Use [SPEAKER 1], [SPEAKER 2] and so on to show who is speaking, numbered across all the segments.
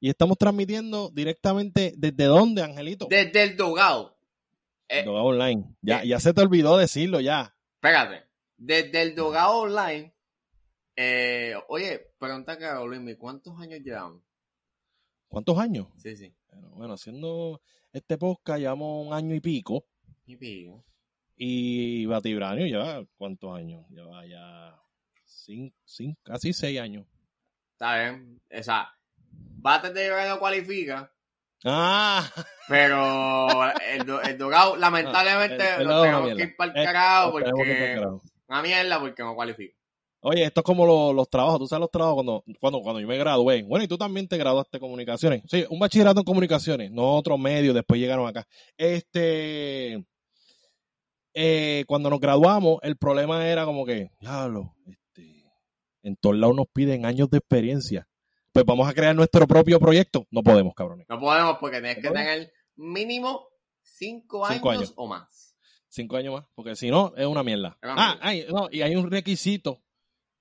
[SPEAKER 1] Y estamos transmitiendo directamente desde dónde, Angelito?
[SPEAKER 2] Desde el Dogado.
[SPEAKER 1] Eh, Dogado Online. Ya, ya se te olvidó decirlo ya.
[SPEAKER 2] Espérate. Desde el Dogado Online. Eh, oye, pregunta que Luis, ¿cuántos años llevamos?
[SPEAKER 1] ¿Cuántos años?
[SPEAKER 2] Sí, sí.
[SPEAKER 1] Bueno, haciendo este podcast llevamos un año y pico.
[SPEAKER 2] Y pico.
[SPEAKER 1] Y Batibranio ya, ¿cuántos años? Lleva ya cinco, cinco, casi seis años.
[SPEAKER 2] Está bien. O sea, Bates de no cualifica.
[SPEAKER 1] Ah.
[SPEAKER 2] Pero el, el Dogado, lamentablemente, lo tenemos que ir para el carajo porque. Una mierda porque no cualifica.
[SPEAKER 1] Oye, esto es como los, trabajos, tú sabes los trabajos cuando, cuando, cuando yo me gradué. Bueno, y tú también te graduaste en comunicaciones. Sí, un bachillerato en comunicaciones, no otro medio, después llegaron acá. Este, eh, cuando nos graduamos, el problema era como que, diablo, este, en todos lados nos piden años de experiencia. Pues vamos a crear nuestro propio proyecto. No podemos, cabrones.
[SPEAKER 2] No podemos porque tienes que tener mínimo cinco años, o más.
[SPEAKER 1] Cinco años más, porque si no, es una mierda. ah, no, y hay un requisito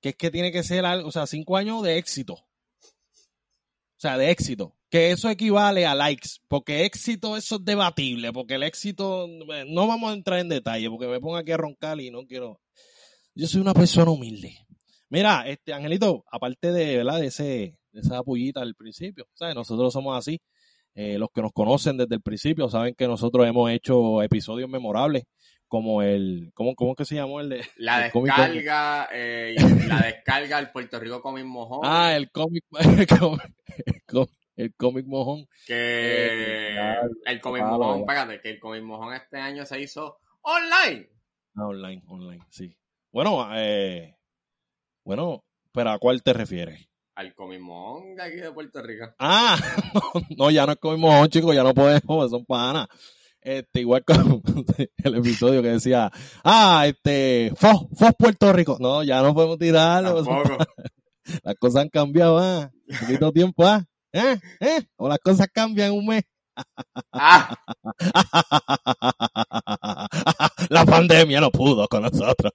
[SPEAKER 1] que es que tiene que ser algo, o sea, cinco años de éxito. O sea, de éxito. Que eso equivale a likes, porque éxito eso es debatible, porque el éxito, eh, no vamos a entrar en detalle, porque me pongo aquí a roncar y no quiero. Yo soy una persona humilde. Mira, este Angelito, aparte de, ¿verdad? de ese, esa pullita al principio, ¿sabes? Nosotros somos así. Eh, los que nos conocen desde el principio saben que nosotros hemos hecho episodios memorables como el, ¿cómo, cómo que se llamó el de?
[SPEAKER 2] La descarga, eh, la descarga, el Puerto Rico Comic Mojón.
[SPEAKER 1] Ah, el cómic, el cómic, mojón.
[SPEAKER 2] Que eh, el cómic mojón, espérate, que el cómic mojón este año se hizo online.
[SPEAKER 1] Ah, online, online, sí. Bueno, eh, bueno, pero ¿a cuál te refieres?
[SPEAKER 2] Al de aquí de Puerto Rico.
[SPEAKER 1] Ah, no, ya no es Comic Mojón, chicos, ya no podemos, son panas. Este, igual como el episodio que decía, ah, este, Fos, Fos Puerto Rico. No, ya no podemos tirarlo. Las cosas han cambiado, ah. Un poquito tiempo, ah. ¿Eh? ¿Eh? O las cosas cambian un mes. Ah. La pandemia no pudo con nosotros.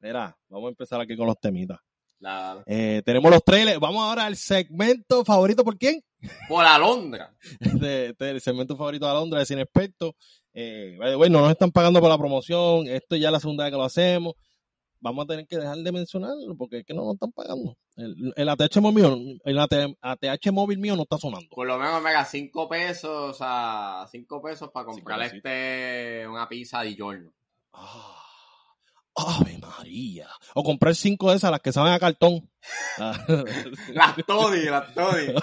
[SPEAKER 1] Mira, vamos a empezar aquí con los temitas. Eh, tenemos los trailers. Vamos ahora al segmento favorito por quién?
[SPEAKER 2] Por Alondra.
[SPEAKER 1] Este, este, el segmento favorito de Alondra de Sin Experto. Eh, bueno, no nos están pagando por la promoción. Esto ya es la segunda vez que lo hacemos. Vamos a tener que dejar de mencionarlo porque es que no nos están pagando. El, ATH móvil mío, el ATH móvil mío no está sonando.
[SPEAKER 2] Por lo menos me da 5 pesos, o 5 pesos para comprar este una pizza de giorno.
[SPEAKER 1] Ah. Ave María. O comprar cinco de esas, las que saben a cartón.
[SPEAKER 2] las Tony, las Tony.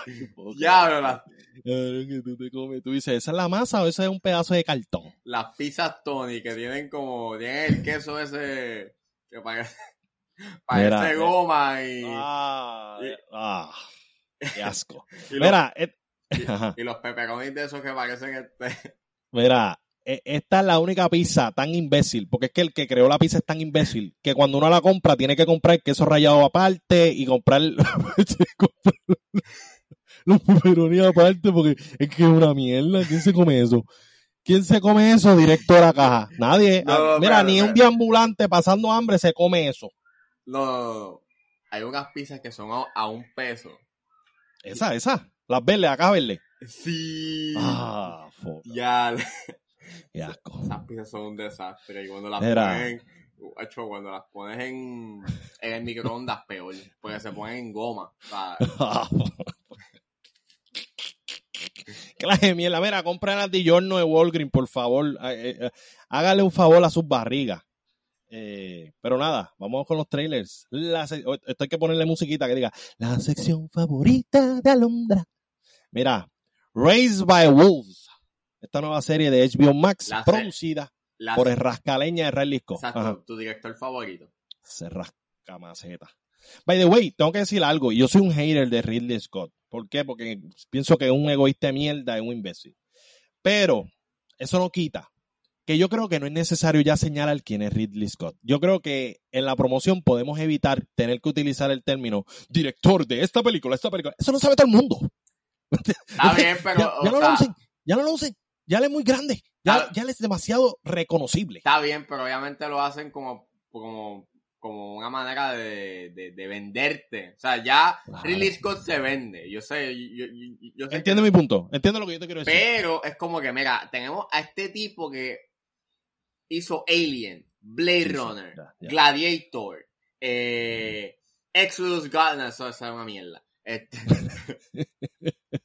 [SPEAKER 2] Diablo, las.
[SPEAKER 1] Que tú, te comes, tú dices, ¿esa es la masa o ese es un pedazo de cartón?
[SPEAKER 2] Las pizzas Tony, que tienen como, tienen el queso ese, que parece, parece eh, goma y...
[SPEAKER 1] Ah,
[SPEAKER 2] y,
[SPEAKER 1] ah qué asco.
[SPEAKER 2] y Mira, los, y, y, los peperonis de esos que parecen este...
[SPEAKER 1] Mira, esta es la única pizza tan imbécil, porque es que el que creó la pizza es tan imbécil, que cuando uno la compra tiene que comprar queso rallado aparte y comprar los pepperonis aparte, porque es que es una mierda. ¿Quién se come eso? ¿Quién se come eso directo a la caja? Nadie. Ah, mira, ni un deambulante pasando hambre se come eso.
[SPEAKER 2] No, Hay unas pizzas que son a, un peso.
[SPEAKER 1] Esa, esa. Las verdes, acá verdes.
[SPEAKER 2] Sí.
[SPEAKER 1] Ah,
[SPEAKER 2] Ya.
[SPEAKER 1] Qué asco.
[SPEAKER 2] Esas pizzas son un desastre. Y cuando las pones, hecho, cuando las pones en, en el microondas, peor. Porque se ponen en goma.
[SPEAKER 1] Clase mierda. Mira, compren a Diorno de Walgreen, por favor. Eh, eh, hágale un favor a sus barrigas. Eh, pero nada, vamos con los trailers. esto hay que ponerle musiquita que diga la sección favorita de Alondra. Mira, Raised by Wolves esta nueva serie de HBO Max, producida por el rascaleña de Riley Scott.
[SPEAKER 2] Exacto, tu director favorito.
[SPEAKER 1] Se rasca maceta. By the way, tengo que decir algo. Yo soy un hater de Ridley Scott. ¿Por qué? Porque pienso que es un egoísta de mierda, es un imbécil. Pero eso no quita que yo creo que no es necesario ya señalar quién es Ridley Scott. Yo creo que en la promoción podemos evitar tener que utilizar el término director de esta película, esta película. Eso lo sabe todo el mundo.
[SPEAKER 2] Está bien, pero.
[SPEAKER 1] Ya, no lo usen, ya no lo usen ya él es muy grande, ya, ya él es demasiado reconocible.
[SPEAKER 2] Está bien, pero obviamente lo hacen como, como, como una manera de, de, venderte. O sea, ya Ridley Scott se vende. Yo sé, yo, yo,
[SPEAKER 1] Entiende mi punto. Entiendo lo que yo te quiero decir.
[SPEAKER 2] Pero es como que, mira, tenemos a este tipo que hizo Alien, Blade Runner, Gladiator, eh, Exodus God, eso es una mierda. Este...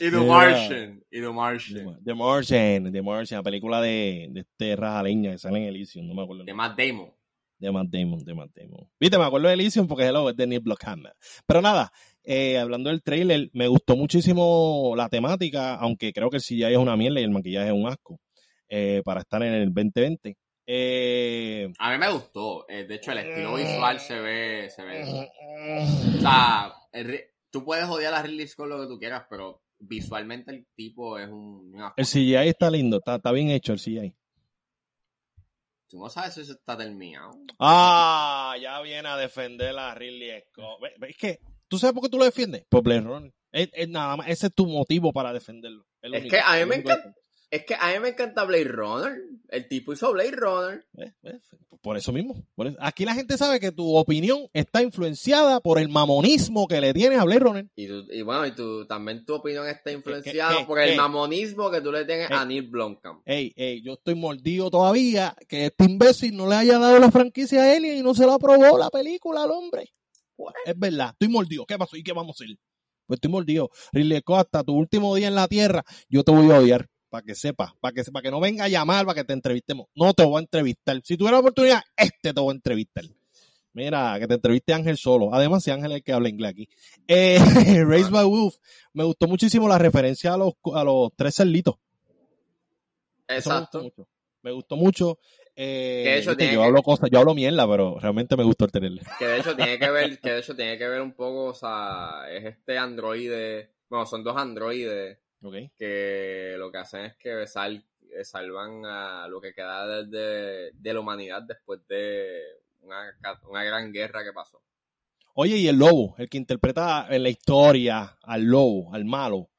[SPEAKER 2] y The Martian. Y The Martian.
[SPEAKER 1] The Martian, The Martian, la película de, de este rajaleña que sale en Elysium, no me acuerdo.
[SPEAKER 2] De Matt Damon.
[SPEAKER 1] De Matt Damon, de Matt Damon. Viste, me acuerdo de Elysium porque es de Neil Blockhammer. Pero nada, eh, hablando del trailer, me gustó muchísimo la temática, aunque creo que el CGI es una mierda y el maquillaje es un asco eh, para estar en el 2020. Eh,
[SPEAKER 2] a mí me gustó. Eh, de hecho, el estilo visual se ve. Se ve o sea, tú puedes odiar a Ridley Scott lo que tú quieras, pero visualmente el tipo es un.
[SPEAKER 1] el CGI está lindo, está, está, bien hecho el CGI.
[SPEAKER 2] Tú no sabes si eso está terminado.
[SPEAKER 1] Ah, ya viene a defender a Ridley Scott. Es que, ¿tú sabes por qué tú lo defiendes? Por Blade Runner. Es, nada más, ese es tu motivo para defenderlo.
[SPEAKER 2] Es, que a mí me encanta. Es que a mí me encanta Blade Runner. El tipo hizo Blade Runner.
[SPEAKER 1] Eh, eh, por eso mismo. Aquí la gente sabe que tu opinión está influenciada por el mamonismo que le tienes a Blade Runner.
[SPEAKER 2] Y, bueno, y tú, también tu opinión está influenciada por el mamonismo que tú le tienes a Neil Blomkamp.
[SPEAKER 1] Ey, ey, yo estoy mordido todavía que este imbécil no le haya dado la franquicia a Alien y no se lo aprobó la película al hombre. Es verdad, estoy mordido. ¿Qué pasó? ¿Y qué vamos a hacer? Pues estoy mordido. Ridley hasta tu último día en la tierra, yo te voy a odiar para que sepa, para que, para que no venga a llamar, para que te entrevistemos. No te voy a entrevistar. Si tuviera la oportunidad, este te voy a entrevistar. Mira, que te entreviste Ángel solo. Además, si Ángel es el que habla inglés aquí. Eh, Race by Wolf. Me gustó muchísimo la referencia a los, a los tres cerditos.
[SPEAKER 2] Exacto.
[SPEAKER 1] Me gustó mucho. Eh, yo hablo cosas, yo hablo mierda, pero realmente me gustó el tenerle.
[SPEAKER 2] Que de hecho tiene que ver, que de hecho tiene que ver un poco, o sea, es este androide, bueno, son dos androides que lo que hacen es que eh, salvan a lo que queda de, de la humanidad después de una, una, gran guerra que pasó.
[SPEAKER 1] Oye, y el lobo, el que interpreta en la historia al lobo, al malo,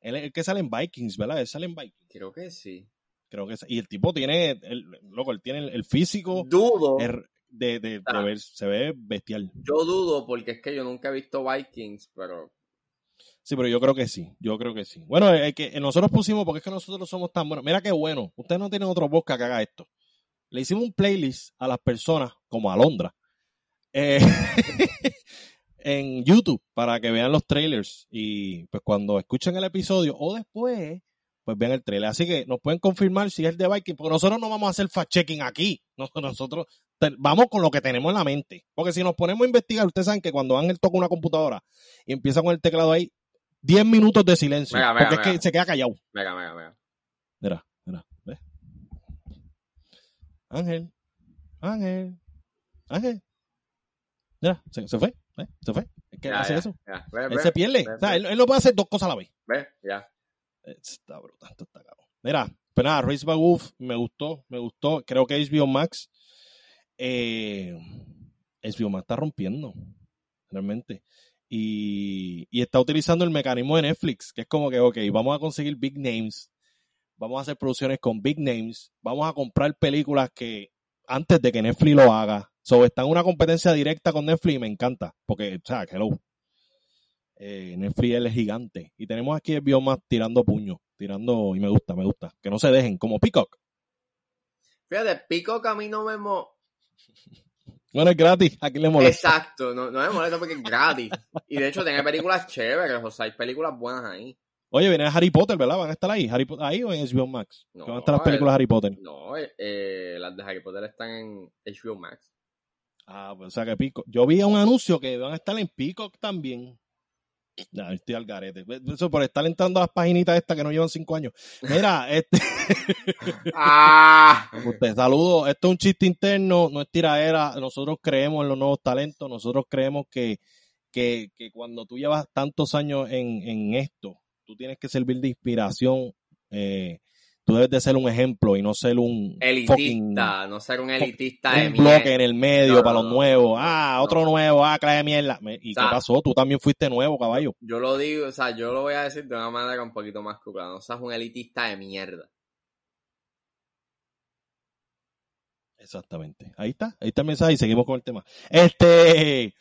[SPEAKER 1] el, que sale en Vikings, ¿verdad? Él sale en Vikings.
[SPEAKER 2] Creo que sí.
[SPEAKER 1] Creo que Y el tipo tiene, el, loco, él tiene el, físico.
[SPEAKER 2] Dudo.
[SPEAKER 1] de, de, ver, se ve bestial.
[SPEAKER 2] Yo dudo porque es que yo nunca he visto Vikings, pero
[SPEAKER 1] Sí, pero yo creo que sí, yo creo que sí. Bueno, es que nosotros pusimos, porque es que nosotros somos tan buenos. Mira qué bueno, ustedes no tienen otro podcast que haga esto. Le hicimos un playlist a las personas, como a Londra, eh, en YouTube, para que vean los trailers. Y pues cuando escuchen el episodio o después, pues vean el trailer. Así que nos pueden confirmar si es el de Viking, porque nosotros no vamos a hacer fact-checking aquí. Nosotros vamos con lo que tenemos en la mente. Porque si nos ponemos a investigar, ustedes saben que cuando Ángel toca una computadora y empieza con el teclado ahí, 10 minutos de silencio. porque es que se queda callado.
[SPEAKER 2] Mega, mega, mega.
[SPEAKER 1] Mira, mira, ve. Ángel, Ángel, Ángel. Mira, se, se fue, ¿eh? se fue. Es que hace eso. él se pierde. o sea, él, él, no puede hacer dos cosas a la vez.
[SPEAKER 2] Ve, ya.
[SPEAKER 1] Está brutal, está caro. Mira, pero nada, Race by Wolf me gustó, me gustó. Creo que HBO Max. Eh, HBO Max está rompiendo, realmente y, está utilizando el mecanismo de Netflix, que es como que, ok, vamos a conseguir big names, vamos a hacer producciones con big names, vamos a comprar películas que antes de que Netflix lo haga. So, está en una competencia directa con Netflix y me encanta, porque, o sea, hello. Eh, Netflix es gigante. Y tenemos aquí el Biomas tirando puño, tirando, y me gusta, me gusta. Que no se dejen, como Peacock.
[SPEAKER 2] Fíjate, Peacock a mí no me,
[SPEAKER 1] bueno, es gratis, aquí le molesta.
[SPEAKER 2] Exacto, no, no me molesta porque es gratis. Y de hecho tiene películas chéveres, o sea, hay películas buenas ahí.
[SPEAKER 1] Oye, viene Harry Potter, ¿verdad? ¿Van a estar ahí? Harry, ¿Ahí o en HBO Max? No, ¿Van a estar las películas de Harry Potter?
[SPEAKER 2] No, eh, las de Harry Potter están en HBO Max.
[SPEAKER 1] Ah, pues o sea que Pico. Yo vi un anuncio que van a estar en Peacock también. No, estoy al garete. Eso por estar entrando a las paginitas estas que no llevan cinco años. Mira, este.
[SPEAKER 2] ah.
[SPEAKER 1] Usted, saludo. Esto es un chiste interno, no es tiraera. Nosotros creemos en los nuevos talentos. Nosotros creemos que, que, que cuando tú llevas tantos años en, en esto, tú tienes que servir de inspiración eh, tú debes de ser un ejemplo y no ser un
[SPEAKER 2] elitista, no ser un elitista
[SPEAKER 1] un bloque en el medio para los nuevos. ah, otro nuevo, ah, clase de mierda. ¿Y qué pasó? Tú también fuiste nuevo, caballo.
[SPEAKER 2] Yo lo digo, o sea, yo lo voy a decir de una manera un poquito más clara. No seas un elitista de mierda.
[SPEAKER 1] Exactamente. Ahí está, ahí está el mensaje y seguimos con el tema. Este,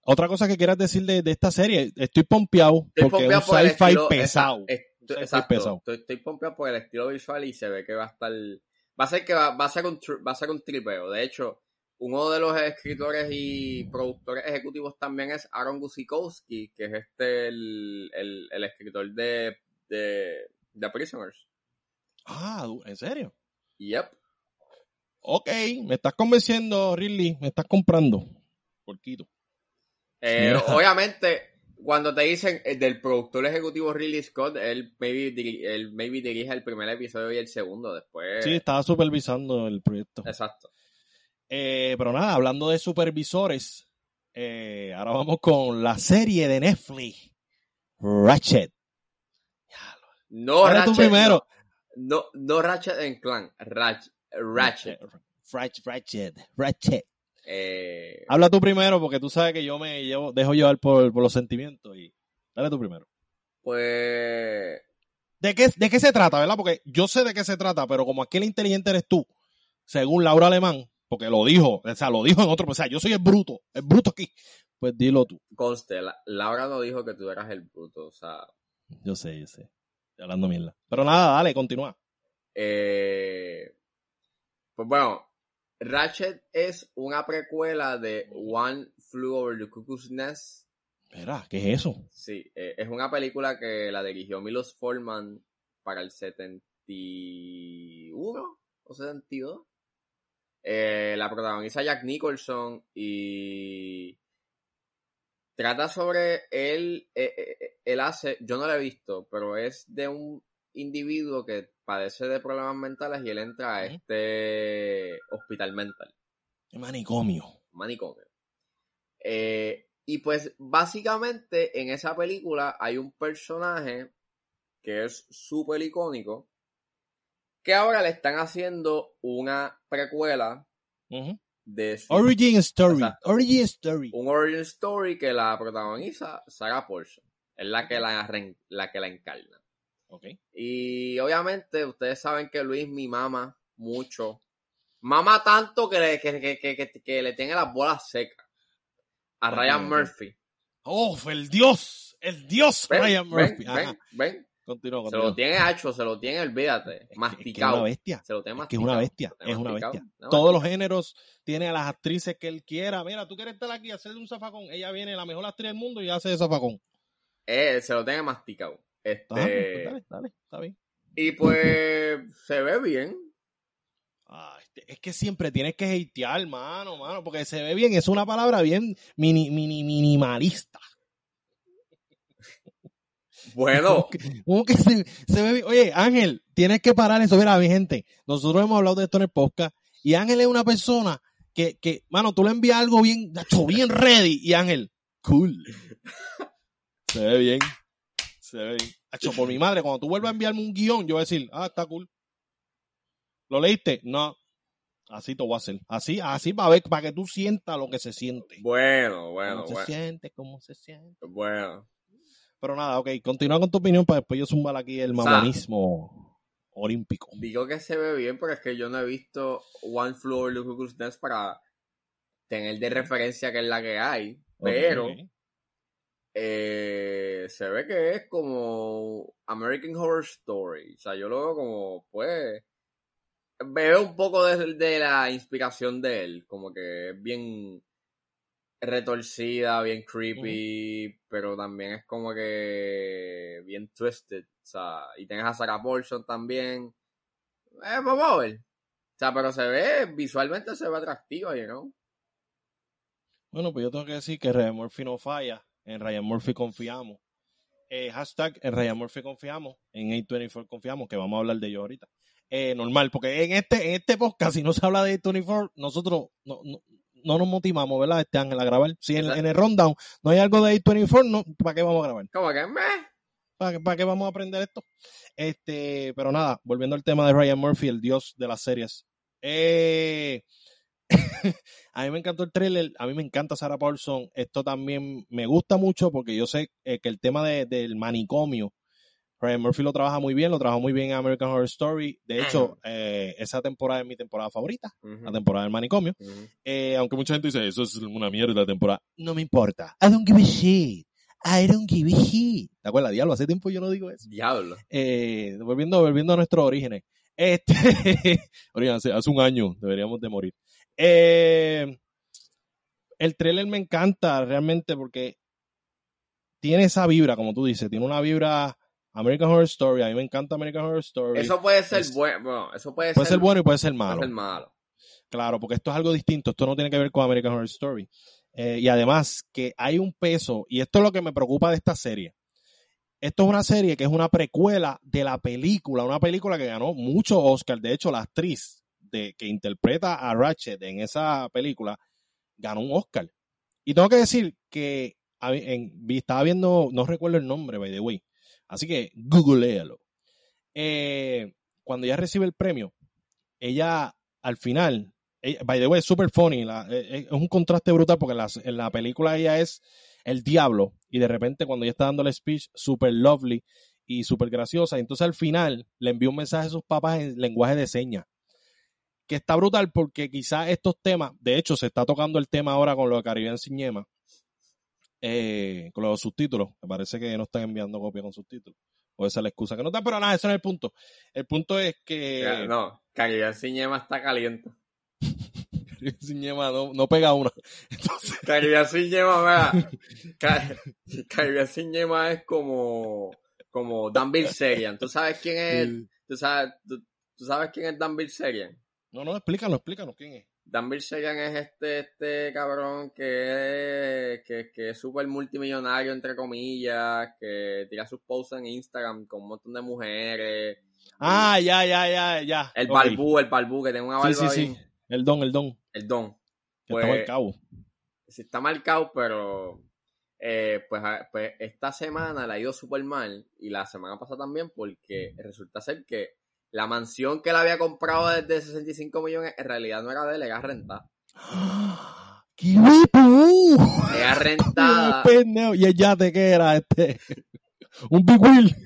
[SPEAKER 1] otra cosa que quieras decir de, esta serie, estoy pompeado porque es un sci-fi pesado.
[SPEAKER 2] Exacto, Estoy, pompeado por el estilo visual y se ve que va a estar, va a ser que va, a ser un, va a ser un tripeo. De hecho, uno de los escritores y productores ejecutivos también es Aaron Guzikowski, que es este el, el, escritor de, de, The Prisoners.
[SPEAKER 1] Ah, ¿en serio?
[SPEAKER 2] Yep.
[SPEAKER 1] Ok, me estás convenciendo, Ridley, me estás comprando. Porquito.
[SPEAKER 2] Eh, obviamente, cuando te dicen eh, del productor ejecutivo Ridley Scott, él maybe, él maybe dirige el primer episodio y el segundo después.
[SPEAKER 1] Sí, estaba supervisando el proyecto.
[SPEAKER 2] Exacto.
[SPEAKER 1] Eh, pero nada, hablando de supervisores, ahora vamos con la serie de Netflix, Ratchet.
[SPEAKER 2] No, Ratchet. primero. No, no, Ratchet en Clan, Ratchet.
[SPEAKER 1] Ratchet. Ratchet. Ratchet. Eh, Habla tú primero porque tú sabes que yo me llevo, dejo llevar por, los sentimientos y dale tú primero.
[SPEAKER 2] Pues...
[SPEAKER 1] ¿De qué, ¿De qué se trata, verdad? Porque yo sé de qué se trata, pero como aquí el inteligente eres tú, según Laura Alemán, porque lo dijo, o sea, lo dijo en otro, o sea, yo soy el bruto, el bruto aquí, pues dilo tú.
[SPEAKER 2] Conste, Laura no dijo que tú eras el bruto, o sea...
[SPEAKER 1] Yo sé, yo sé, estoy hablando mierda. Pero nada, dale, continúa.
[SPEAKER 2] Eh, pues bueno, Ratchet es una precuela de One Flew Over the Cuckoo's Nest.
[SPEAKER 1] Espera, ¿qué es eso?
[SPEAKER 2] Sí, eh, es una película que la dirigió Milos Forman para el 71 o 72. Eh, la protagoniza Jack Nicholson y trata sobre él, eh, él hace, yo no lo he visto, pero es de un individuo que padece de problemas mentales y él entra a este hospital mental.
[SPEAKER 1] Manicomio.
[SPEAKER 2] Manicomio. Eh, y pues básicamente en esa película hay un personaje que es súper icónico que ahora le están haciendo una precuela de su...
[SPEAKER 1] Origin Story. Origin Story.
[SPEAKER 2] Un Origin Story que la protagoniza Sarah Paulson. Es la que la, la que la encarna. Y obviamente ustedes saben que Luis mi mama mucho. Mama tanto que le, que, le tiene las bolas secas. A Ryan Murphy.
[SPEAKER 1] ¡Oh, el dios! ¡El dios Ryan Murphy!
[SPEAKER 2] Ven, ven, Se lo tiene hecho, se lo tiene, olvídate. masticado.
[SPEAKER 1] Es, una bestia. Se lo tiene masticado. Es una bestia. Es una bestia. Todos los géneros tiene a las actrices que él quiera. Mira, tú quieres estar aquí y hacerle un zafacón. Ella viene, la mejor actriz del mundo, y hace el zafacón.
[SPEAKER 2] Eh, se lo tiene masticado. Este,
[SPEAKER 1] pues dale, dale, está bien.
[SPEAKER 2] Y pues se ve bien.
[SPEAKER 1] es que siempre tienes que hatear, mano, mano, porque se ve bien, es una palabra bien mini, mini, minimalista.
[SPEAKER 2] Bueno.
[SPEAKER 1] ¿Cómo que, se, ve bien? Oye, Ángel, tienes que parar eso. Mira, mi gente, nosotros hemos hablado de esto en el podcast y Ángel es una persona que, que mano, tú le envías algo bien, bien ready y Ángel, cool. Se ve bien. Se ve bien. Hecho, por mi madre, cuando tú vuelvas a enviarme un guion, yo voy a decir, ah, está cool. ¿Lo leíste? No. Así te voy a hacer. Así, así para ver, para que tú sientas lo que se siente.
[SPEAKER 2] Bueno, bueno,
[SPEAKER 1] ¿Cómo se siente? ¿Cómo se siente?
[SPEAKER 2] Bueno.
[SPEAKER 1] Pero nada, ok, continúa con tu opinión para después yo zumbar aquí el mamonismo olímpico.
[SPEAKER 2] Digo que se ve bien porque es que yo no he visto One Floor Lucas Dance para tener de referencia que es la que hay. Pero eh, se ve que es como American Horror Story. O sea, yo lo veo como, pues, veo un poco de, la inspiración de él, como que es bien retorcida, bien creepy, pero también es como que bien twisted. O sea, y tienes a Sarah Paulson también. Eh, vamos a ver. O sea, pero se ve, visualmente se ve atractiva, you know.
[SPEAKER 1] Bueno, pues yo tengo que decir que Red Murphy no falla en Ryan Murphy confiamos. Eh, hashtag en Ryan Murphy confiamos, en A24 confiamos, que vamos a hablar de ello ahorita. Eh, normal, porque en este, en este podcast, si no se habla de A24, nosotros no, no, nos motivamos, ¿verdad? Este Ángel a grabar. Si en, el rundown no hay algo de A24, no, ¿para qué vamos a grabar?
[SPEAKER 2] ¿Cómo que
[SPEAKER 1] ¿Para, ¿Para qué vamos a aprender esto? Este, pero nada, volviendo al tema de Ryan Murphy, el dios de las series. Eh, a mí me encantó el trailer, a mí me encanta Sarah Paulson. Esto también me gusta mucho porque yo sé eh, que el tema del manicomio, Ryan Murphy lo trabaja muy bien, lo trabaja muy bien en American Horror Story. De hecho, eh, esa temporada es mi temporada favorita, la temporada del manicomio. Eh, aunque mucha gente dice, eso es una mierda la temporada. No me importa. I don't give a shit. I don't give a shit. ¿Te acuerdas? Diablo, hace tiempo yo no digo eso.
[SPEAKER 2] Diablo.
[SPEAKER 1] Eh, volviendo, volviendo a nuestros orígenes. Este, hace, hace un año deberíamos de morir. El trailer me encanta realmente porque tiene esa vibra, como tú dices, tiene una vibra American Horror Story, a mí me encanta American Horror Story.
[SPEAKER 2] Eso puede ser bueno, eso puede,
[SPEAKER 1] puede ser, bueno y puede ser malo.
[SPEAKER 2] Puede ser malo.
[SPEAKER 1] Claro, porque esto es algo distinto, esto no tiene que ver con American Horror Story. Eh, y además que hay un peso, y esto es lo que me preocupa de esta serie. Esto es una serie que es una precuela de la película, una película que ganó muchos Oscar. De hecho, la actriz que interpreta a Ratchet en esa película ganó un Oscar. Y tengo que decir que estaba viendo, no recuerdo el nombre, by the way, Así que googlealo. Eh, cuando ella recibe el premio, ella al final, by the way, es super funny. Eh, eh, es un contraste brutal porque en la, película ella es el diablo y de repente cuando ella está dando el speech, super lovely y super graciosa. entonces al final le envía un mensaje a sus papás en lenguaje de señas. Que está brutal porque quizás estos temas, de hecho se está tocando el tema ahora con lo de Caribbean Ciñema, eh, con los subtítulos. Me parece que no están enviando copia con subtítulos. O esa es la excusa que no está, pero nada, eso no es el punto. El punto es que.
[SPEAKER 2] no, Calidad Ciñema está caliente.
[SPEAKER 1] Ciñema no, no pega una. Entonces...
[SPEAKER 2] Calidad Ciñema, vea. Calidad Ciñema es como. Como Dan Serian. ¿Tú sabes quién es? ¿Tú, sabes, tú, sabes quién es Dan Serian?
[SPEAKER 1] No, no, explícanos, explícanos quién es.
[SPEAKER 2] Dan Bilzerian es este, este cabrón que, que, que es súper multimillonario, entre comillas, que tira sus posts en Instagram con un montón de mujeres.
[SPEAKER 1] Ah, ya, ya, ya, ya.
[SPEAKER 2] El balbú, el balbú, que tiene una barba
[SPEAKER 1] Sí, sí, sí. El don, el don.
[SPEAKER 2] El don.
[SPEAKER 1] Que está pues, marcado.
[SPEAKER 2] Sí, está marcado, pero eh, pues, ah, pues esta semana le ha ido súper mal y la semana pasada también porque resulta ser que la mansión que él había comprado desde 65 millones en realidad no era de él, era rentada.
[SPEAKER 1] ¡Qué!
[SPEAKER 2] Era rentada.
[SPEAKER 1] ¿Y el yate qué era? Este? Un Big Wheel.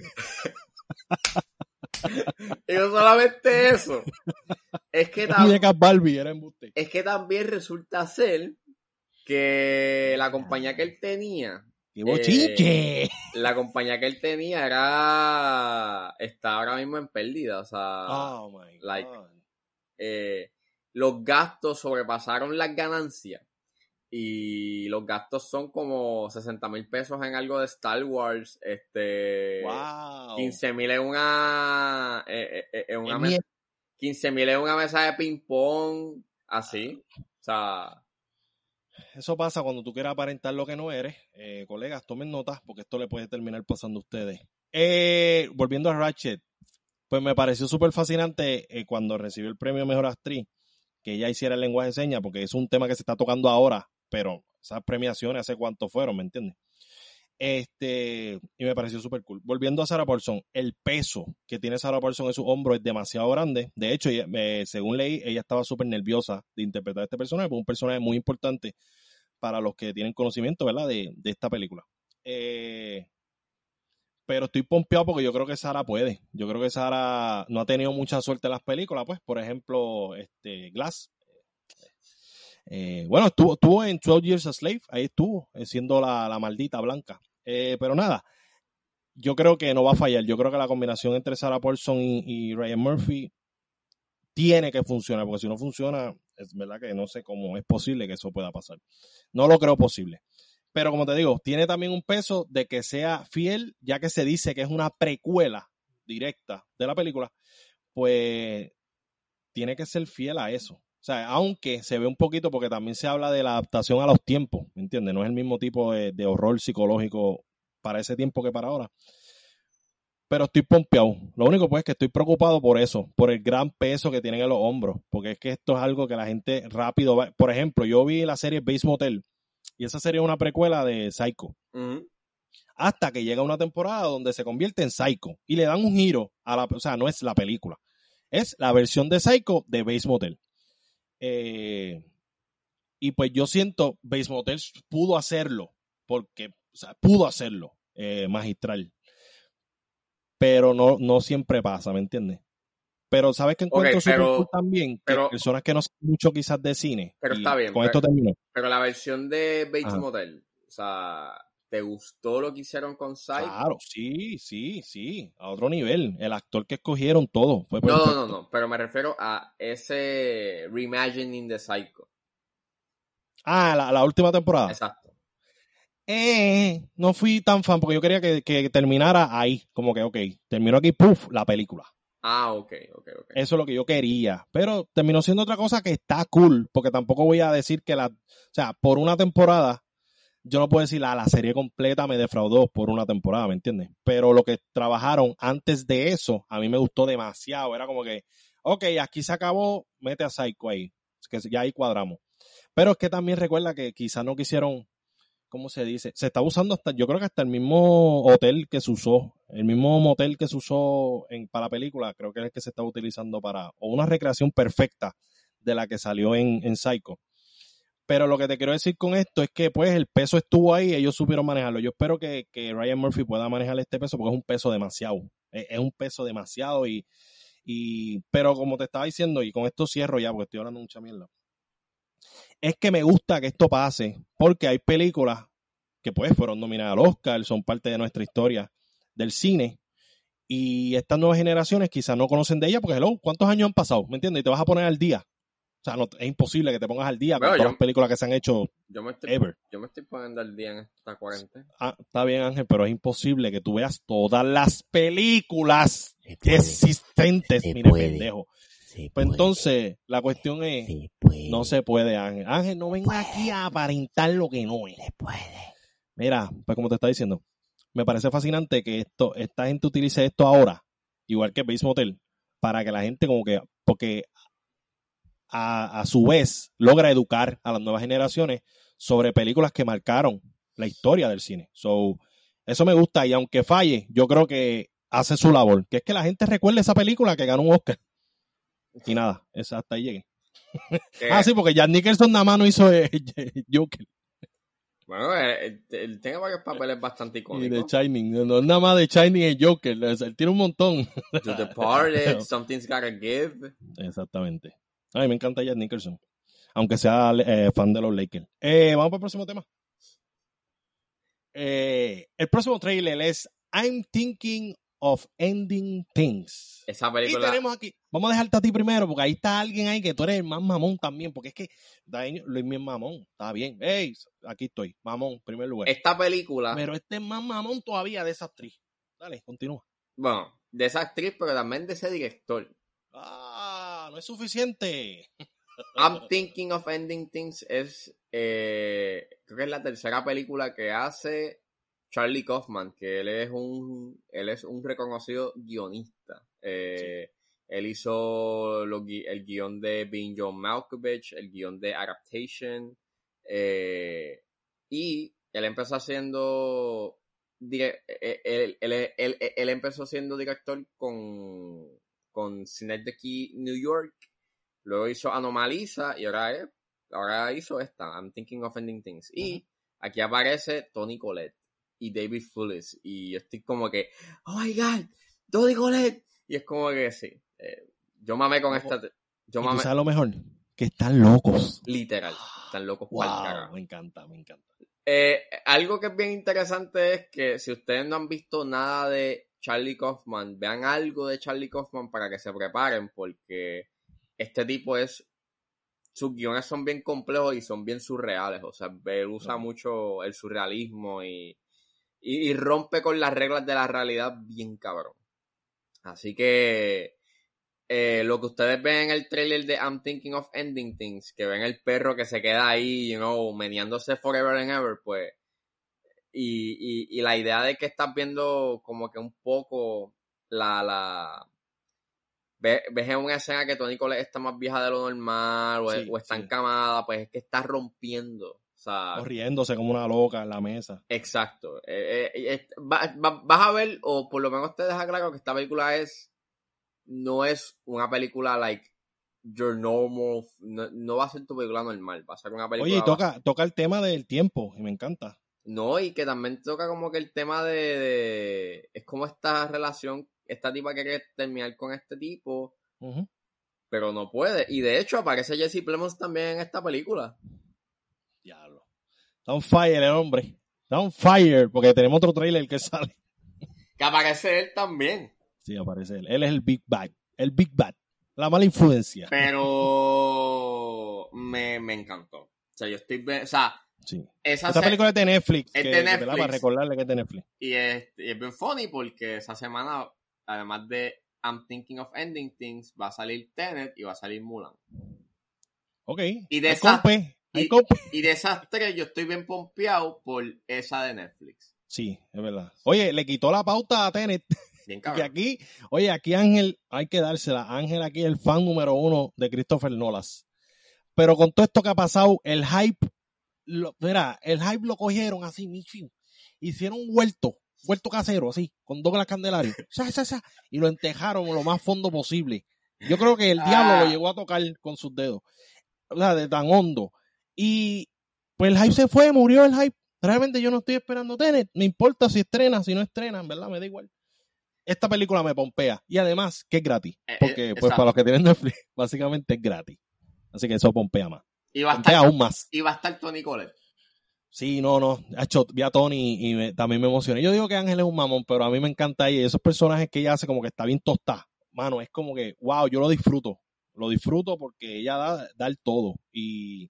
[SPEAKER 2] y no solamente eso. Es que, también, es que también resulta ser que la compañía que él tenía
[SPEAKER 1] ¡Qué
[SPEAKER 2] eh, la compañía que él tenía era. Está ahora mismo en pérdida. O sea.
[SPEAKER 1] Oh my
[SPEAKER 2] eh, los gastos sobrepasaron las ganancias. Y los gastos son como 60 mil pesos en algo de Star Wars. Este.
[SPEAKER 1] Wow.
[SPEAKER 2] 15 mil en una. Eh, en una mesa. 15 mil en una mesa de ping-pong. Así. O sea
[SPEAKER 1] eso pasa cuando tú quieres aparentar lo que no eres. Eh, colegas, tomen notas porque esto le puede terminar pasando a ustedes. Eh, volviendo a Ratchet, pues me pareció súper fascinante eh, cuando recibió el premio Mejor Actriz que ella hiciera el lenguaje de señas, porque es un tema que se está tocando ahora, pero esas premiaciones hace cuánto fueron, ¿me entiendes? Este, y me pareció súper cool. Volviendo a Sarah Paulson, el peso que tiene Sarah Paulson en su hombro es demasiado grande. De hecho, según leí, ella estaba súper nerviosa de interpretar a este personaje, porque un personaje muy importante para los que tienen conocimiento, ¿verdad? De, esta película. Eh, pero estoy pompeado porque yo creo que Sara puede. Yo creo que Sara no ha tenido mucha suerte en las películas, pues. Por ejemplo, este Glass. Eh, bueno, estuvo, estuvo en 12 Years a Slave, ahí estuvo, eh, siendo la, maldita blanca. pero nada, yo creo que no va a fallar. Yo creo que la combinación entre Sarah Paulson y Ryan Murphy tiene que funcionar, porque si no funciona, es verdad que no sé cómo es posible que eso pueda pasar. No lo creo posible. Pero como te digo, tiene también un peso de que sea fiel, ya que se dice que es una precuela directa de la película, pues tiene que ser fiel a eso. O sea, aunque se ve un poquito, porque también se habla de la adaptación a los tiempos, ¿me entiendes? No es el mismo tipo de, de horror psicológico para ese tiempo que para ahora pero estoy pompeado. Lo único pues es que estoy preocupado por eso, por el gran peso que tienen en los hombros, porque es que esto es algo que la gente rápido va. Por ejemplo, yo vi la serie Base Motel y esa serie es una precuela de Psycho. Hasta que llega una temporada donde se convierte en Psycho y le dan un giro a la, o sea, no es la película, es la versión de Psycho de Base Motel. Eh, y pues yo siento Base Motel pudo hacerlo, porque, o sea, pudo hacerlo eh, magistral pero no, no siempre pasa, ¿me entiendes? Pero ¿sabes que encuentro súper cool también? Que personas que no saben mucho quizás de cine.
[SPEAKER 2] Pero está bien.
[SPEAKER 1] Con esto termino.
[SPEAKER 2] Pero la versión de Bates Motel, o sea, ¿te gustó lo que hicieron con Psycho?
[SPEAKER 1] Claro, sí, sí, sí. A otro nivel. El actor que escogieron, todo. Fue
[SPEAKER 2] no, no, no, no. Pero me refiero a ese reimagining de Psycho.
[SPEAKER 1] Ah, la, la última temporada.
[SPEAKER 2] Exacto.
[SPEAKER 1] Eh, no fui tan fan porque yo quería que, que terminara ahí. Como que, ok, terminó aquí, puff, la película.
[SPEAKER 2] Ah, ok, ok, ok.
[SPEAKER 1] Eso es lo que yo quería. Pero terminó siendo otra cosa que está cool, porque tampoco voy a decir que la. O sea, por una temporada, yo no puedo decir la, la serie completa me defraudó por una temporada, ¿me entiendes? Pero lo que trabajaron antes de eso, a mí me gustó demasiado. Era como que, ok, aquí se acabó, mete a Psycho ahí. Que ya ahí cuadramos. Pero es que también recuerda que quizás no quisieron ¿cómo se dice? Se está usando hasta, yo creo que hasta el mismo hotel que se usó, el mismo motel que se usó para la película, creo que es el que se está utilizando para, o una recreación perfecta de la que salió en, Psycho. Pero lo que te quiero decir con esto es que pues el peso estuvo ahí, ellos supieron manejarlo. Yo espero que, Ryan Murphy pueda manejar este peso porque es un peso demasiado. Es, es, un peso demasiado y, y, pero como te estaba diciendo, y con esto cierro ya porque estoy hablando mucha mierda es que me gusta que esto pase, porque hay películas que pues fueron nominadas al Oscar, son parte de nuestra historia del cine, y estas nuevas generaciones quizás no conocen de ella, porque hello, ¿cuántos años han pasado? ¿Me entiendes? Y te vas a poner al día. O sea, no, es imposible que te pongas al día con todas las películas que se han hecho
[SPEAKER 2] yo me estoy, ever. Yo me estoy poniendo al día en esta cuarentena.
[SPEAKER 1] Ah, está bien, Ángel, pero es imposible que tú veas todas las películas existentes. Mire, pendejo pues entonces, la cuestión es, no se puede, Ángel. Ángel, no venga aquí a aparentar lo que no es.
[SPEAKER 3] Se puede.
[SPEAKER 1] Mira, pues como te está diciendo, me parece fascinante que esto, esta gente utilice esto ahora, igual que Base Motel, para que la gente como que, porque a, a su vez logra educar a las nuevas generaciones sobre películas que marcaron la historia del cine. So, eso me gusta y aunque falle, yo creo que hace su labor, que es que la gente recuerde esa película que ganó un Oscar. Y nada, hasta ahí llegué. ah, sí, porque Jack Nicholson nada más no hizo eh, Joker.
[SPEAKER 2] Bueno, él, tiene varios papeles bastante icónicos.
[SPEAKER 1] Y de Shining, no, nada más de Shining es Joker, él tiene un montón.
[SPEAKER 2] To the party, Something's Gotta Give.
[SPEAKER 1] Exactamente. A mí me encanta Jack Nicholson, aunque sea eh, fan de los Lakers. Eh, vamos para el próximo tema. el próximo trailer es I'm Thinking of Ending Things.
[SPEAKER 2] Esa película.
[SPEAKER 1] Y tenemos aquí, vamos a dejarte a ti primero, porque ahí está alguien ahí que tú eres el más mamón también, porque es que Luis es mamón, está bien. Hey, aquí estoy, mamón, primer lugar.
[SPEAKER 2] Esta película.
[SPEAKER 1] Pero este es más mamón todavía de esa actriz. Dale, continúa.
[SPEAKER 2] Bueno, de esa actriz, pero también de ese director.
[SPEAKER 1] Ah, no es suficiente.
[SPEAKER 2] I'm Thinking of Ending Things es, eh, creo que es la tercera película que hace Charlie Kaufman, que él es un, él es un reconocido guionista. Eh, él hizo el guion de Being John Malkovich, el guion de Adaptation, eh, y él empezó haciendo eh, él, él, empezó siendo director con, con Key New York, luego hizo Anomaliza y ahora, ahora hizo esta, I'm Thinking of Ending Things. Y aquí aparece Tony Collette y David Fullis. Y yo estoy como que, oh my god, Tony Collette. Y es como que sí. Eh, yo mamé con esta. Yo
[SPEAKER 1] mamé. ¿Y lo mejor? Que están locos.
[SPEAKER 2] Literal. Están locos wow,
[SPEAKER 1] Me encanta, me encanta.
[SPEAKER 2] Eh, algo que es bien interesante es que si ustedes no han visto nada de Charlie Kaufman, vean algo de Charlie Kaufman para que se preparen, porque este tipo es sus guiones son bien complejos y son bien surreales. O sea, él usa mucho el surrealismo y, y, rompe con las reglas de la realidad bien cabrón. Así que eh, lo que ustedes ven en el trailer de I'm Thinking of Ending Things, que ven el perro que se queda ahí, you know, meneándose forever and ever, pues. Y, y, la idea de que estás viendo como que un poco la. la ves, en una escena que Tony Cole está más vieja de lo normal o, está encamada, pues es que está rompiendo
[SPEAKER 1] o riéndose como una loca en la mesa.
[SPEAKER 2] Exacto. Eh, eh, vas a ver, o por lo menos te deja claro que esta película es. No es una película like your normal. No, va a ser tu película normal. Va a ser una película.
[SPEAKER 1] Oye, toca, toca el tema del tiempo, y me encanta.
[SPEAKER 2] No, y que también toca como que el tema de, es como esta relación, esta tipa que quiere terminar con este tipo, pero no puede. Y de hecho aparece Jesse Plemons también en esta película.
[SPEAKER 1] Diablo. Está on fire el hombre. Está on fire, porque tenemos otro trailer que sale.
[SPEAKER 2] Que aparece él también.
[SPEAKER 1] Sí, aparece él. Él es el Big Bad. El Big Bad. La mala influencia.
[SPEAKER 2] Pero me, me encantó. O sea, yo estoy... O sea,
[SPEAKER 1] Sí. Esa Esta película es de Netflix.
[SPEAKER 2] Es de Netflix.
[SPEAKER 1] Para recordarle que es de Netflix.
[SPEAKER 2] Y es, es bien funny porque esa semana, además de I'm Thinking of Ending Things, va a salir Tenet y va a salir Mulan.
[SPEAKER 1] Ok.
[SPEAKER 2] Y de, esas, y, de esas tres yo estoy bien pompeado por esa de Netflix.
[SPEAKER 1] Sí, es verdad. Oye, le quitó la pauta a Tenet. Bien Y aquí, oye, aquí Ángel, hay que dársela. Ángel aquí es el fan número uno de Christopher Nolas. Pero con todo esto que ha pasado, el hype mira, el hype lo cogieron así, hicieron un huerto, huerto casero, así, con Douglas Candelario, y lo entejaron lo más fondo posible. Yo creo que el diablo lo ah. llegó a tocar con sus dedos, o sea, de tan hondo. Y pues el hype se fue, murió el hype. Realmente yo no estoy esperando Tenet, me importa si estrena, si no estrena, verdad, me da igual. Esta película me pompea y además que es gratis, eh, eh, porque pues para los que tienen Netflix, básicamente es gratis. Así que eso pompea más.
[SPEAKER 2] Y va a estar,
[SPEAKER 1] aún más.
[SPEAKER 2] Y va a estar Tony Colette.
[SPEAKER 1] Sí, no, no. Hecho, vi a Tony y también me emocioné. Yo digo que Ángel es un mamón, pero a mí me encanta ella. Esos personajes que ella hace como que está bien tostada. Mano, es como que, wow, yo lo disfruto. Lo disfruto porque ella da, da el todo. Y,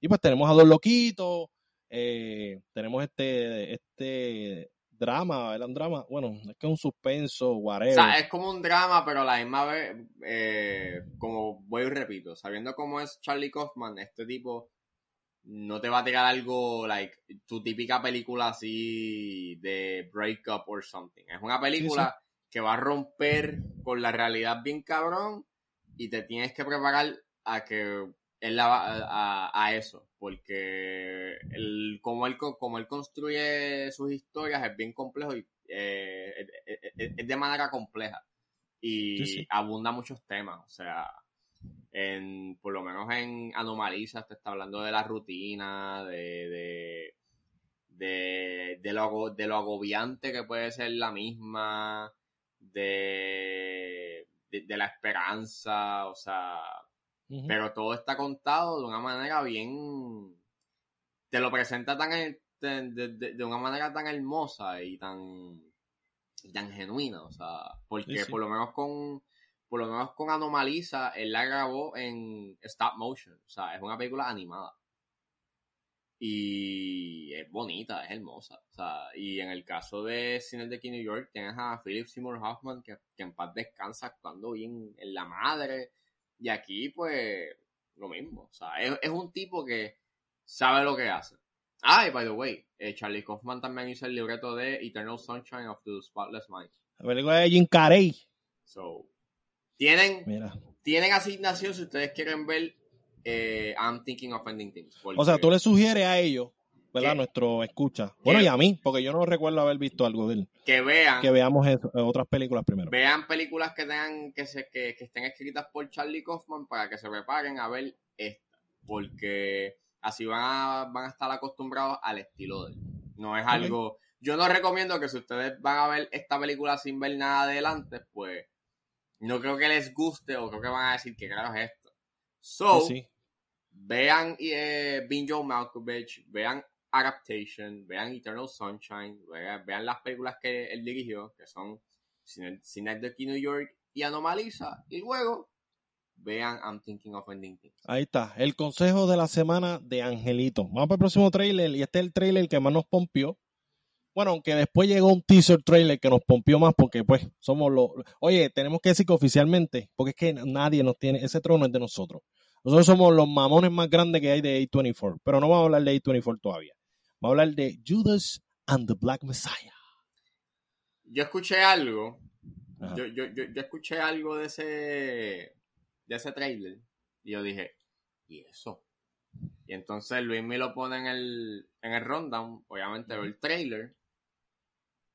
[SPEAKER 1] y pues tenemos a dos loquitos. Eh, tenemos este, este drama, era un drama, bueno, es que es un suspenso, whatever.
[SPEAKER 2] O sea, es como un drama, pero a la misma vez, eh, como voy y repito, sabiendo cómo es Charlie Kaufman, este tipo no te va a tirar algo, like, tu típica película así de breakup or something. Es una película que va a romper con la realidad bien cabrón y te tienes que preparar a que él la a, a, eso, porque el, como, él, como él construye sus historias es bien complejo y eh, es, de manera compleja y abunda muchos temas, o sea, en, por lo menos en Anomalisas te está hablando de la rutina, de, de, de, de, lo, de lo agobiante que puede ser la misma, de, de la esperanza, o sea, pero todo está contado de una manera bien. Te lo presenta tan de, de, una manera tan hermosa y tan, tan genuina. O sea, porque por lo menos con. Por lo menos con Anomaliza, él la grabó en stop motion. O sea, es una película animada. Y es bonita, es hermosa. O sea, y en el caso de Cine de New York, tienes a Philip Seymour Hoffman, que, que en paz descansa actuando bien en La Madre y aquí, pues, lo mismo. O sea, es, un tipo que sabe lo que hace. Ah, y by the way, eh, Charlie Kaufman también hizo el libreto de Eternal Sunshine of the Spotless Mind.
[SPEAKER 1] La película de Jim Carrey.
[SPEAKER 2] So, tienen, tienen asignación si ustedes quieren ver eh, I'm Thinking of Ending Things.
[SPEAKER 1] O sea, tú le sugieres a ellos ¿verdad? Nuestro escucha. Bueno, y a mí, porque yo no recuerdo haber visto algo de él.
[SPEAKER 2] Que vean.
[SPEAKER 1] Que veamos otras películas primero.
[SPEAKER 2] Vean películas que tengan, que se, que, estén escritas por Charlie Kaufman para que se preparen a ver esta. Porque así van a, van a estar acostumbrados al estilo de él. No es algo. Yo no recomiendo que si ustedes van a ver esta película sin ver nada adelante, pues no creo que les guste o creo que van a decir que claro es esto. So, vean eh, Binjo Malkovich, vean Adaptation, vean Eternal Sunshine, vean, las películas que él dirigió, que son de New York y Anomaliza, y luego vean I'm Thinking of Ending Things.
[SPEAKER 1] Ahí está, el consejo de la semana de Angelito. Vamos para el próximo trailer, y este es el trailer que más nos pompió. Bueno, aunque después llegó un teaser trailer que nos pompió más porque pues somos los... Oye, tenemos que decir que oficialmente, porque es que nadie nos tiene, ese trono es de nosotros. Nosotros somos los mamones más grandes que hay de A24, pero no vamos a hablar de A24 todavía. Vamos a hablar de Judas and the Black Messiah.
[SPEAKER 2] Yo escuché algo. Yo, yo, yo, escuché algo de ese de ese trailer y yo dije, ¿y eso? Y entonces Luis me lo pone en el, en el rundown, obviamente veo el trailer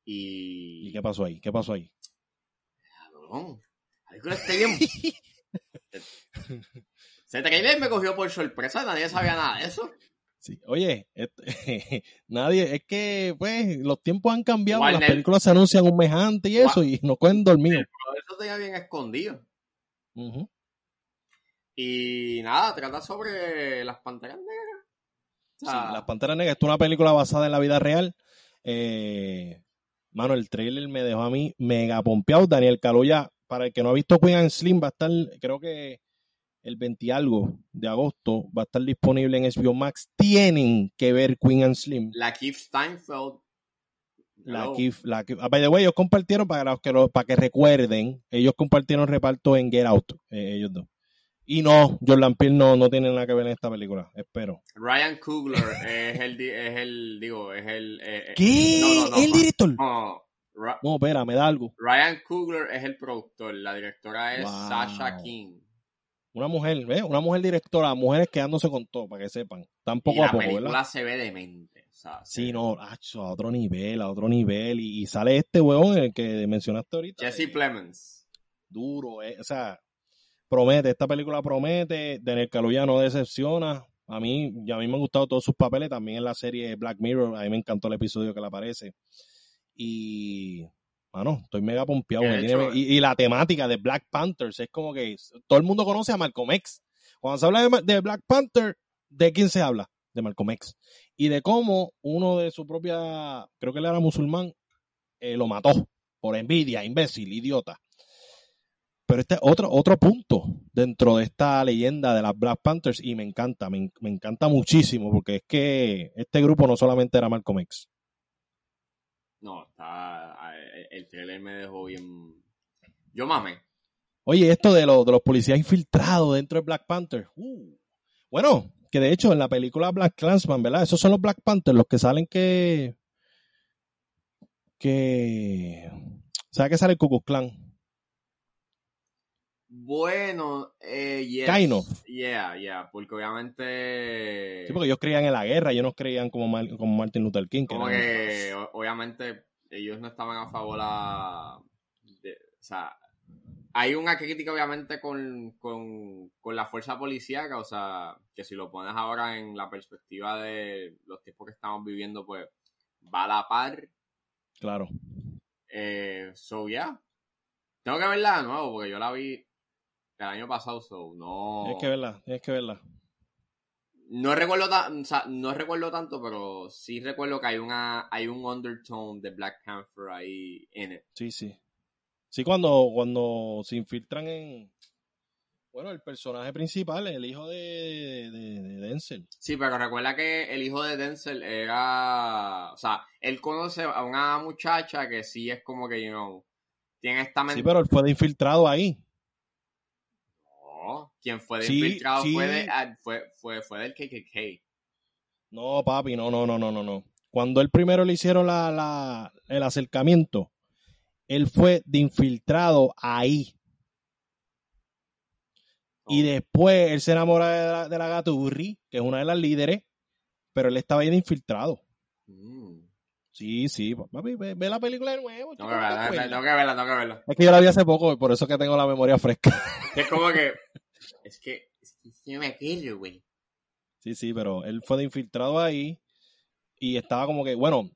[SPEAKER 2] y...
[SPEAKER 1] ¿Y qué pasó ahí? ¿Qué pasó ahí?
[SPEAKER 2] Cabrón. Ese trailer me cogió por sorpresa, nadie sabía nada de eso.
[SPEAKER 1] Sí. Oye, este, nadie, es que pues los tiempos han cambiado, las películas se anuncian un mes antes y eso, y no pueden dormir.
[SPEAKER 2] Eso tenía bien escondido. Y nada, trata sobre las panteras negras.
[SPEAKER 1] sí, las panteras negras. Esto es una película basada en la vida real. Eh, mano, el trailer me dejó a mí mega pompeado. Daniel Caluya, para el que no ha visto Queen and Slim, va a estar, creo que el 20 algo de agosto va a estar disponible en HBO Max. Tienen que ver Queen and Slim.
[SPEAKER 2] La Keith Steinfeld.
[SPEAKER 1] La Keith, la ah, by the way, ellos compartieron para que para que recuerden, ellos compartieron reparto en Get Out, eh, ellos dos. Y no, Jordan Peele no, no tiene nada que ver en esta película, espero.
[SPEAKER 2] Ryan Coogler es el, es el, digo, es el... Eh,
[SPEAKER 1] eh, ¿Qué? ¿El director? No, no, espera, me da algo.
[SPEAKER 2] Ryan Coogler es el productor, la directora es Sasha King.
[SPEAKER 1] Una mujer, ¿ves? Una mujer directora, mujeres quedándose con todo, para que sepan. Tampoco a poco, ¿verdad? La
[SPEAKER 2] película se ve demente. O sea,
[SPEAKER 1] sí, no, a otro nivel, a otro nivel. Y, sale este huevón, el que mencionaste ahorita.
[SPEAKER 2] Jesse Plemons.
[SPEAKER 1] Duro, eh, o sea, promete, esta película promete, Daniel Kaluuya no decepciona. A mí, a mí me han gustado todos sus papeles, también en la serie Black Mirror, a mí me encantó el episodio que le aparece. Y Mano, estoy mega pompeado. y, la temática de Black Panthers es como que todo el mundo conoce a Malcolm X. Cuando se habla de, Black Panther, ¿de quién se habla? De Malcolm X. Y de cómo uno de su propia, creo que él era musulmán, eh, lo mató por envidia, imbécil, idiota. Pero este es otro, otro punto dentro de esta leyenda de las Black Panthers y me encanta, me, me encanta muchísimo porque es que este grupo no solamente era Malcolm X.
[SPEAKER 2] No, está el trailer me dejó bien. Yo mame.
[SPEAKER 1] Oye, esto de, de los policías infiltrados dentro de Black Panther. Uh. Bueno, que de hecho en la película Black Clansman, ¿verdad? Esos son los Black Panthers, los que salen que. que. ¿Sabes que sale el Ku Clan?
[SPEAKER 2] Bueno, eh, yes.
[SPEAKER 1] Of.
[SPEAKER 2] Yeah, yeah, porque obviamente...
[SPEAKER 1] Sí, porque ellos creían en la guerra, ellos no creían como, como Martin Luther King.
[SPEAKER 2] como que, obviamente, ellos no estaban a favor a... De, o sea, hay una crítica obviamente con, con, con, la fuerza policíaca, o sea, que si lo pones ahora en la perspectiva de los tiempos que estamos viviendo, pues va a la par.
[SPEAKER 1] Claro.
[SPEAKER 2] Eh, so, yeah. Tengo que verla de nuevo, porque yo la vi el año pasado, so, no...
[SPEAKER 1] Tienes que verla, tienes que verla.
[SPEAKER 2] No recuerdo, no recuerdo tanto, pero sí recuerdo que hay una hay un undertone de Black Panther ahí en it.
[SPEAKER 1] Sí, sí. Sí, cuando, cuando se infiltran en... Bueno, el personaje principal, el hijo de, Denzel.
[SPEAKER 2] Sí, pero recuerda que el hijo de Denzel era... O sea, él conoce a una muchacha que sí es como que, you know, tiene esta
[SPEAKER 1] mente... Sí, pero él fue infiltrado ahí.
[SPEAKER 2] Quien fue de infiltrado ah, Fue, fue, fue, del KKK.
[SPEAKER 1] No, papi, no, no, no, no, no, no. Cuando él primero le hicieron la, la, el acercamiento, él fue de infiltrado ahí. Y después él se enamora de la, de la Gaturri, que es una de las líderes, pero él estaba ahí de infiltrado. Mm. Sí, sí, papi, ve, la película de nuevo.
[SPEAKER 2] No que verla, tengo que verla, tengo que verla.
[SPEAKER 1] Es que yo la vi hace poco y por eso que tengo la memoria fresca.
[SPEAKER 2] Es como que es que, es que yo me acuerdo, güey.
[SPEAKER 1] Sí, sí, pero él fue de infiltrado ahí y estaba como que, bueno,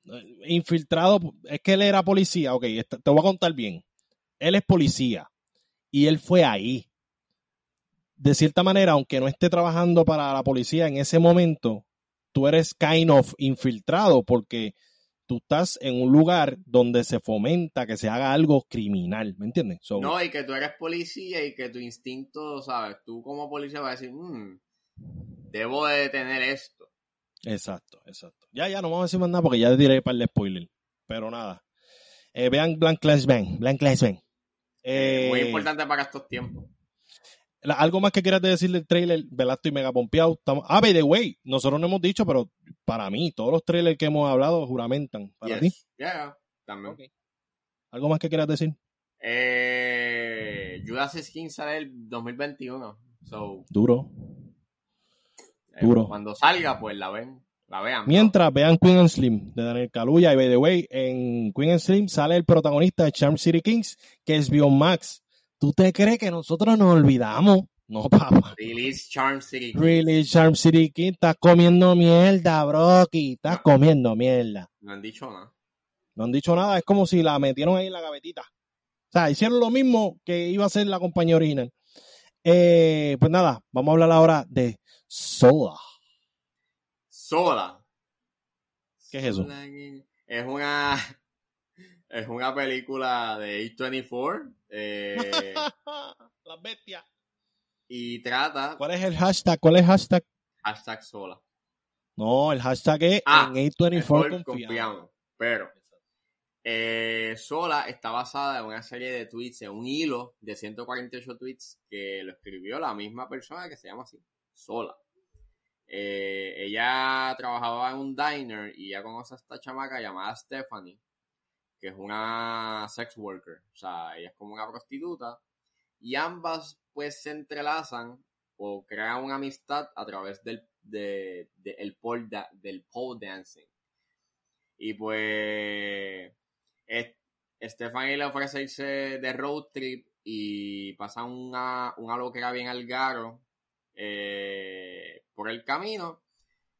[SPEAKER 1] infiltrado, es que él era policía, ok, te voy a contar bien. Él es policía y él fue ahí. De cierta manera, aunque no esté trabajando para la policía en ese momento, tú eres kind of infiltrado porque tú estás en un lugar donde se fomenta que se haga algo criminal, ¿me entiendes?
[SPEAKER 2] no, y que tú eres policía y que tu instinto, ¿sabes? Tú como policía vas a decir, mmm, debo de tener esto.
[SPEAKER 1] Exacto, exacto. Ya, ya, no vamos a decir más nada porque ya diré para el spoiler. Pero nada. Eh, vean Blank Clash Bang. Blank Clash Bang.
[SPEAKER 2] muy importante para estos tiempos
[SPEAKER 1] algo más que quieras decir del trailer, ¿verdad? Estoy mega pompeado. Estamos... Ah, by the way, nosotros no hemos dicho, pero para mí, todos los trailers que hemos hablado juramentan. ¿Para ti?
[SPEAKER 2] Yeah, también.
[SPEAKER 1] ¿Algo más que quieras decir?
[SPEAKER 2] Eh, Judas Skin sale el 2021. So,
[SPEAKER 1] Duro.
[SPEAKER 2] Eh, Duro. Cuando salga, pues la ven. La vean.
[SPEAKER 1] Mientras vean Queen and Slim de Daniel Kaluuya y by the way, en Queen and Slim sale el protagonista de Charm City Kings, que es Bion Max ¿Tú te crees que nosotros nos olvidamos No, papá.
[SPEAKER 2] Release Charm City
[SPEAKER 1] King. Release Charm City King. Estás comiendo mierda, broki. Estás comiendo mierda.
[SPEAKER 2] No han dicho nada.
[SPEAKER 1] No han dicho nada. Es como si la metieron ahí en la gavetita. O sea, hicieron lo mismo que iba a hacer la compañía original. Eh, pues nada, vamos a hablar ahora de Sola.
[SPEAKER 2] Sola.
[SPEAKER 1] ¿Qué es eso?
[SPEAKER 2] Es una es una película de A24. Eh,
[SPEAKER 1] la bestia.
[SPEAKER 2] Y trata.
[SPEAKER 1] ¿Cuál es el hashtag? ¿Cuál es el hashtag?
[SPEAKER 2] Hashtag sola.
[SPEAKER 1] No, el hashtag es
[SPEAKER 2] ah,
[SPEAKER 1] en A24 confiamos.
[SPEAKER 2] Pero eh, Sola está basada en una serie de tweets, en un hilo de 148 tweets que lo escribió la misma persona que se llama así, Sola. Eh, ella trabajaba en un diner y ya conoce a esta chamaca llamada Stephanie, que es una sex worker, o sea, ella es como una prostituta, y ambas pues se entrelazan o crean una amistad a través del, el pole del pole dancing. Y pues Stephanie le ofrece irse de road trip y pasa una, una loquera bien al garo eh, por el camino.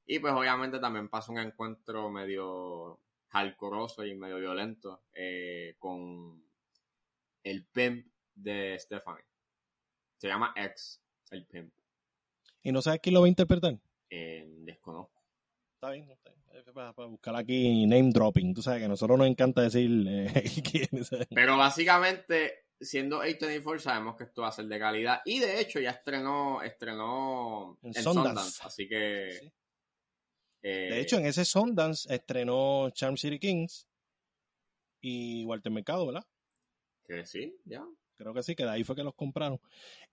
[SPEAKER 2] Y pues obviamente también pasa un encuentro medio jalcoroso y medio violento eh, con el pimp de Stephanie. Se llama X, el pimp.
[SPEAKER 1] ¿Y no sabes quién lo va a interpretar?
[SPEAKER 2] Eh, desconozco.
[SPEAKER 1] Está bien, está bien. Para, buscar aquí name dropping. Tú sabes que a nosotros nos encanta decir eh, quién
[SPEAKER 2] Pero básicamente, siendo A24, sabemos que esto va a ser de calidad. Y de hecho, ya estrenó, estrenó
[SPEAKER 1] en, Sundance.
[SPEAKER 2] Así que.
[SPEAKER 1] Eh, de hecho, en ese Sundance estrenó Charm City Kings y Walter Mercado, ¿verdad?
[SPEAKER 2] Que sí, ya.
[SPEAKER 1] Creo que sí, que de ahí fue que los compraron.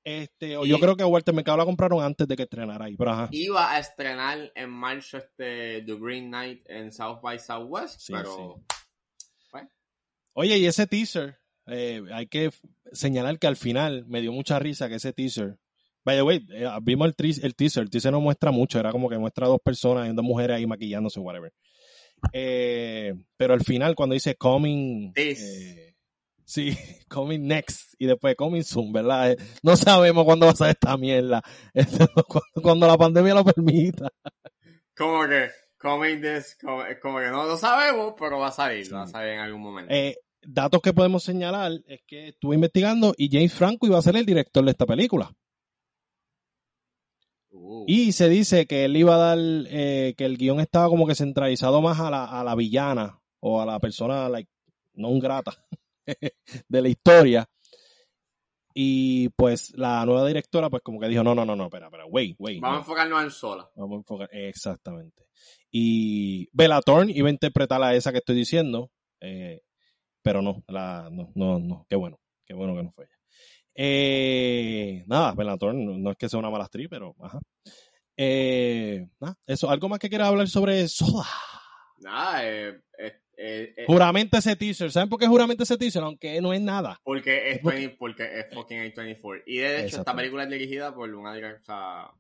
[SPEAKER 1] Este, o yo creo que Walter Mercado la compraron antes de que estrenara ahí, pero
[SPEAKER 2] Iba a estrenar en marzo este The Green Knight en South by Southwest, pero...
[SPEAKER 1] Oye, y ese teaser, eh, hay que señalar que al final me dio mucha risa que ese teaser... By the way, eh, vimos el, el teaser, el teaser no muestra mucho, era como que muestra dos personas, dos mujeres ahí maquillándose, whatever. Eh, pero al final, cuando dice coming... Sí, coming next y después coming soon, ¿verdad? Eh, no sabemos cuándo va a ser esta mierda. Cuando, la pandemia lo permita.
[SPEAKER 2] Como que coming this, como, que no lo sabemos, pero va a salir, va a salir en algún momento.
[SPEAKER 1] Eh, datos que podemos señalar es que estuve investigando y James Franco iba a ser el director de esta película. Uh. Y se dice que él iba a dar, eh, que el guion estaba como que centralizado más a la, a la villana o a la persona, like, no un grata. de la historia. Y pues la nueva directora, pues como que dijo, no, no, no, no, espera, espera, wait, wait.
[SPEAKER 2] Vamos a enfocarnos en sola.
[SPEAKER 1] Vamos a enfocar, exactamente. Y Bella Thorne iba a interpretar a esa que estoy diciendo, eh, pero no, la, no, no, no, qué bueno, qué bueno que no fue ella. Eh, nada, Bella Thorne, no, es que sea una mala actriz, pero ajá. Eh, nada, eso, ¿algo más que quieras hablar sobre Sola?
[SPEAKER 2] Nada, eh,
[SPEAKER 1] eh, eh, juramenta ese teaser. ¿Saben por qué juramenta ese teaser? Aunque no es nada.
[SPEAKER 2] Porque es, porque... es fucking A24. Y de hecho, esta película es dirigida por una directora.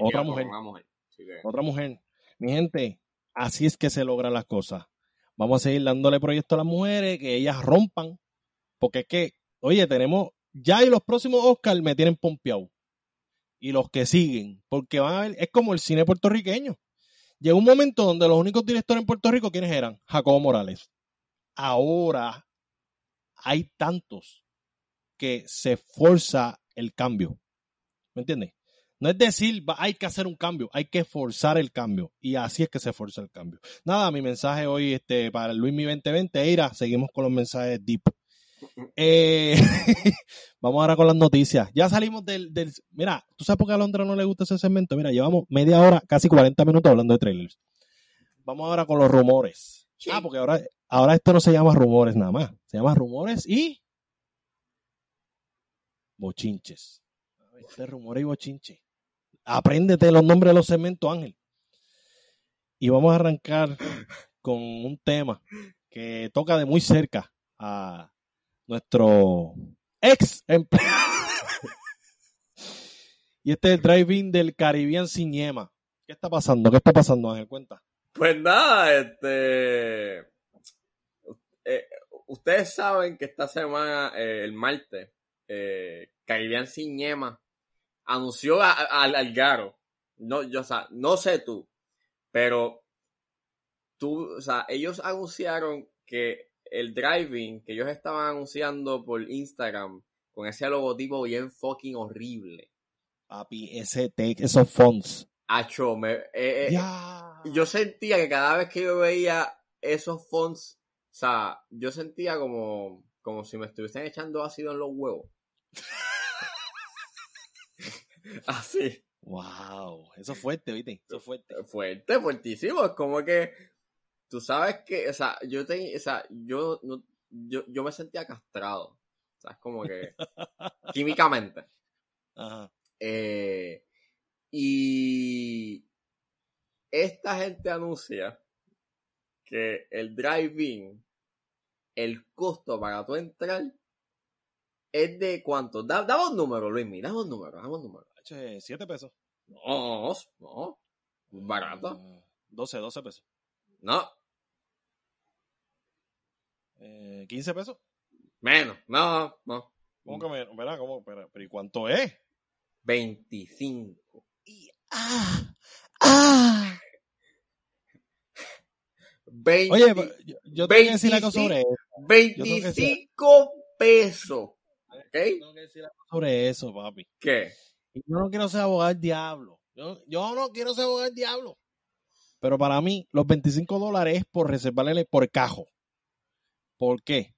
[SPEAKER 1] Otra mujer. una mujer. Otra mujer. Mi gente, así es que se logran las cosas. Vamos a seguir dándole proyectos a las mujeres, que ellas rompan. Porque es que, oye, tenemos. Ya y los próximos Oscars me tienen pompeado. Y los que siguen. Porque van a ver, es como el cine puertorriqueño. Llegó un momento donde los únicos directores en Puerto Rico, ¿quiénes eran? Jacobo Morales. Ahora hay tantos que se forza el cambio. ¿Me entiendes? No es decir, hay que hacer un cambio, hay que forzar el cambio. Y así es que se forza el cambio. Nada, mi mensaje hoy este, para Luis Mi 2020, Eira, seguimos con los mensajes deep. Eh, vamos ahora con las noticias. Ya salimos del, Mira, ¿tú sabes por qué a Londra no le gusta ese segmento? Mira, llevamos media hora, casi 40 minutos hablando de trailers. Vamos ahora con los rumores. Ah, porque ahora, ahora esto no se llama rumores nada más. Se llama rumores y... Bochinches. Este rumores y bochinches. Apréndete los nombres de los segmentos, Ángel. Y vamos a arrancar con un tema que toca de muy cerca a, nuestro ex empleado. y este es el drive-in del Caribbean Cinema. ¿Qué está pasando? ¿Qué está pasando, Ángel? Cuenta.
[SPEAKER 2] Pues nada, este. Eh, ustedes saben que esta semana, eh, el martes, eh, Caribbean Cinema anunció al Algaro. No, yo, o sea, no sé tú, pero tú, o sea, ellos anunciaron que el driving que ellos estaban anunciando por Instagram con ese logotipo bien fucking horrible.
[SPEAKER 1] Papi, ese take, esos fonts.
[SPEAKER 2] Acho, me, eh, eh, yo sentía que cada vez que yo veía esos fonts, o sea, yo sentía como, como si me estuviesen echando ácido en los huevos. Así.
[SPEAKER 1] Wow, eso es fuerte, ¿viste? Eso es fuerte.
[SPEAKER 2] Fuerte, fuertísimo. Es como que tú sabes que, o sea, yo te, o sea, yo no, yo, yo me sentía castrado. O sea, es como que químicamente. Ajá. Eh, y esta gente anuncia que el drive-in, el costo para tu entrar es de cuánto. Da, dame un número, Luis, dame un número, dame un número.
[SPEAKER 1] 7 pesos.
[SPEAKER 2] No, no. Barato.
[SPEAKER 1] 12, mm, 12 pesos.
[SPEAKER 2] No.
[SPEAKER 1] Eh, 15 pesos.
[SPEAKER 2] Menos, no, no.
[SPEAKER 1] ¿Cómo que menos? ¿Verdad? ¿Cómo? Pero, ¿y cuánto es?
[SPEAKER 2] 25.
[SPEAKER 1] Y, ah, ah. 20, Oye, yo, yo tengo que decir algo sobre eso.
[SPEAKER 2] 25 pesos. ¿Ok?
[SPEAKER 1] Tengo que decir algo sobre eso, papi.
[SPEAKER 2] ¿Qué?
[SPEAKER 1] Yo no quiero ser abogado del diablo. Yo, yo no quiero ser abogado del diablo. Pero para mí, los 25 dólares es por reservarle por cajo. ¿Por qué?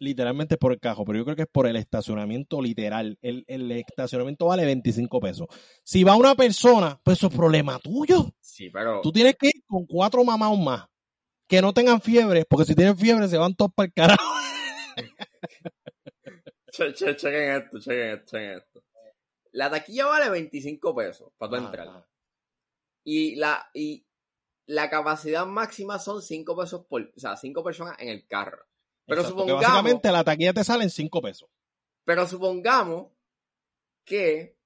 [SPEAKER 1] Literalmente por el cajo, pero yo creo que es por el estacionamiento literal. El, el estacionamiento vale 25 pesos. Si va una persona, pues eso es problema tuyo.
[SPEAKER 2] Sí, pero.
[SPEAKER 1] Tú tienes que ir con cuatro mamás más. Que no tengan fiebre, porque si tienen fiebre se van todos para el carajo.
[SPEAKER 2] che, che, chequen esto, chequen esto, chequen esto. La taquilla vale 25 pesos para tu entrar. Y la, y la capacidad máxima son 5 pesos por, o sea, 5 personas en el carro. Pero supongamos.
[SPEAKER 1] básicamente la taquilla te sale en 5 pesos.
[SPEAKER 2] Pero supongamos que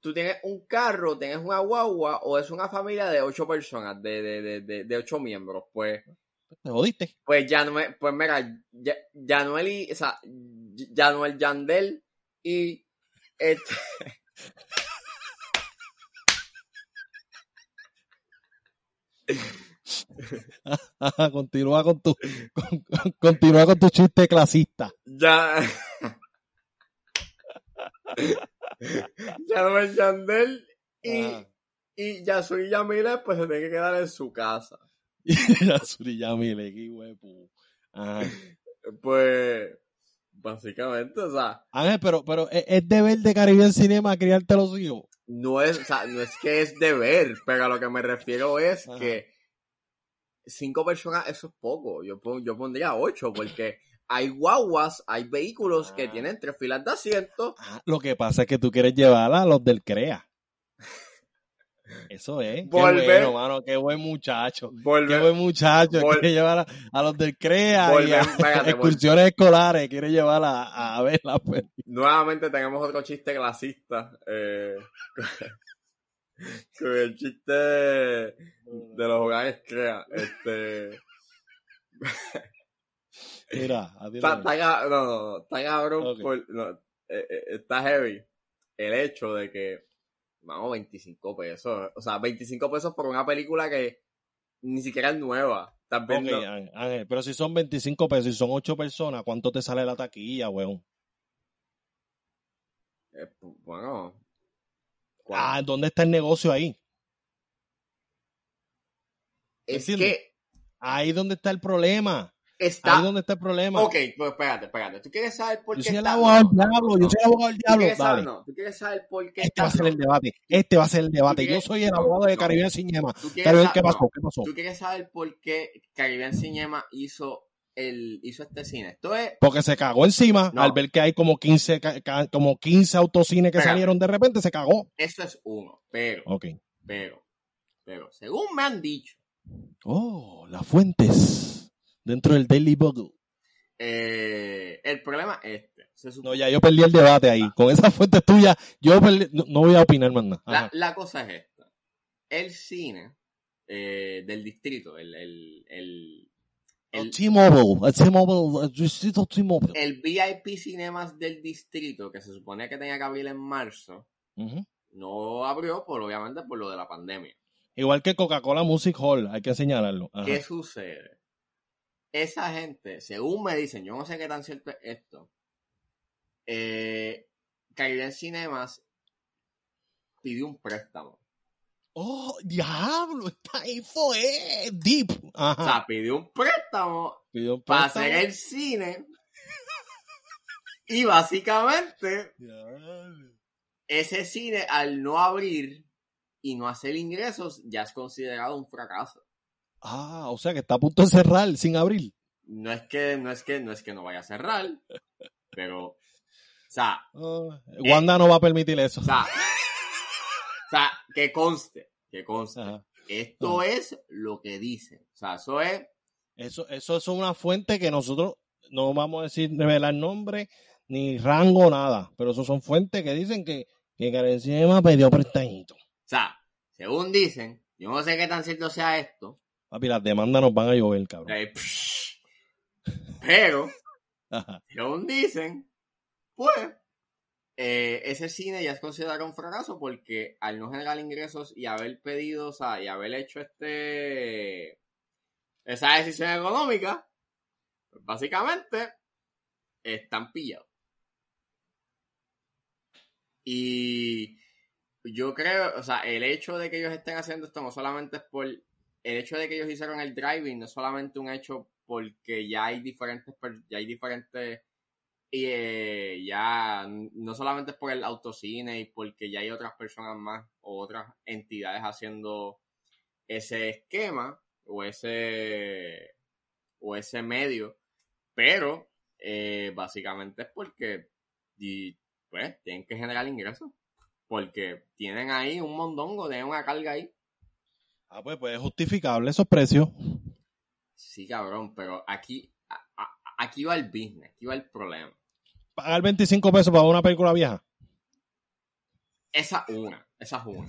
[SPEAKER 2] tú tienes un carro, tienes una guagua o es una familia de 8 personas, de, de, de, de 8 miembros, pues.
[SPEAKER 1] Te jodiste.
[SPEAKER 2] Pues ya no pues mira, ya, Yanuel y, o sea, Yanuel Yandel y este...
[SPEAKER 1] continúa con tu continúa con tu chiste clasista.
[SPEAKER 2] Ya ya no es Yandel y, ah. y Yasuri Yamile pues se tiene que quedar en su casa.
[SPEAKER 1] Yasuri Yamile, qué huevo.
[SPEAKER 2] Pues Básicamente, o sea.
[SPEAKER 1] Ángel, pero, pero ¿es deber de Caribbean Cinema criarte los hijos?
[SPEAKER 2] No es, o sea, no es que es deber, pero a lo que me refiero es que cinco personas, eso es poco. Yo, yo pondría ocho, porque hay guaguas, hay vehículos que ah. tienen tres filas de asientos.
[SPEAKER 1] Ah, lo que pasa es que tú quieres llevar a los del CREA. Eso es. qué bueno, mano. Qué buen muchacho. qué buen muchacho. quiere llevar a, los del CREA y a, excursiones escolares. Quiere llevar a, a ver la
[SPEAKER 2] Nuevamente tenemos otro chiste clasista. Eh, con el chiste de los hogares CREA. Este.
[SPEAKER 1] Mira,
[SPEAKER 2] está, está, no, no, está cabrón. no, eh, eh, está heavy el hecho de que vamos, 25 pesos. O sea, 25 pesos por una película que ni siquiera es nueva.
[SPEAKER 1] Ángel, pero si son 25 pesos y son 8 personas, ¿cuánto te sale la taquilla, weón?
[SPEAKER 2] Eh, bueno.
[SPEAKER 1] Ah, ¿dónde está el negocio ahí?
[SPEAKER 2] Es que...
[SPEAKER 1] Ahí donde está el problema. Está... Ahí donde está el problema.
[SPEAKER 2] Ok, pues espérate, espérate. ¿Tú quieres saber por qué?
[SPEAKER 1] Yo soy el abogado del diablo, yo soy el abogado del diablo.
[SPEAKER 2] Saber, no, ¿Tú quieres saber por qué?
[SPEAKER 1] Este va a ser el debate. Este va a ser el debate. Yo soy el abogado de Caribbean Cinema. Caribbean, ¿qué pasó? ¿Qué pasó?
[SPEAKER 2] ¿Tú quieres saber por qué Caribbean Cinema hizo el, hizo este cine. Esto es...
[SPEAKER 1] Porque se cagó encima al ver que hay como 15, como 15 autocines que salieron de repente, se cagó.
[SPEAKER 2] Eso es uno, pero, okay. pero, pero, según me han dicho.
[SPEAKER 1] Oh, las fuentes dentro del Daily Bugle.
[SPEAKER 2] Eh, el problema es este.
[SPEAKER 1] No, ya yo perdí el debate ahí. Con esa fuente tuya, yo no, voy a opinar más
[SPEAKER 2] nada. La, cosa es esta. El cine eh, del distrito, el, el,
[SPEAKER 1] El T-Mobile, el T-Mobile, el distrito T-Mobile.
[SPEAKER 2] El VIP Cinemas del distrito, que se suponía que tenía que abrir en marzo, no abrió, por obviamente, por lo de la pandemia.
[SPEAKER 1] Igual que Coca-Cola Music Hall, hay que señalarlo.
[SPEAKER 2] ¿Qué sucede? Esa gente, según me dicen, yo no sé qué tan cierto es esto, eh, en Cinemas pidió un préstamo.
[SPEAKER 1] Oh, diablo, esta info es deep.
[SPEAKER 2] O sea, pidió un préstamo, para hacer el cine. y básicamente, ese cine al no abrir y no hacer ingresos ya es considerado un fracaso.
[SPEAKER 1] Ah, o sea que está a punto de cerrar sin abrir.
[SPEAKER 2] No es que no es que no es que no vaya a cerrar, pero o sea,
[SPEAKER 1] ah, Wanda no va a permitir eso.
[SPEAKER 2] O sea, o sea, que conste, que conste. Esto es lo que dicen. O sea, eso es.
[SPEAKER 1] Eso, eso es una fuente que nosotros no vamos a decir revelar nombre, ni rango, nada. Pero eso son fuentes que dicen que, que Carecima pidió prestadito. O
[SPEAKER 2] sea, según dicen, yo no sé qué tan cierto sea esto.
[SPEAKER 1] Papi, las demandas nos van a llover, cabrón.
[SPEAKER 2] pero, según dicen, pues, eh, ese cine ya es considerado un fracaso porque al no generar ingresos y haber pedido, o sea, y haber hecho este esa decisión económica, pues básicamente están pillados. Y yo creo, o sea, el hecho de que ellos estén haciendo esto no solamente es por el hecho de que ellos hicieron el driving, no es solamente un hecho porque ya hay diferentes, ya hay diferentes y eh, ya no solamente por el autocine y porque ya hay otras personas más o otras entidades haciendo ese esquema o ese o ese medio, pero eh, básicamente es porque pues tienen que generar ingresos porque tienen ahí un mondongo, tienen una carga ahí.
[SPEAKER 1] Ah, pues, pues es justificable esos precios.
[SPEAKER 2] Sí, cabrón, pero aquí, aquí va el business, aquí va el problema
[SPEAKER 1] pagar 25 pesos para una película vieja.
[SPEAKER 2] Esa una, esa es una.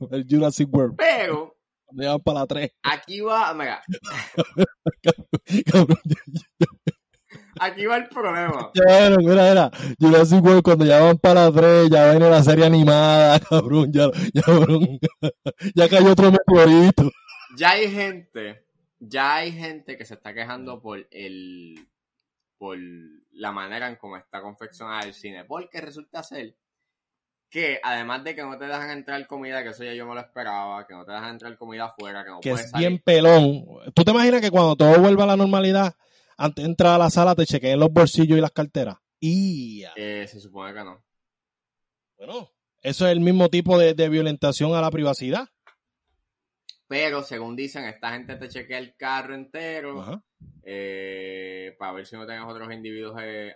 [SPEAKER 1] El Jurassic World.
[SPEAKER 2] Pero.
[SPEAKER 1] Cuando para la 3.
[SPEAKER 2] Aquí va, mira. Aquí va el problema.
[SPEAKER 1] Ya, mira, mira. Jurassic World cuando ya van para 3, ya viene la serie animada, cabrón, ya, ya, cabrón. ya cayó otro meteorito.
[SPEAKER 2] Ya hay gente, ya hay gente que se está quejando por el, por la manera en cómo está confeccionada el cine. Porque resulta ser que además de que no te dejan entrar comida, que eso ya yo me lo esperaba, que no te dejan entrar comida afuera, que no
[SPEAKER 1] que es bien pelón. ¿Tú te imaginas que cuando todo vuelva a la normalidad, antes de entrar a la sala te chequeen los bolsillos y las carteras? Y
[SPEAKER 2] eh, se supone que no.
[SPEAKER 1] Bueno, eso es el mismo tipo de, de violentación a la privacidad.
[SPEAKER 2] Pero según dicen, esta gente te chequea el carro entero eh, para ver si no tengas otros individuos eh,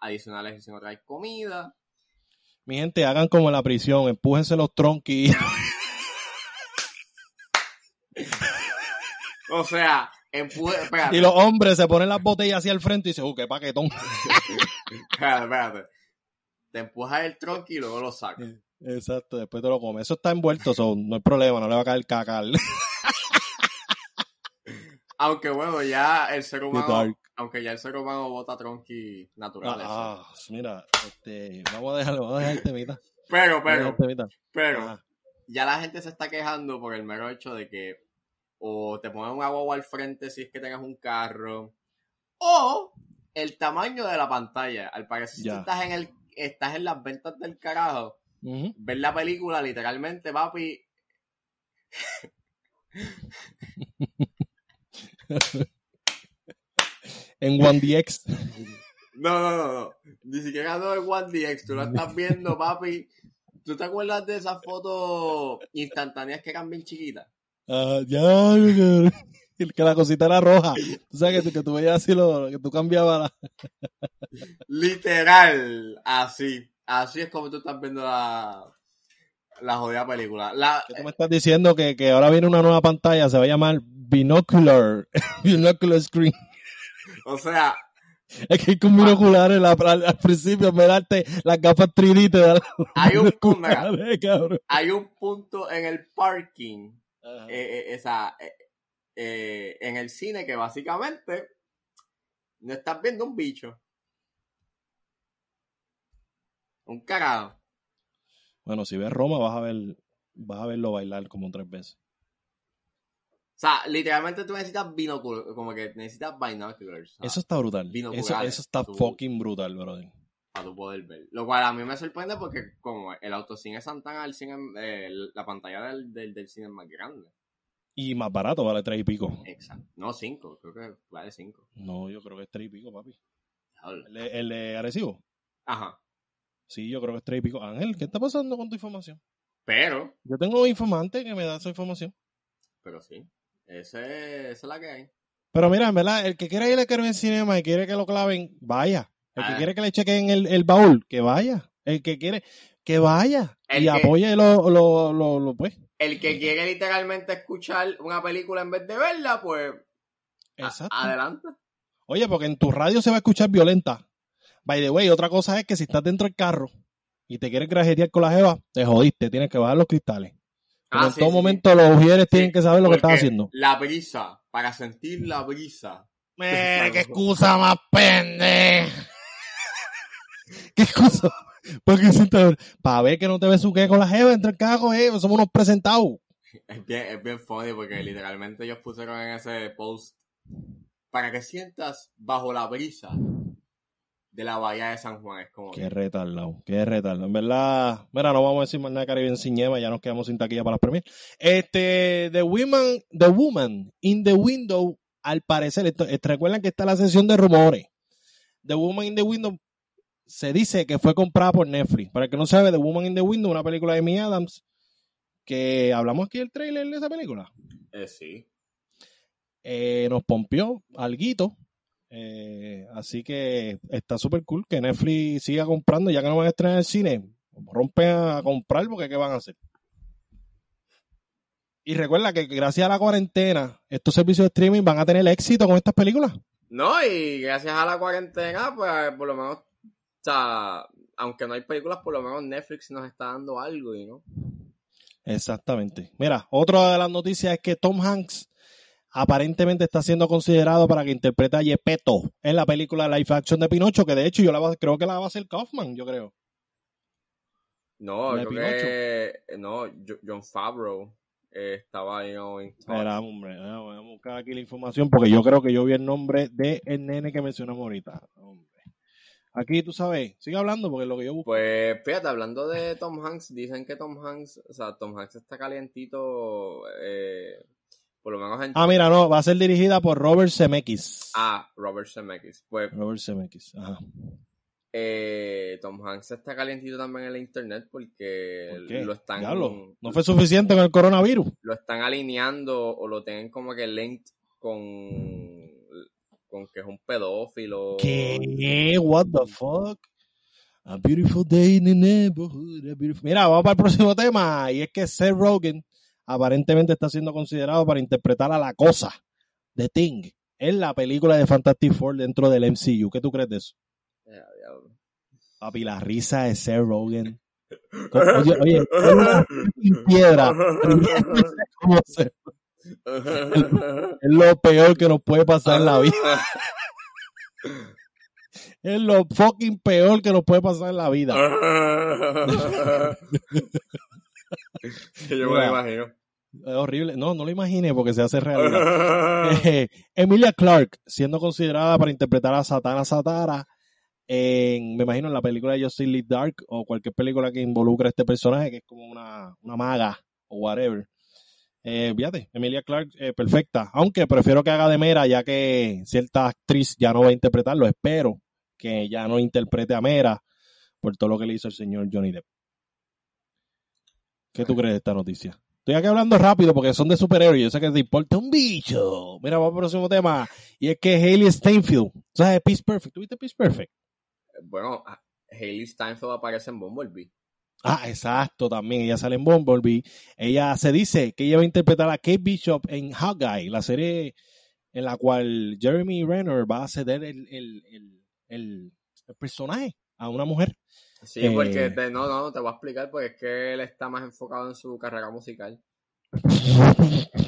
[SPEAKER 2] adicionales y si no traes comida.
[SPEAKER 1] Mi gente, hagan como en la prisión, empújense los tronquis.
[SPEAKER 2] o sea,
[SPEAKER 1] Y los hombres se ponen las botellas hacia el frente y dicen, ¡uh, qué paquetón!
[SPEAKER 2] espérate, espérate. Te empujas el tronqui y luego lo sacas.
[SPEAKER 1] Exacto, después te lo comes. Eso está envuelto, no hay problema, no le va a caer caca.
[SPEAKER 2] aunque bueno, ya el ser humano, aunque ya el ser humano bota tronqui naturales.
[SPEAKER 1] Ah, mira, este, vamos a dejarlo, vamos a dejar el temita.
[SPEAKER 2] Pero, pero, pero, ya la gente se está quejando por el mero hecho de que o te ponen un agua al frente si es que tengas un carro, o el tamaño de la pantalla. Al parecer, si estás en el, estás en las ventas del carajo, ver la película literalmente, papi.
[SPEAKER 1] en One DX.
[SPEAKER 2] No, no, no, no. Ni siquiera no en One DX. Tú lo estás viendo, papi. ¿Tú te acuerdas de esas fotos instantáneas que eran bien chiquitas?
[SPEAKER 1] Ah, ya, que la cosita era roja. Tú sabes que, que tú veías así lo que tú cambiabas la...
[SPEAKER 2] Literal, así. Así es como tú estás viendo la, la jodida película. La,
[SPEAKER 1] tú me estás diciendo que, que, ahora viene una nueva pantalla, se va a llamar Binocular, Binocular Screen.
[SPEAKER 2] O sea...
[SPEAKER 1] Es que hay con binoculares al, al, principio, mirarte las gafas 3D
[SPEAKER 2] hay un, punto, hay un punto en el parking, eh, eh, esa, eh, eh, en el cine que básicamente no estás viendo un bicho. Un cagado.
[SPEAKER 1] Bueno, si ves Roma vas a ver, vas a verlo bailar como tres veces.
[SPEAKER 2] O sea, literalmente tú necesitas binoculares, como que necesitas binoculars.
[SPEAKER 1] Eso está brutal. Eso, eso, está fucking brutal, brother.
[SPEAKER 2] Para tu poder ver. Lo cual a mí me sorprende porque como el autocine Santana, el cine, eh, la pantalla del, del, cine es más grande.
[SPEAKER 1] Y más barato, vale tres y pico.
[SPEAKER 2] Exacto. No, cinco, creo que vale cinco.
[SPEAKER 1] No, yo creo que es tres y pico, papi. ¿El el de Arecibo?
[SPEAKER 2] Ajá.
[SPEAKER 1] Sí, yo creo que es tres y pico. Ángel, ¿qué está pasando con tu información?
[SPEAKER 2] Pero.
[SPEAKER 1] Yo tengo un informante que me da esa información.
[SPEAKER 2] Pero sí. Ese, esa es la que hay.
[SPEAKER 1] Pero mira, en verdad, el que quiere ir a Carmen Cinema y quiere que lo claven, vaya. El que ah. quiere que le chequen el, el baúl, que vaya. El que quiere, que vaya. y apoye lo, lo, lo, pues.
[SPEAKER 2] El que quiere literalmente escuchar una película en vez de verla, pues. Exacto. adelante.
[SPEAKER 1] Oye, porque en tu radio se va a escuchar violenta. By the way, otra cosa es que si estás dentro del carro y te quieres grajetear con la jeva, te jodiste, tienes que bajar los cristales. Ah, en todo momento los mujeres tienen que saber lo que estás haciendo.
[SPEAKER 2] La brisa, para sentir la brisa.
[SPEAKER 1] qué excusa más pende. qué excusa. Porque para ver que no te ves su qué con la jeva, entre el cago, eh, somos unos presentados.
[SPEAKER 2] Es bien, es bien funny porque literalmente ellos pusieron en ese post para que sientas bajo la brisa de la bahía de San Juan. Es como.
[SPEAKER 1] Qué retardado, qué retardado. En verdad, mira, no vamos a decir más nada de Caribe sin Nieva, ya nos quedamos sin taquilla para las premios. Este, The Woman, The Woman in the Window, al parecer, esto, recuerdan que está la sesión de rumores. The Woman in the Window se dice que fue comprada por Netflix. Para el que no sabe, The Woman in the Window, una película de Amy Adams, que hablamos aquí del trailer de esa película.
[SPEAKER 2] Eh, sí.
[SPEAKER 1] Eh, nos pompió alguito eh, así que está súper cool que Netflix siga comprando, ya que no van a estrenar el cine, rompen a comprar porque ¿qué van a hacer? Y recuerda que gracias a la cuarentena, estos servicios de streaming van a tener éxito con estas películas.
[SPEAKER 2] No, y gracias a la cuarentena, pues por lo menos, sea, aunque no hay películas, por lo menos Netflix nos está dando algo, y ¿no?
[SPEAKER 1] Exactamente. Mira, otra de las noticias es que Tom Hanks aparentemente está siendo considerado para que interprete a Yepeto en la película live action de Pinocho, que de hecho yo la creo que la va a hacer Kaufman, yo creo.
[SPEAKER 2] No, creo que no, John Favreau eh, estaba ahí en
[SPEAKER 1] Espera, hombre, vamos a buscar aquí la información porque yo creo que yo vi el nombre de el nene que mencionamos ahorita. Aquí tú sabes, sigue hablando porque es lo que yo busco.
[SPEAKER 2] Pues fíjate, hablando de Tom Hanks, dicen que Tom Hanks, o sea, Tom Hanks está calientito eh,
[SPEAKER 1] Ah, mira, no, va a ser dirigida por Robert Zemeckis.
[SPEAKER 2] Ah, Robert Zemeckis. Pues,
[SPEAKER 1] Robert Zemeckis, ajá.
[SPEAKER 2] Eh, Tom Hanks está calientito también en la internet porque lo están.
[SPEAKER 1] no fue suficiente con el coronavirus.
[SPEAKER 2] Lo están alineando o lo tienen como que linked con. Con que es un pedófilo.
[SPEAKER 1] ¿Qué? What the fuck? A beautiful day in the neighborhood. Mira, vamos para el próximo tema. Y es que Seth Rogen aparentemente está siendo considerado para interpretar a la cosa de Thing en la película de Fantastic Four dentro del MCU. ¿Qué tú crees de eso? Papi, la risa de Seth Rogen. Oye, oye, piedra. Es lo peor que nos puede pasar en la vida. Es lo fucking peor que nos puede pasar en la vida.
[SPEAKER 2] yo me lo imagino.
[SPEAKER 1] Es horrible. No, no lo imaginé porque se hace realidad. Eh, Emilia Clark, siendo considerada para interpretar a Satana Satara en, me imagino, en la película de Justice League Dark o cualquier película que involucre a este personaje, que es como una, una maga o whatever. Eh, fíjate, Emilia Clark, eh, perfecta. Aunque prefiero que haga de Mera, ya que cierta actriz ya no va a interpretarlo. Espero que ya no interprete a Mera por todo lo que le hizo el señor Johnny Depp. ¿Qué tú crees de esta noticia? Estoy aquí hablando rápido porque son de superhéroes. Yo sé que te importa un bicho. Mira, vamos al próximo tema. Y es que Haley Steinfeld, ¿sabes? Peace Perfect. ¿Tuviste Peace Perfect?
[SPEAKER 2] Bueno, Haley Steinfeld aparece en Bumblebee.
[SPEAKER 1] Ah, exacto, también. Ella sale en Bumblebee. Ella se dice que ella va a interpretar a Kate Bishop en Hawkeye, la serie en la cual Jeremy Renner va a ceder el, el, el personaje a una mujer.
[SPEAKER 2] Sí, porque eh, no, no, te voy a explicar, porque es que él está más enfocado en su carrera musical.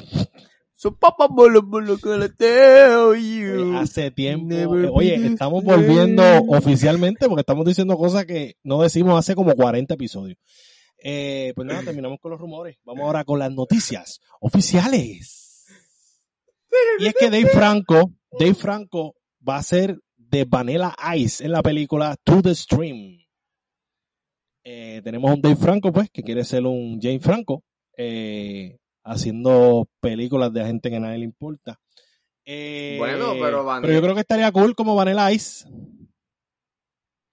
[SPEAKER 2] So papa bolo bolo que tell you.
[SPEAKER 1] Hace tiempo. oye, estamos volviendo oficialmente porque estamos diciendo cosas que no decimos hace como 40 episodios. Eh, pues nada, terminamos con los rumores. Vamos ahora con las noticias oficiales. Y es que Dave Franco, Dave Franco va a ser de Vanilla Ice en la película To the Stream. Eh, tenemos un Dave Franco, pues, que quiere ser un Jane Franco. Eh, haciendo películas de gente que a nadie le importa.
[SPEAKER 2] Eh, bueno, pero
[SPEAKER 1] Vanilla... Pero yo creo que estaría cool como Vanilla Ice.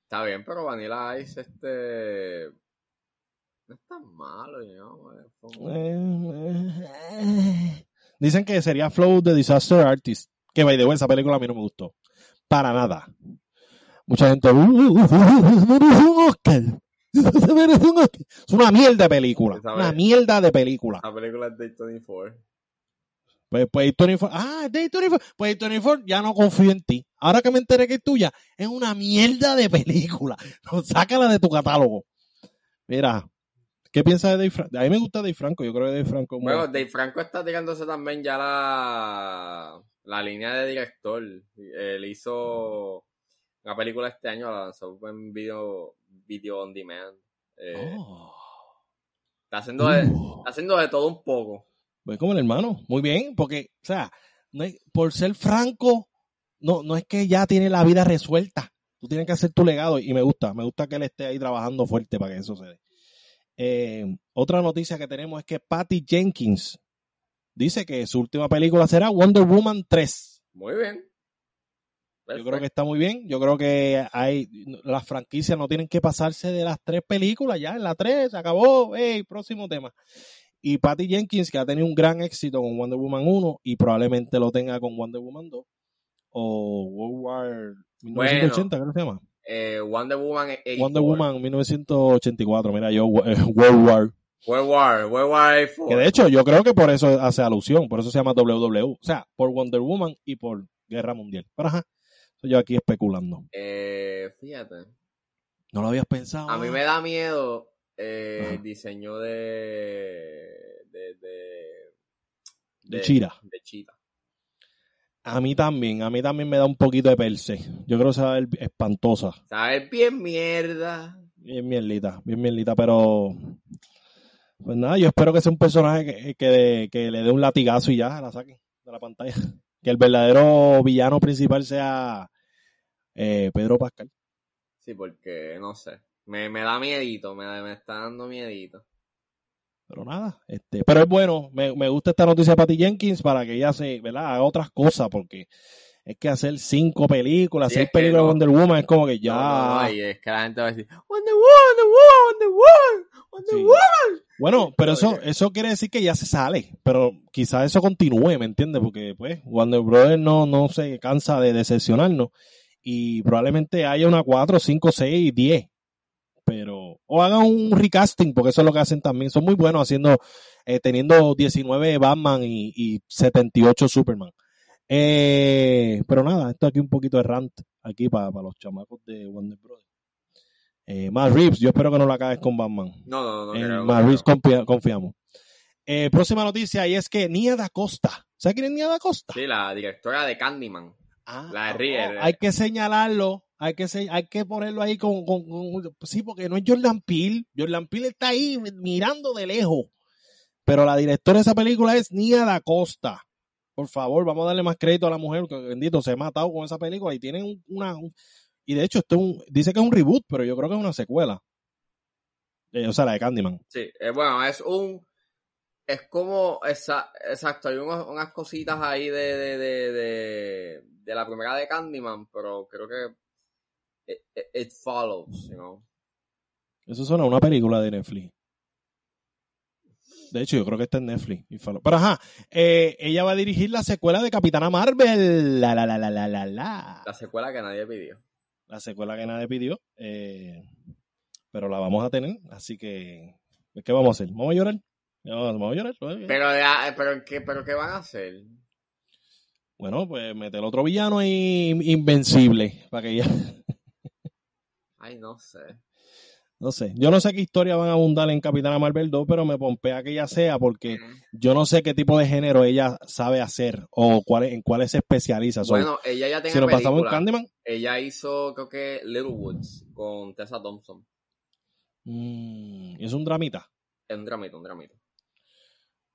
[SPEAKER 2] Está bien, pero Vanilla Ice, este... No es tan malo,
[SPEAKER 1] eh, Dicen que sería Flow de Disaster Artist. Que, by the way, esa película a mí no me gustó. Para nada. Mucha gente... Es una mierda de película. Una mierda de película.
[SPEAKER 2] La película es Day 24.
[SPEAKER 1] Pues, pues 24. Ah, Day 24. Pues 24 ya no confío en ti. Ahora que me enteré que es tuya, es una mierda de película. sácala de tu catálogo. Mira, ¿qué piensas de Dave Franco? A mí me gusta Dave Franco. Yo creo que Dave Franco.
[SPEAKER 2] Bueno, Dave Franco está tirándose también ya la, la línea de director. Él hizo una película este año, la lanzó en video, video on demand. Eh, oh. está, haciendo de, uh. haciendo de todo un poco.
[SPEAKER 1] Pues como el hermano, muy bien, porque, o sea, no por ser franco, no, no es que ya tiene la vida resuelta. Tú tienes que hacer tu legado y me gusta, me gusta que él esté ahí trabajando fuerte para que eso se dé. Eh, otra noticia que tenemos es que Patty Jenkins dice que su última película será Wonder Woman 3.
[SPEAKER 2] Muy bien.
[SPEAKER 1] Yo creo que está muy bien. Yo creo que hay las franquicias no tienen que pasarse de las tres películas ya. En la tres se acabó. Hey, próximo tema. Y Patty Jenkins, que ha tenido un gran éxito con Wonder Woman 1 y probablemente lo tenga con Wonder Woman 2 o World War 1980, ¿qué se llama?
[SPEAKER 2] Eh, Wonder Woman 84.
[SPEAKER 1] Wonder Woman 1984. Mira, yo eh, World War.
[SPEAKER 2] World War, World War 84.
[SPEAKER 1] Que de hecho, yo creo que por eso hace alusión, por eso se llama WW. O sea, por Wonder Woman y por Guerra Mundial. Pero ajá, yo aquí especulando.
[SPEAKER 2] Eh, fíjate.
[SPEAKER 1] ¿No lo habías pensado?
[SPEAKER 2] A mí me da miedo eh, el diseño de. de. de.
[SPEAKER 1] de, Chira.
[SPEAKER 2] De Chira.
[SPEAKER 1] A mí también, a mí también me da un poquito de perse. Yo creo que se va a ver espantosa.
[SPEAKER 2] Se va a ver bien mierda.
[SPEAKER 1] Bien mierdita, bien mierdita, pero. Pues nada, yo espero que sea un personaje que, que le dé un latigazo y ya la saquen de la pantalla que el verdadero villano principal sea eh, Pedro Pascal.
[SPEAKER 2] Sí, porque no sé. Me, da miedito, me, me, está dando miedito.
[SPEAKER 1] Pero nada, este, pero es bueno, me, gusta esta noticia de Patty Jenkins para que ella se, ¿verdad? haga otras cosas, porque es que hacer cinco películas, seis películas de Wonder Woman es como que ya.
[SPEAKER 2] No, es que la gente va a decir, Wonder Woman, Wonder Woman, Wonder Woman, Wonder Woman.
[SPEAKER 1] Bueno, pero eso, eso quiere decir que ya se sale, pero quizás eso continúe, ¿me entiendes? Porque pues Wonder Brothers no, no se cansa de decepcionarnos y probablemente haya una 4, 5, 6, 10. Pero, o hagan un recasting, porque eso es lo que hacen también. Son muy buenos haciendo, eh, teniendo 19 Batman y, y 78 Superman. Eh, pero nada, esto aquí un poquito de rant aquí para, los chamacos de Wonder Brothers. Eh, más Reeves, yo espero que no la caes con Batman.
[SPEAKER 2] No, no, no.
[SPEAKER 1] En más Reeves confiamos. Eh, próxima noticia y es que Nia da Costa. ¿Sabes quién es Nia da Costa?
[SPEAKER 2] Sí, la directora de Candyman. Ah, la de Rier.
[SPEAKER 1] hay que señalarlo, hay que, hay que ponerlo ahí con, con, Sí, porque no es Jordan Peele. Jordan Peele está ahí mirando de lejos. Pero la directora de esa película es Nia da Costa por favor, vamos a darle más crédito a la mujer, que bendito se ha matado con esa película y tienen una... y de hecho, esto dice que es un reboot, pero yo creo que es una secuela. Eh, o sea, la de Candyman.
[SPEAKER 2] Sí, eh, bueno, es un... Es como, exacto, hay unas cositas ahí de, de, de, la primera de Candyman, pero creo que it, follows, you know.
[SPEAKER 1] Eso suena a una película de Netflix. De hecho, yo creo que está en Netflix. Pero ajá, eh, ella va a dirigir la secuela de Capitana Marvel. La, la, la, la, la, la, la.
[SPEAKER 2] La secuela que nadie pidió.
[SPEAKER 1] La secuela que nadie pidió. Eh, pero la vamos a tener, así que... ¿Qué vamos a hacer? ¿Vamos a llorar? ¿Vamos a llorar?
[SPEAKER 2] Pero, pero, ¿qué, pero ¿qué van a hacer?
[SPEAKER 1] Bueno, pues meter otro villano ahí invencible para que ya...
[SPEAKER 2] Ay, no sé.
[SPEAKER 1] No sé. Yo no sé qué historia van a abundar en Capitana Marvel 2, pero me pompea que ella sea porque yo no sé qué tipo de género ella sabe hacer o cuál, en cuáles se especializa.
[SPEAKER 2] Bueno, ella ya tiene
[SPEAKER 1] Si lo pasamos en Candyman.
[SPEAKER 2] Ella hizo, creo que, Little Woods con Tessa Thompson.
[SPEAKER 1] Mm, ¿Es un dramita?
[SPEAKER 2] Es un dramita, un dramita.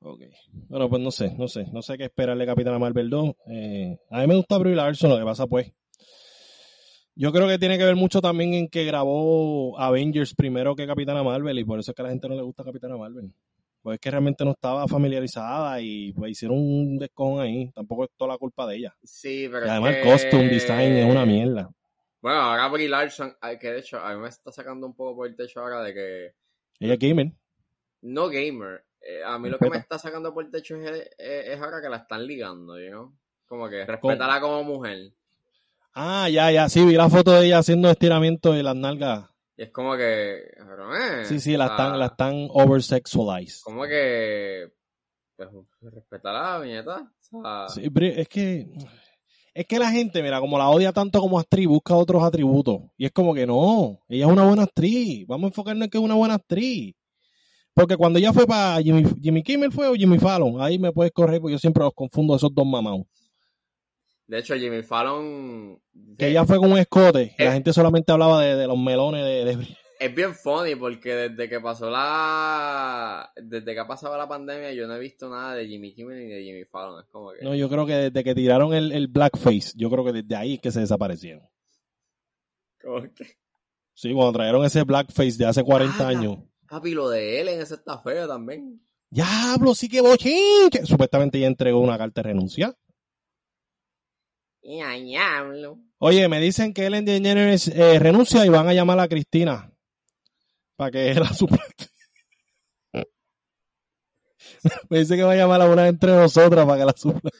[SPEAKER 1] Ok. Bueno, pues no sé, no sé. No sé qué esperarle Capitana Marvel 2. Eh, a mí me gusta Brie Larson, lo que pasa pues yo creo que tiene que ver mucho también en que grabó Avengers primero que Capitana Marvel y por eso es que a la gente no le gusta Capitana Marvel. Pues es que realmente no estaba familiarizada y pues hicieron un descon ahí. Tampoco es toda la culpa de ella.
[SPEAKER 2] Sí, pero.
[SPEAKER 1] Y además el costume design es una mierda.
[SPEAKER 2] Bueno, ahora Brie Larson, que de hecho a mí me está sacando un poco por el techo ahora de que.
[SPEAKER 1] Ella es gamer.
[SPEAKER 2] No gamer. Eh, a mí lo que me está sacando por el techo es, ahora que la están ligando, ¿no? Como que respétala como mujer.
[SPEAKER 1] Ah, ya, ya, sí, vi la foto de ella haciendo estiramiento de las nalgas.
[SPEAKER 2] Y es como que. Eh,
[SPEAKER 1] sí, sí, la están, la están oversexualized.
[SPEAKER 2] Como que. Pues, respetar viñeta.
[SPEAKER 1] Sí, pero es que. Es que la gente, mira, como la odia tanto como actriz, busca otros atributos. Y es como que no, ella es una buena actriz. Vamos a enfocarnos en que es una buena actriz. Porque cuando ella fue para Jimmy, Jimmy Kimmel fue o Jimmy Fallon, ahí me puedes correr porque yo siempre los confundo esos dos mamados.
[SPEAKER 2] De hecho, Jimmy Fallon.
[SPEAKER 1] Que ella fue con un escote. la gente solamente hablaba de, los melones de,
[SPEAKER 2] Es bien funny porque desde que pasó la. Desde que ha pasado la pandemia, yo no he visto nada de Jimmy Kimmel ni de Jimmy Fallon. Es como que.
[SPEAKER 1] No, yo creo que desde que tiraron el, blackface, yo creo que desde ahí es que se desaparecieron.
[SPEAKER 2] ¿Cómo que?
[SPEAKER 1] Sí, cuando trajeron ese blackface de hace 40 años.
[SPEAKER 2] Papi, lo de él en ese está feo también.
[SPEAKER 1] Diablo, sí que bochín. Que supuestamente ya entregó una carta de renuncia. Oye, me dicen que Ellen DeGeneres eh, renuncia y van a llamar a Cristina para que la suplente. me dice que va a llamar a una entre nosotras para que la suplente.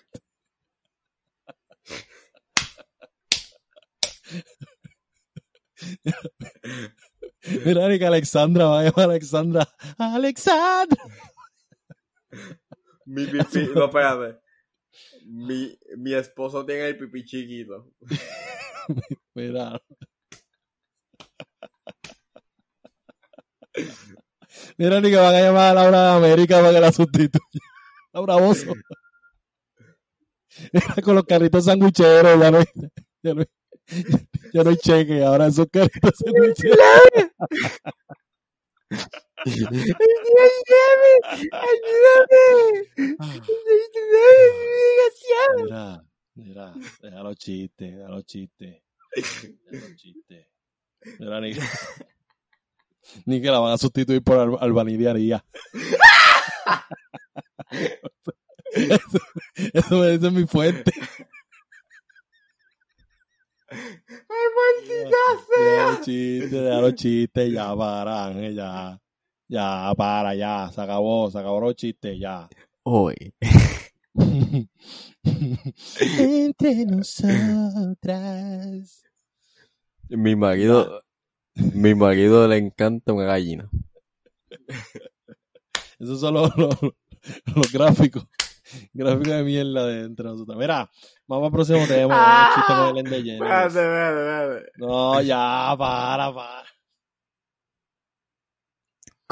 [SPEAKER 1] Mira, que Alexandra va a llamar a Alexandra. ¡Alexandra!
[SPEAKER 2] Mi pipi, no, espérate. Mi, mi esposo tiene el pipí chiquito.
[SPEAKER 1] Mira. Mira, ni que van a llamar a Laura de América para que la sustituya. Laura Bozo. con los carritos sanguicheros, ya no hay, ya no hay, ya no hay cheque, ahora esos carritos sanguicheros. ¡Ayúdame! ¡Ayúdame! Mira, mira, deja los chistes, deja los chistes. Deja los chistes. Mira, ni, ni que la van a sustituir por Al Albanidiaría. Eso, eso me dice mi fuente.
[SPEAKER 2] ¡Ay, maldita sea!
[SPEAKER 1] Deja los chistes, deja los chistes, ya paran, ya. Ya, para, ya, se acabó, se acabó los chistes, ya.
[SPEAKER 2] Hoy.
[SPEAKER 1] Entre nosotras.
[SPEAKER 2] Mi marido, mi marido le encanta una gallina.
[SPEAKER 1] Esos son los, los, gráficos. Gráficos de mierda de entre nosotros. Mira, vamos al próximo tema. Ah, no, ya, para, para.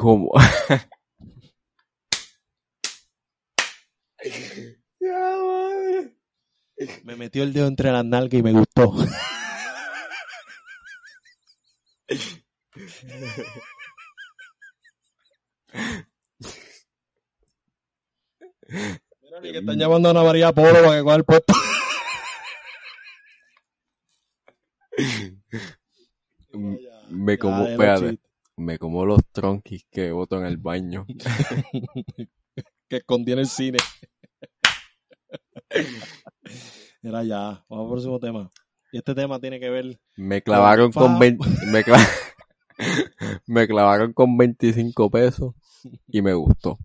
[SPEAKER 2] ¿Cómo?
[SPEAKER 1] Me metió el dedo entre las nalgas y me gustó. Mira, que están llamando a una María Polo para que coja el puesto.
[SPEAKER 2] me como, espérate, me como los tronquis que boto en el baño.
[SPEAKER 1] que contiene el cine. Era ya, vamos al próximo tema. Y este tema tiene que ver.
[SPEAKER 2] Me clavaron con, me, me clavaron con 25 pesos y me gustó.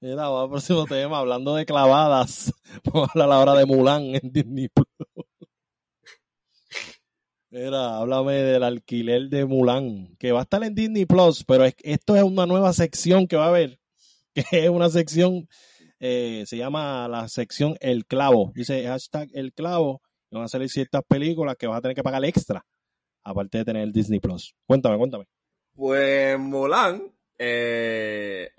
[SPEAKER 1] Mira, vamos al próximo tema, hablando de clavadas. Vamos a hablar la hora de Mulan en Disney Plus. Mira, háblame del alquiler de Mulan, que va a estar en Disney Plus, pero esto es una nueva sección que va a haber, que es una sección, eh, se llama la sección El Clavo, dice hashtag El Clavo, y van a salir ciertas películas que vas a tener que pagar extra aparte de tener el Disney Plus? Cuéntame, cuéntame.
[SPEAKER 2] Pues Mulan, eh,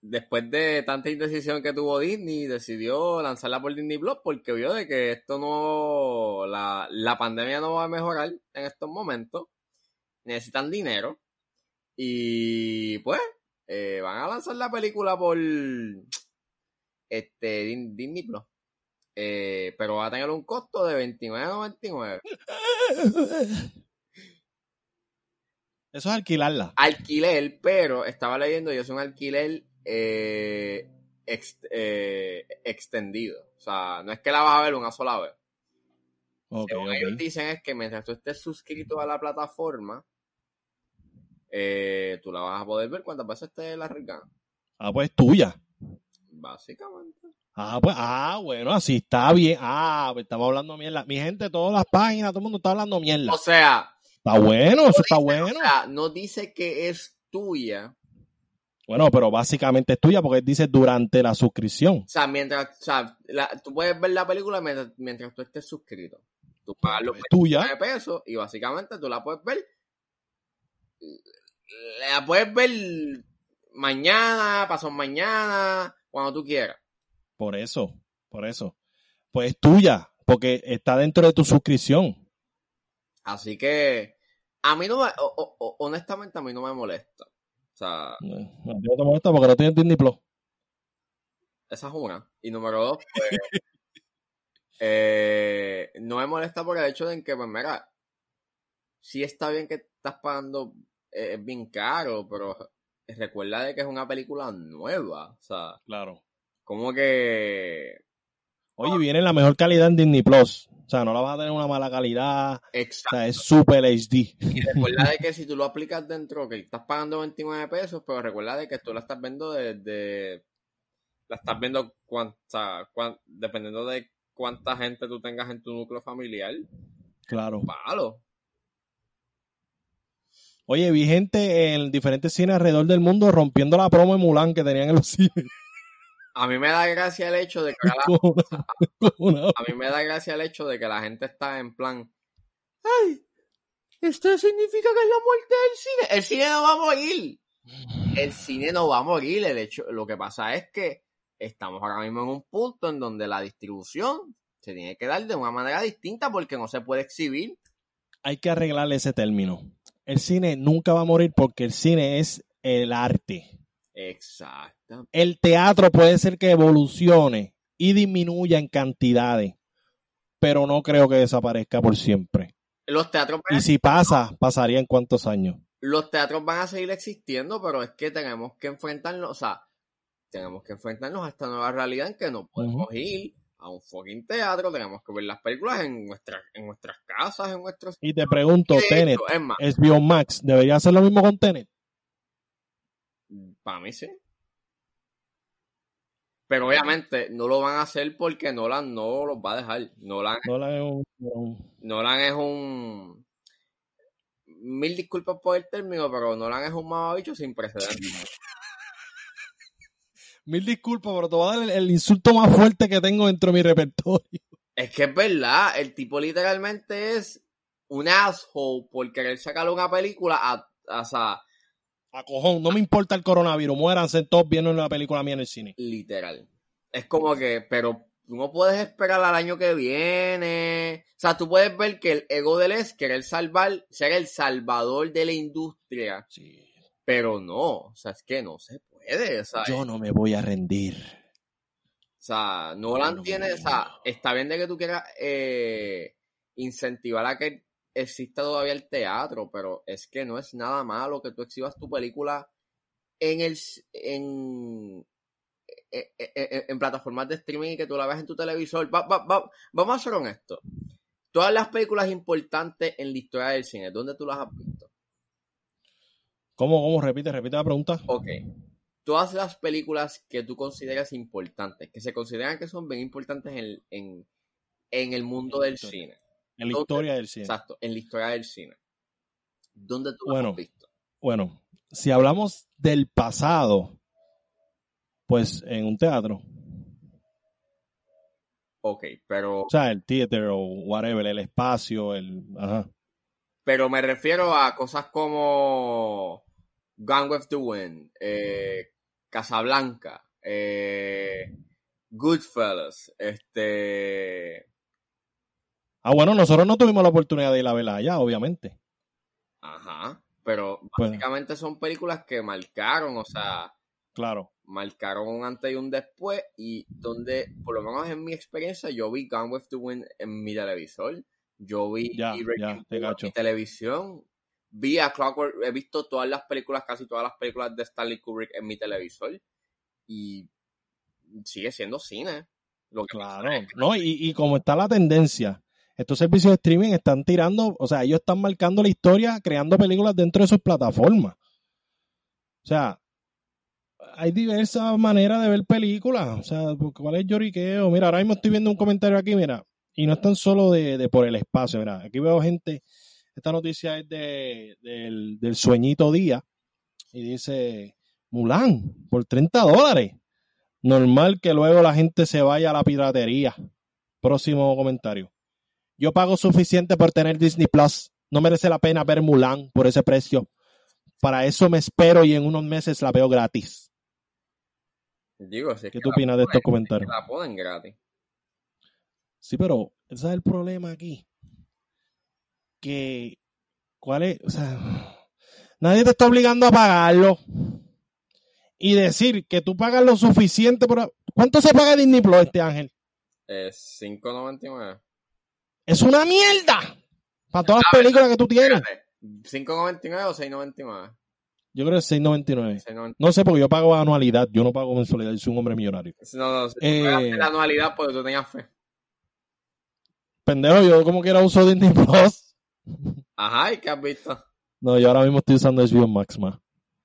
[SPEAKER 2] después de tanta indecisión que tuvo Disney, decidió lanzarla por Disney Plus porque vio de que esto no, la, la pandemia no va a mejorar en estos momentos. Necesitan dinero. Y pues, eh, van a lanzar la película por este Disney Plus. Eh, pero va a tener un costo de $29.99.
[SPEAKER 1] Eso es alquilarla.
[SPEAKER 2] Alquiler, pero estaba leyendo y es un alquiler eh, eh, extendido. O sea, no es que la vas a ver una sola vez. Lo que ellos dicen es que mientras tú estés suscrito a la plataforma, eh, tú la vas a poder ver cuantas veces te la regan.
[SPEAKER 1] Ah, pues tuya.
[SPEAKER 2] Básicamente.
[SPEAKER 1] Ah, pues, ah, bueno, así está bien. Ah, pues estamos hablando mierda. Mi gente, todas las páginas, todo el mundo está hablando mierda.
[SPEAKER 2] O sea.
[SPEAKER 1] Está bueno, eso está bueno.
[SPEAKER 2] O sea, no dice que es tuya.
[SPEAKER 1] Bueno, pero básicamente es tuya porque dice durante la suscripción.
[SPEAKER 2] O sea, mientras, o sea, tú puedes ver la película mientras, tú estés suscrito. Tú pagas los
[SPEAKER 1] tuya.
[SPEAKER 2] pesos y básicamente tú la puedes ver. La puedes ver mañana, pasado mañana, cuando tú quieras.
[SPEAKER 1] Por eso, por eso. Pues es tuya, porque está dentro de tu suscripción.
[SPEAKER 2] Así que a mí no me, honestamente a mí no me molesta. O sea,
[SPEAKER 1] no, te molesta porque no tienes Disney Plus.
[SPEAKER 2] Esa es una. Y número dos, pues, eh, no me molesta por el hecho de que, pues mira, sí está bien que estás pagando, eh, es bien caro, pero recuerda de que es una película nueva. O sea,
[SPEAKER 1] claro.
[SPEAKER 2] Como que.
[SPEAKER 1] Oye, viene la mejor calidad en Disney Plus. O sea, no la vas a tener una mala calidad.
[SPEAKER 2] Exacto.
[SPEAKER 1] O sea, es super HD.
[SPEAKER 2] Y recuerda de que si tú lo aplicas dentro, que estás pagando 29 pesos, pero recuerda de que tú la estás viendo desde. La estás viendo cuánta, dependiendo de cuánta gente tú tengas en tu núcleo familiar.
[SPEAKER 1] Claro.
[SPEAKER 2] Palo.
[SPEAKER 1] Oye, vi gente en diferentes cines alrededor del mundo rompiendo la promo de Mulan que tenían en los cines.
[SPEAKER 2] A mí me da gracia el hecho de que la, a mí me da gracia el hecho de que la gente está en plan, ay, esto significa que es la muerte del cine. El cine no va a morir. El cine no va a morir. El hecho, lo que pasa es que estamos ahora mismo en un punto en donde la distribución se tiene que dar de una manera distinta porque no se puede exhibir.
[SPEAKER 1] Hay que arreglarle ese término. El cine nunca va a morir porque el cine es el arte.
[SPEAKER 2] Exacto.
[SPEAKER 1] El teatro puede ser que evolucione y disminuya en cantidades, pero no creo que desaparezca por siempre.
[SPEAKER 2] Los teatros
[SPEAKER 1] y si pasa, pasaría en cuántos años.
[SPEAKER 2] Los teatros van a seguir existiendo, pero es que tenemos que enfrentarnos, o sea, tenemos que enfrentarnos a esta nueva realidad en que no podemos ir a un fucking teatro, tenemos que ver las películas en nuestras, en nuestras casas, en nuestros...
[SPEAKER 1] Y te pregunto, Tenet, es Max, ¿debería hacer lo mismo con Tenet?
[SPEAKER 2] Para mí sí. Pero obviamente no lo van a hacer porque Nolan no los va a dejar. Nolan,
[SPEAKER 1] Nolan es un...
[SPEAKER 2] Nolan es un... Mil disculpas por el término, pero Nolan es un mamabicho sin precedentes.
[SPEAKER 1] Mil disculpas, pero te voy a dar el, insulto más fuerte que tengo dentro de mi repertorio.
[SPEAKER 2] Es que es verdad, el tipo literalmente es un asshole por querer sacar una película a, a, a
[SPEAKER 1] a cojón, no me importa el coronavirus, muéranse todos viendo la película mía en el cine.
[SPEAKER 2] Literal. Es como que, pero tú no puedes esperar al año que viene. O sea, tú puedes ver que el ego de él es querer salvar, ser el salvador de la industria.
[SPEAKER 1] Sí.
[SPEAKER 2] Pero no, o sea, es que no se puede.
[SPEAKER 1] Yo no me voy a rendir.
[SPEAKER 2] O sea, Nolan tiene, o sea, está bien de que tú quieras eh, incentivar a que existe todavía el teatro, pero es que no es nada malo que tú exhibas tu película en el en, e, e, e, en, plataformas de streaming y que tú la veas en tu televisor. vamos a ser honestos. Todas las películas importantes en la historia del cine, ¿dónde tú las has visto?
[SPEAKER 1] ¿Cómo, cómo? Repite, repite la pregunta.
[SPEAKER 2] Ok. Todas las películas que tú consideras importantes, que se consideran que son bien importantes en, en el mundo del cine
[SPEAKER 1] en la historia del cine.
[SPEAKER 2] Exacto, en la historia del cine. ¿Dónde tú
[SPEAKER 1] bueno,
[SPEAKER 2] lo has visto?
[SPEAKER 1] Bueno, si hablamos del pasado, pues en un teatro.
[SPEAKER 2] Ok, pero...
[SPEAKER 1] O sea, el theater o whatever, el espacio, el... Ajá.
[SPEAKER 2] Pero me refiero a cosas como Gone with the Wind, eh, Casablanca, eh, Goodfellas, este...
[SPEAKER 1] Ah, bueno, nosotros no tuvimos la oportunidad de ir a verla allá, obviamente.
[SPEAKER 2] Ajá, pero pues básicamente son películas que marcaron, o sea...
[SPEAKER 1] Claro.
[SPEAKER 2] Marcaron un antes y un después y donde, por lo menos en mi experiencia, yo vi Gone with the Wind en mi televisor. Yo vi
[SPEAKER 1] ya, ya, en mi
[SPEAKER 2] televisión. Vi a Clockwork, he visto todas las películas, casi todas las películas de Stanley Kubrick en mi televisor. Y sigue siendo cine.
[SPEAKER 1] claro, no, y, y como está la tendencia, estos servicios de streaming están tirando, o sea, ellos están marcando la historia, creando películas dentro de sus plataformas. O sea, hay diversas maneras de ver películas. O sea, ¿cuál es lloriqueo? Mira, ahora mismo estoy viendo un comentario aquí, mira, y no es tan solo de, por el espacio, mira, aquí veo gente, esta noticia es de, del, del sueñito día, y dice, Mulan, por 30 dólares. Normal que luego la gente se vaya a la piratería. Próximo comentario. Yo pago suficiente por tener Disney Plus. No merece la pena ver Mulan por ese precio. Para eso me espero y en unos meses la veo gratis.
[SPEAKER 2] Digo,
[SPEAKER 1] ¿Qué tú opinas de estos comentarios?
[SPEAKER 2] La ponen gratis.
[SPEAKER 1] Sí, pero ese es el problema aquí. Que, ¿cuál es? O sea, nadie te está obligando a pagarlo. Y decir que tú pagas lo suficiente por... ¿Cuánto se paga Disney Plus este ángel?
[SPEAKER 2] Es 5.99.
[SPEAKER 1] Es una mierda. Para todas las películas que tú tienes.
[SPEAKER 2] ¿5.99 o 6.99?
[SPEAKER 1] Yo creo que es 6.99. No sé, porque yo pago anualidad. Yo no pago mensualidad. Yo soy un hombre millonario.
[SPEAKER 2] No, no, eh, la anualidad porque tú tenías fe.
[SPEAKER 1] Pendejo, yo como quiera uso Disney Plus.
[SPEAKER 2] Ajá, ¿y qué has visto?
[SPEAKER 1] No, yo ahora mismo estoy usando HBO Max más.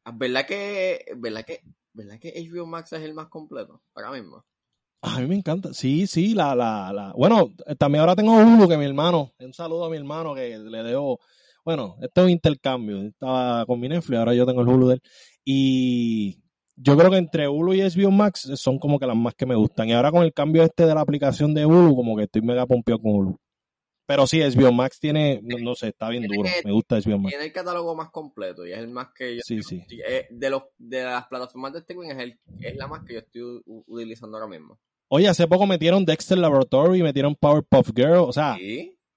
[SPEAKER 2] Ah, ¿Verdad que, verdad que, verdad que HBO Max es el más completo? Ahora mismo.
[SPEAKER 1] A mí me encanta. Sí, sí, la, la, la. Bueno, también ahora tengo Hulu que mi hermano. Un saludo a mi hermano que le debo. Bueno, esto es un intercambio. Estaba con mi Netflix, ahora yo tengo el Hulu de él. Y yo creo que entre Hulu y HBO Max son como que las más que me gustan. Y ahora con el cambio este de la aplicación de Hulu, como que estoy mega pompeado con Hulu. Pero sí, HBO Max tiene, no, sé, está bien duro. Me gusta HBO Max.
[SPEAKER 2] Tiene el catálogo más completo y es el más que yo.
[SPEAKER 1] Sí, sí.
[SPEAKER 2] Eh, de, los, de las plataformas de streaming es, el, es la más que yo estoy utilizando ahora mismo.
[SPEAKER 1] Oye, hace poco metieron Dexter Laboratory, metieron Powerpuff Girl, o sea,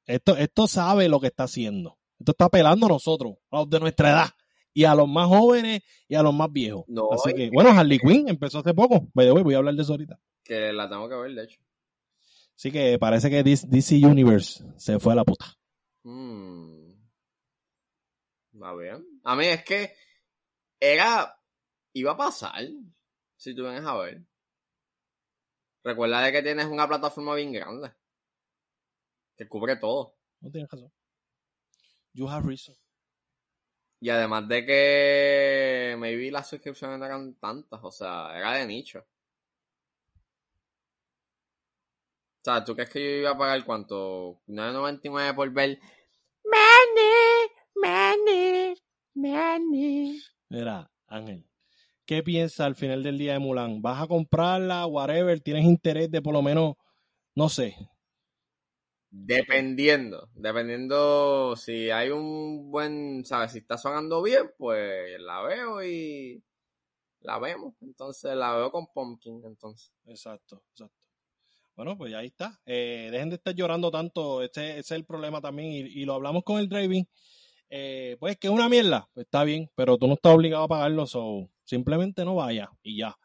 [SPEAKER 1] esto, esto sabe lo que está haciendo. Esto está apelando a nosotros, a los de nuestra edad, y a los más jóvenes y a los más viejos. Así que, bueno, Harley Quinn empezó hace poco. voy a hablar de eso ahorita.
[SPEAKER 2] Que la tengo que ver, de hecho.
[SPEAKER 1] Así que parece que DC Universe se fue a la puta.
[SPEAKER 2] Hmm. Va bien. A mí es que era. iba a pasar. Si tú vienes a ver. Recuerda de que tienes una plataforma bien grande. Que cubre todo.
[SPEAKER 1] No tienes razón. You have reason.
[SPEAKER 2] Y además de que maybe las suscripciones no eran tantas, o sea, era de nicho. O sea, ¿tú crees que yo iba a pagar cuánto? 9.99 por ver Manny, Manny, Manny.
[SPEAKER 1] Mira, Ángel, ¿qué piensas al final del día de Mulan? ¿Vas a comprarla, whatever? ¿Tienes interés de por lo menos, no sé?
[SPEAKER 2] Dependiendo, dependiendo si hay un buen, ¿sabes? Si está sonando bien, pues la veo y la vemos. Entonces la veo con Pumpkin, entonces.
[SPEAKER 1] Exacto, exacto. Bueno, pues ahí está. Eh, dejen de estar llorando tanto. Ese es el problema también. Y, lo hablamos con el driving. Eh, pues que es una mierda. Pues está bien, pero tú no estás obligado a pagarlo. So, simplemente no vaya y ya.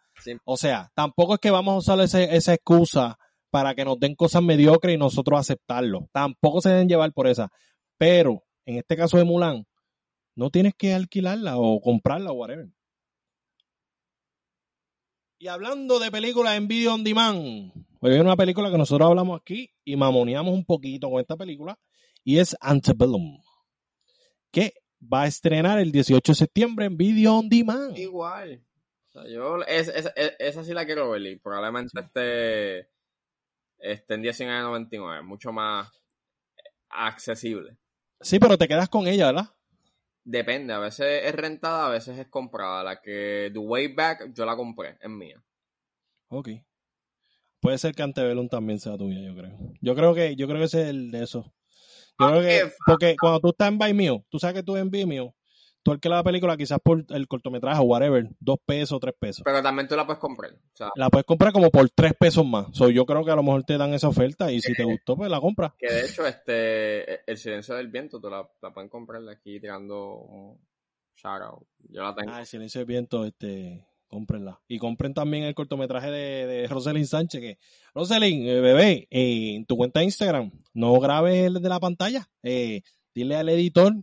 [SPEAKER 1] O sea, tampoco es que vamos a usar ese, esa excusa para que nos den cosas mediocres y nosotros aceptarlo. Tampoco se deben llevar por esa. Pero en este caso de Mulan, no tienes que alquilarla o comprarla o whatever. Y hablando de películas en video on demand, hoy hay una película que nosotros hablamos aquí y mamoneamos un poquito con esta película y es Antebellum, que va a estrenar el 18 de septiembre en video on demand.
[SPEAKER 2] Igual. yo esa sí la quiero ver y probablemente este este, en 19.99, mucho más accesible.
[SPEAKER 1] Sí, pero te quedas con ella, ¿verdad?
[SPEAKER 2] Depende, a veces es rentada, a veces es comprada. La que The Way Back yo la compré, es mía.
[SPEAKER 1] Ok. Puede ser que Antebellum también sea tuya, yo creo. Yo creo que, yo creo que ese es el de porque cuando tú estás en Vimeo, tú sabes que tú en Vimeo, tú alquilas la película quizás por el cortometraje o whatever, dos pesos, tres pesos.
[SPEAKER 2] Pero también tú la puedes comprar.
[SPEAKER 1] la puedes comprar como por tres pesos más. So, yo creo que a lo mejor te dan esa oferta y si te gustó, pues la compras.
[SPEAKER 2] Que de hecho, este, El Silencio del Viento, tú la, la pueden comprar aquí tirando un shout out. Yo la tengo.
[SPEAKER 1] Ah, El Silencio del Viento, este cómprenla. Y compren también el cortometraje de, de Roselyn Sánchez, que, Roselyn, eh, bebé, eh, en tu cuenta de Instagram, no grabes el de la pantalla. Eh, dile al editor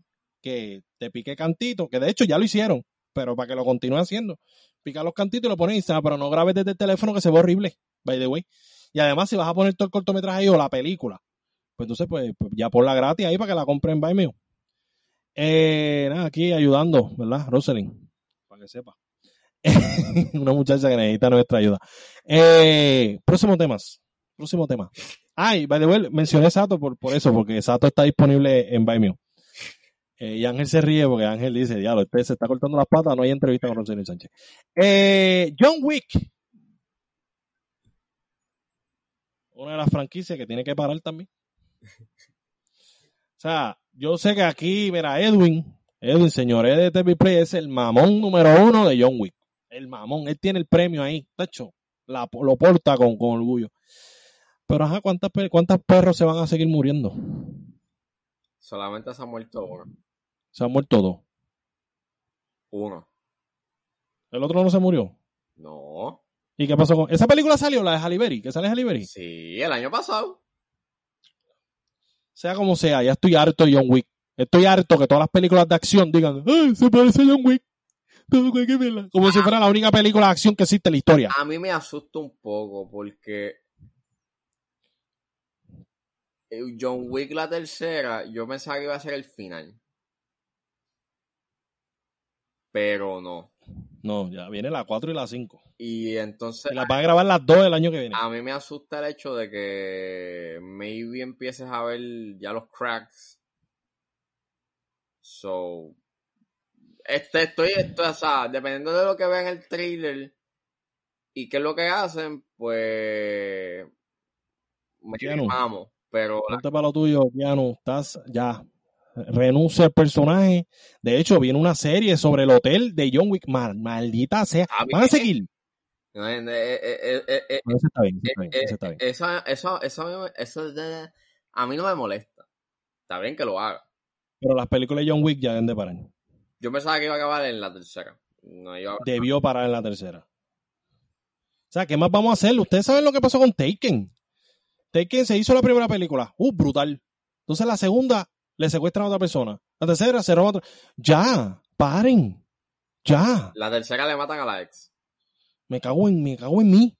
[SPEAKER 1] que te pique cantito, que de hecho ya lo hicieron, pero para que lo continúe haciendo. Pica los cantitos y lo pones en Instagram, pero no grabes desde el teléfono que se ve horrible, by the way. Y además, si vas a poner todo el cortometraje ahí o la película, pues entonces, pues, pues ya por la gratis ahí para que la compren by mío. Eh, nada, aquí ayudando, ¿verdad, Roselyn? Para que sepa. una muchacha que necesita nuestra ayuda. Eh, próximo temas. Próximo tema. Ay, by the way, mencioné Sato por, por eso, porque Sato está disponible en Vimeo. Eh, y Ángel se ríe porque Ángel dice, diablo, usted se está cortando las patas, no hay entrevista con Rosario Sánchez. Eh, John Wick. Una de las franquicias que tiene que parar también. O sea, yo sé que aquí, mira, Edwin, Edwin, señor de TV Play, es el mamón número uno de John Wick. El mamón, él tiene el premio ahí, de hecho, la, lo porta con, con orgullo. Pero ajá, ¿cuántas, ¿cuántos perros se van a seguir muriendo?
[SPEAKER 2] Solamente se ha muerto uno.
[SPEAKER 1] Se han muerto dos.
[SPEAKER 2] Uno.
[SPEAKER 1] ¿El otro no se murió?
[SPEAKER 2] No.
[SPEAKER 1] ¿Y qué pasó con.? ¿Esa película salió, la de Halle ¿Que sale Halle
[SPEAKER 2] Sí, el año pasado.
[SPEAKER 1] Sea como sea, ya estoy harto de John Wick. Estoy harto que todas las películas de acción digan, ¡ay, se parece a John Wick! Como si fuera la única película de acción que existe en la historia.
[SPEAKER 2] A mí me asusta un poco porque John Wick la tercera, yo pensaba que iba a ser el final. Pero no.
[SPEAKER 1] No, ya viene la 4 y la 5.
[SPEAKER 2] Y entonces.
[SPEAKER 1] Y las van a grabar las 2 el año que viene.
[SPEAKER 2] A mí me asusta el hecho de que maybe empieces a ver ya los cracks. So. Este, estoy, esto, o sea, dependiendo de lo que vean el trailer y qué es lo que hacen, pues. Me vamos. Pero.
[SPEAKER 1] Ponte para lo tuyo, Piano. Estás ya renuncia al personaje. De hecho, viene una serie sobre el hotel de John Wick. maldita sea. ¿Van a seguir?
[SPEAKER 2] eso está bien, eso está bien. Eso, eso, eso, eso, a mí no me molesta. Está bien que lo haga.
[SPEAKER 1] Pero las películas de John Wick ya deben de parar.
[SPEAKER 2] Yo pensaba que iba a acabar en la tercera.
[SPEAKER 1] Debió parar en la tercera. O sea, ¿qué más vamos a hacer? Ustedes saben lo que pasó con Taken. Taken se hizo la primera película. Uh, brutal. Entonces la segunda le secuestran a otra persona. La tercera se roba a otra. Ya, paren. Ya.
[SPEAKER 2] La tercera le matan a la ex.
[SPEAKER 1] Me cago en, me cago en mí.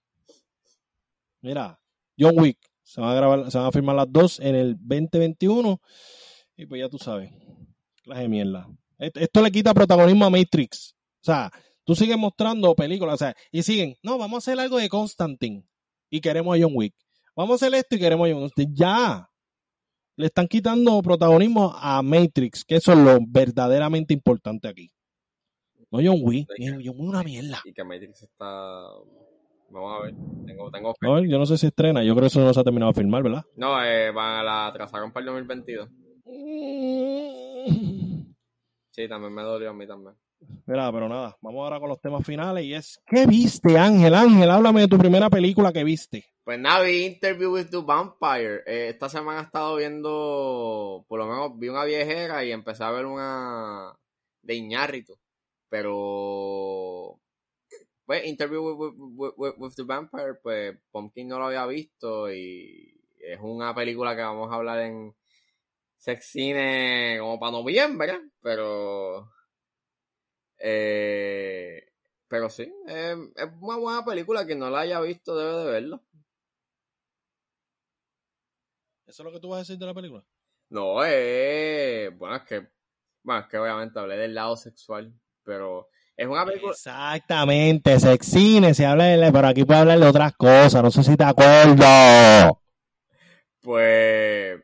[SPEAKER 1] Mira, John Wick. Se van a grabar, se van a firmar las dos en el 2021. Y pues ya tú sabes. La de mierda. Esto le quita protagonismo a Matrix. O sea, tú sigues mostrando películas. O sea, y siguen. No, vamos a hacer algo de Constantine. Y queremos a John Wick. Vamos a hacer esto y queremos a John Wick. Ya le están quitando protagonismo a Matrix, que eso es lo verdaderamente importante aquí. No John Wick, John Wick una mierda.
[SPEAKER 2] Y que Matrix está... Vamos a ver, tengo... tengo
[SPEAKER 1] yo no sé si estrena, yo creo que eso no se ha terminado de filmar, ¿verdad?
[SPEAKER 2] No, eh, van a la atrasaron para el 2022. sí, también me dolió a mí también.
[SPEAKER 1] Mira, pero nada, vamos ahora con los temas finales y es, ¿qué viste Ángel? Ángel, háblame de tu primera película que viste.
[SPEAKER 2] Pues nada, vi Interview with the Vampire. Eh, esta semana he estado viendo, por lo menos vi una viejera y empecé a ver una de Iñárritu. Pero, pues Interview with, the Vampire, pues Pumpkin no lo había visto y es una película que vamos a hablar en Sexcine como para noviembre, pero... Eh, pero sí, es una buena película. que no la haya visto debe de verlo.
[SPEAKER 1] ¿Eso es lo que tú vas a decir de la película?
[SPEAKER 2] No, eh, bueno, es que, bueno, es que obviamente hablé del lado sexual, pero es una película.
[SPEAKER 1] Exactamente, sexine, se habla de, pero aquí puede hablar de otras cosas, no sé si te acuerdo.
[SPEAKER 2] Pues,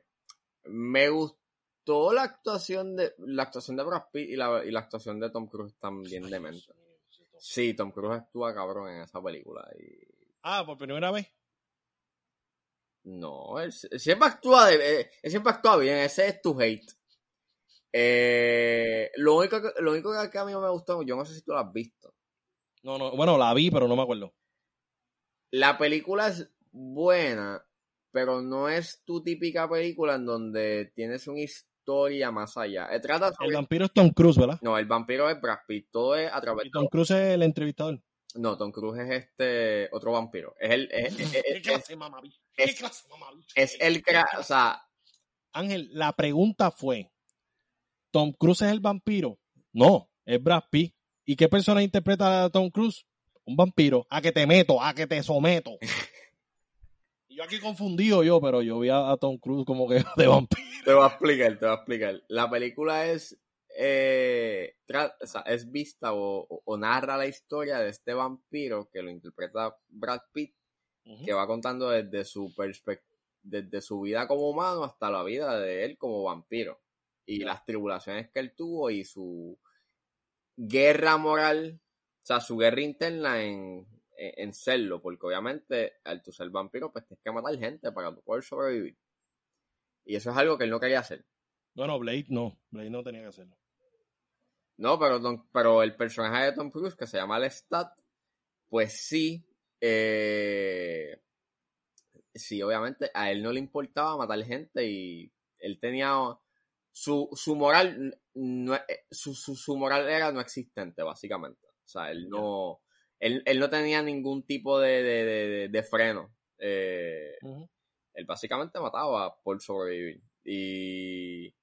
[SPEAKER 2] me gustó la actuación de, la actuación de Brad Pitt y la, y la actuación de Tom Cruise también de mente. Sí, Tom Cruise actúa cabrón en esa película. Y...
[SPEAKER 1] Ah, por primera vez.
[SPEAKER 2] No, él, siempre actúa de, siempre actúa bien, ese es tu hate. Eh, lo único que, lo único que a mí me gustó, yo no sé si tú lo has visto.
[SPEAKER 1] No, no, bueno, la vi, pero no me acuerdo.
[SPEAKER 2] La película es buena, pero no es tu típica película en donde tienes una historia más allá. Eh,
[SPEAKER 1] el vampiro es Tom Cruise, ¿verdad?
[SPEAKER 2] No, el vampiro es Brad Pitt. Todo es a través
[SPEAKER 1] ¿Y Tom Cruise es el entrevistador?
[SPEAKER 2] No, Tom Cruise es este otro vampiro. Es el. Es, ¿Qué clase ¿Qué clase Es el. O sea.
[SPEAKER 1] Ángel, la pregunta fue: ¿Tom Cruise es el vampiro? No, es Brad Pitt. ¿Y qué persona interpreta a Tom Cruise? Un vampiro. A que te meto, a que te someto. yo aquí confundido yo, pero yo vi a, Tom Cruise como que de vampiro.
[SPEAKER 2] Te voy a explicar, te voy a explicar. La película es eh, es vista o, narra la historia de este vampiro que lo interpreta Brad Pitt, que va contando desde su perspectiva, desde su vida como humano hasta la vida de él como vampiro y las tribulaciones que él tuvo y su guerra moral, o sea, su guerra interna en, en, serlo, porque obviamente al tu ser vampiro, pues tienes que matar gente para poder sobrevivir. Y eso es algo que él no quería hacer.
[SPEAKER 1] Bueno, Blade no, Blade no tenía que hacerlo.
[SPEAKER 2] No, pero, pero el personaje de Tom Cruise, que se llama Lestat, pues sí, eh, sí, obviamente a él no le importaba matar gente y él tenía su, su moral, no, eh, su, su, moral era no existente, básicamente. O sea, él no, él, no tenía ningún tipo de, de, freno. Eh, él básicamente mataba por sobrevivir. Y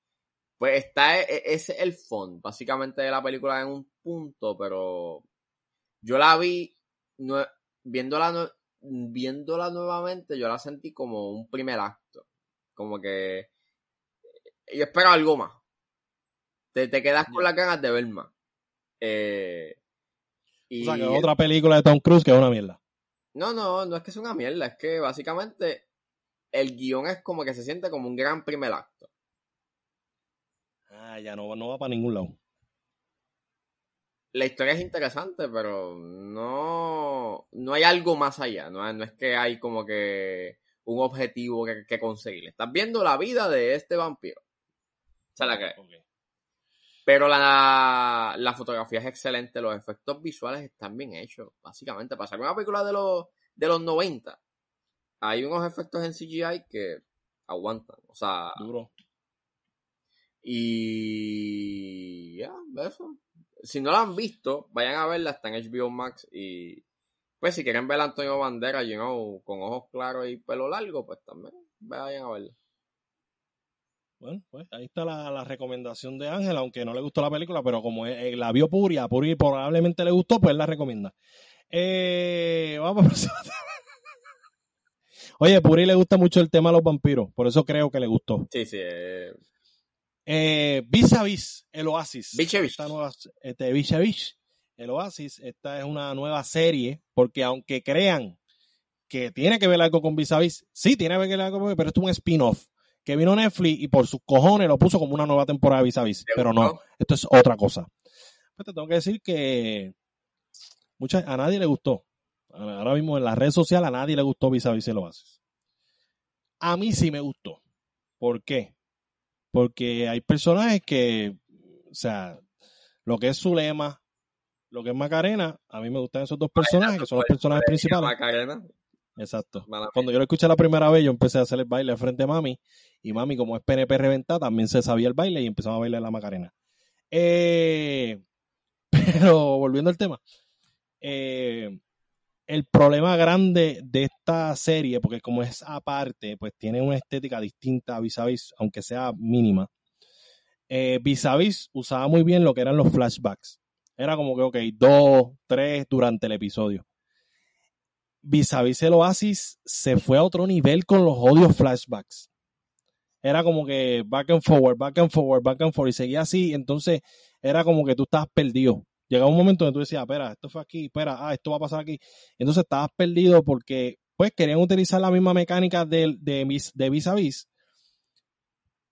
[SPEAKER 2] pues está, e, e, ese es el fondo, básicamente, de la película en un punto, pero yo la vi, viéndola, viéndola nuevamente, yo la sentí como un primer acto. Como que yo espero algo más. Te, te quedas con las ganas de ver más. Eh,
[SPEAKER 1] y o sea, que otra película de Tom Cruise que es una mierda.
[SPEAKER 2] No, no, no es que es una mierda, es que básicamente el guion es como que se siente como un gran primer acto.
[SPEAKER 1] Ah, ya no, no va para ningún lado.
[SPEAKER 2] La historia es interesante, pero no, no hay algo más allá. No, no es que hay como que un objetivo que, conseguir. Estás viendo la vida de este vampiro. O la que. Pero la, la, fotografía es excelente, los efectos visuales están bien hechos, básicamente. Para ser una película de los, de los 90, hay unos efectos en CGI que aguantan. O sea.
[SPEAKER 1] Duro.
[SPEAKER 2] Y ya, eso. Si no la han visto, vayan a verla, está en HBO Max y pues si quieren ver a Antonio Bandera, you know, con ojos claros y pelo largo, pues también vayan a verla.
[SPEAKER 1] Bueno, pues ahí está la, recomendación de Ángel, aunque no le gustó la película, pero como eh, la vio Puri, a Puri probablemente le gustó, pues la recomienda. Eh, vamos a Oye, Puri le gusta mucho el tema de los vampiros, por eso creo que le gustó.
[SPEAKER 2] Sí, sí. Eh,
[SPEAKER 1] eh, vis a vis, el Oasis.
[SPEAKER 2] Vis a
[SPEAKER 1] esta nueva, este, vis a vis, el Oasis. Esta es una nueva serie, porque aunque crean que tiene que ver algo con vis a vis, sí tiene que ver algo con pero esto es un spin-off que vino Netflix y por sus cojones lo puso como una nueva temporada vis a vis. Pero no, esto es otra cosa. Pues te tengo que decir que mucha, a nadie le gustó. Ahora mismo en las redes sociales a nadie le gustó vis a vis el Oasis. A mí sí me gustó. ¿Por qué? Porque hay personajes que, o sea, lo que es Zulema, lo que es Macarena, a mí me gustan esos dos personajes, que son los personajes principales. Macarena. Exacto. Cuando yo lo escuché la primera vez, yo empecé a hacer el baile frente a mami. Y mami, como es PNP reventada, también se sabía el baile y empezaba a bailar la Macarena. Eh, pero volviendo al tema. Eh, el problema grande de esta serie, porque como es aparte, pues tiene una estética distinta a vis a vis, aunque sea mínima. Eh, vis a vis usaba muy bien lo que eran los flashbacks. Era como que, ok, dos, tres durante el episodio. Vis a vis el Oasis se fue a otro nivel con los odios flashbacks. Era como que back and forward, back and forward, back and forward, y seguía así. Entonces era como que tú estabas perdido llegaba un momento donde tú decías, espera, esto fue aquí, espera, ah, esto va a pasar aquí. Entonces estabas perdido porque pues querían utilizar la misma mecánica de, de, de vis a vis,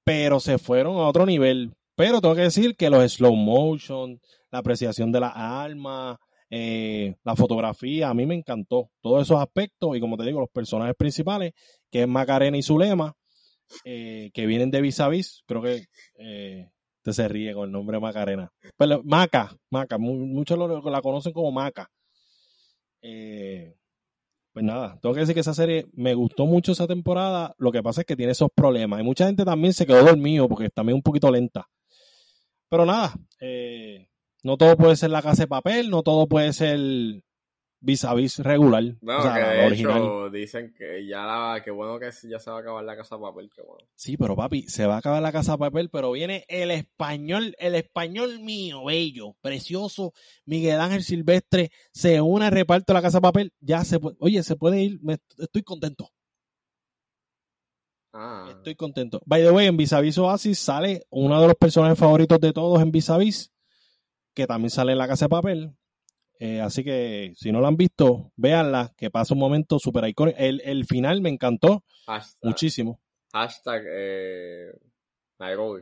[SPEAKER 1] pero se fueron a otro nivel. Pero tengo que decir que los slow motion, la apreciación de la alma, Eh, la fotografía, a mí me encantó. Todos esos aspectos y como te digo, los personajes principales, que es Macarena y Zulema, eh, que vienen de vis a vis. Creo que eh, te se ríe con el nombre Macarena. Pero Maca, Maca, muchos la conocen como Maca. Eh, pues nada, tengo que decir que esa serie me gustó mucho esa temporada. Lo que pasa es que tiene esos problemas. Y mucha gente también se quedó dormido porque también un poquito lenta. Pero nada, eh, no todo puede ser la casa de papel, no todo puede ser vis a vis regular.
[SPEAKER 2] No, que de hecho dicen que ya la, que bueno que ya se va a acabar la casa de papel, que bueno.
[SPEAKER 1] Sí, pero papi, se va a acabar la casa de papel, pero viene el español, el español mío, bello, precioso, Miguel Ángel Silvestre, se une al reparto de la casa de papel, ya se puede, oye, se puede ir, estoy contento. Ah. Estoy contento. By the way, en Vis a Vis Oasis sale uno de los personajes favoritos de todos en Vis a Vis, que también sale en la casa de papel, eh, así que si no la han visto, véanla, que pasa un momento súper icónico. El, final me encantó muchísimo.
[SPEAKER 2] Hashtag eh, Nairobi.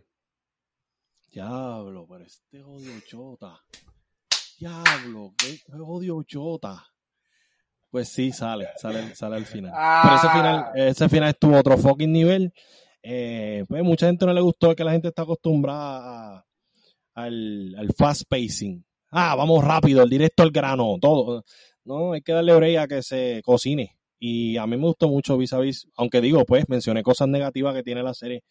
[SPEAKER 1] Diablo, pero este odio chota. Diablo, qué odio chota. Pues sí, sale, sale, sale al final. Pero ese final, ah. ese final estuvo otro fucking nivel. Eh, pues mucha gente no le gustó que la gente está acostumbrada al, al fast pacing ah, vamos rápido, el directo al grano, todo. No, hay que darle oreja a que se cocine. Y a mí me gustó mucho Vis a Vis, aunque digo, pues, mencioné cosas negativas que tiene la serie.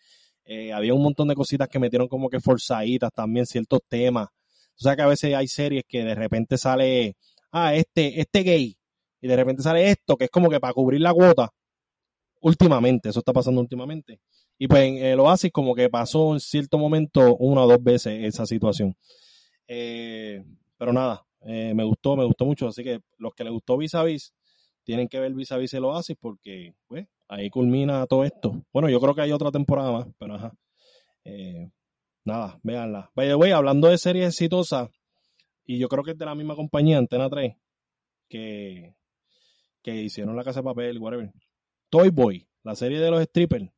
[SPEAKER 1] Eh, había un montón de cositas que metieron como que forzaditas también, ciertos temas. O sea que a veces hay series que de repente sale, ah, este, este gay, y de repente sale esto, que es como que para cubrir la cuota. Últimamente, eso está pasando últimamente. Y pues en el Oasis como que pasó en cierto momento una o dos veces esa situación. Eh, pero nada, eh, me gustó, me gustó mucho. Así que los que les gustó Vis a Vis, tienen que ver Vis a Vis el Oasis porque pues, ahí culmina todo esto. Bueno, yo creo que hay otra temporada más, pero ajá. Eh, nada, véanla. By the way, hablando de series exitosas, y yo creo que es de la misma compañía, Antena 3, que, que hicieron La Casa de Papel, whatever. Toy Boy, la serie de los strippers.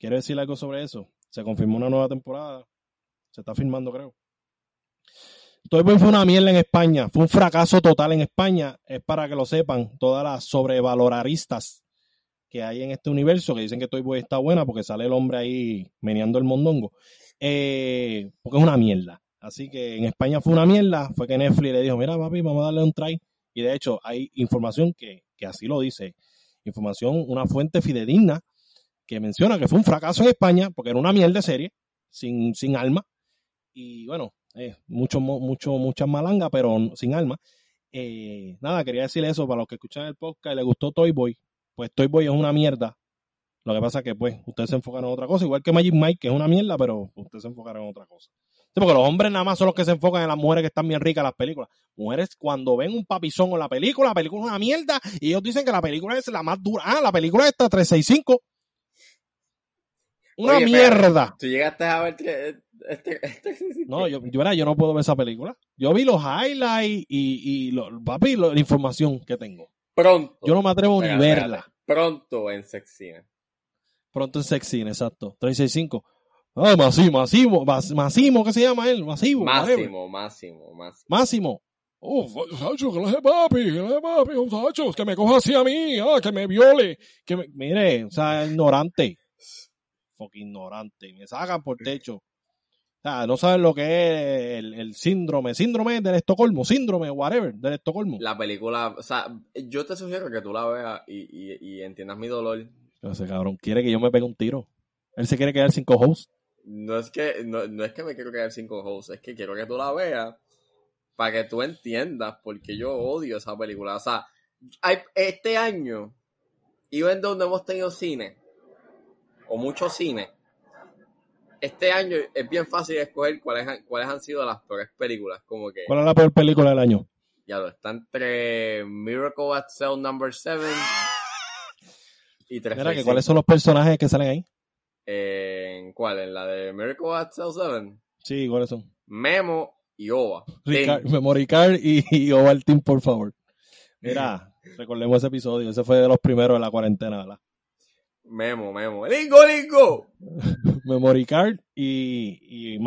[SPEAKER 1] Quiero decir algo sobre eso. Se confirmó una nueva temporada. Se está filmando, creo. Toy Boy fue una mierda en España, fue un fracaso total en España. Es para que lo sepan todas las sobrevaloraristas que hay en este universo que dicen que Toy Boy está buena porque sale el hombre ahí meneando el mondongo. Eh, porque es una mierda. Así que en España fue una mierda. Fue que Netflix le dijo: Mira, papi, vamos a darle un try. Y de hecho, hay información que, que así lo dice. Información, una fuente fidedigna que menciona que fue un fracaso en España porque era una mierda de serie, sin, sin alma. Y bueno, eh, mucho, mucho, muchas malangas, pero sin alma. Eh, nada, quería decir eso para los que escuchan el podcast y les gustó Toy Boy. Pues Toy Boy es una mierda. Lo que pasa es que, pues, ustedes se enfocan en otra cosa, igual que Magic Mike, que es una mierda, pero ustedes se enfocaron en otra cosa. porque los hombres nada más son los que se enfocan en las mujeres que están bien ricas en las películas. Mujeres, cuando ven un papizón en la película, la película es una mierda, y ellos dicen que la película es la más dura. Ah, la película está 365. Una mierda.
[SPEAKER 2] Tú llegaste a ver este, este,
[SPEAKER 1] no, yo, yo, yo no puedo ver esa película. Yo vi los highlights y, y lo, papi, la información que tengo.
[SPEAKER 2] Pronto.
[SPEAKER 1] Yo no me atrevo ni verla.
[SPEAKER 2] Pronto en Sexine.
[SPEAKER 1] Pronto en Sexine, exacto. 365. Ah, Máximo, Máximo, Máximo, ¿qué se llama él? Máximo.
[SPEAKER 2] Máximo, Máximo,
[SPEAKER 1] Máximo. Máximo. Oh, muchacho, que le de papi, que le de papi, muchachos, que me coja así a mí, ah, que me viole, que me... Mire, o sea, ignorante. Fucking ignorante. Me sacan por techo. O sea, no saben lo que es el, síndrome, síndrome del Estocolmo, síndrome, whatever, del Estocolmo.
[SPEAKER 2] La película, o sea, yo te sugiero que tú la veas y, entiendas mi dolor.
[SPEAKER 1] Ese cabrón quiere que yo me pegue un tiro. Él se quiere quedar sin co-host.
[SPEAKER 2] No es que, no, es que me quiero quedar sin co-host, es que quiero que tú la veas para que tú entiendas por qué yo odio esa película. O sea, este año, y en donde hemos tenido cine, o mucho cine, este año es bien fácil escoger cuáles, cuáles han sido las peores películas. Como que,
[SPEAKER 1] ¿Cuál es la peor película del año?
[SPEAKER 2] Ya lo está entre Miracle at Cell Number 7 y 3
[SPEAKER 1] Mira, que ¿cuáles son los personajes que salen ahí?
[SPEAKER 2] ¿En cuál? ¿En la de Miracle at Cell 7?
[SPEAKER 1] Sí, ¿cuáles son?
[SPEAKER 2] Memo y Ova.
[SPEAKER 1] Memo Ricard y, y Ova el team, por favor. Mira, recordemos ese episodio. Ese fue de los primeros de la cuarentena, ¿verdad?
[SPEAKER 2] Memo, Memo. ¡Lingo, Lingo!
[SPEAKER 1] Memory card y, y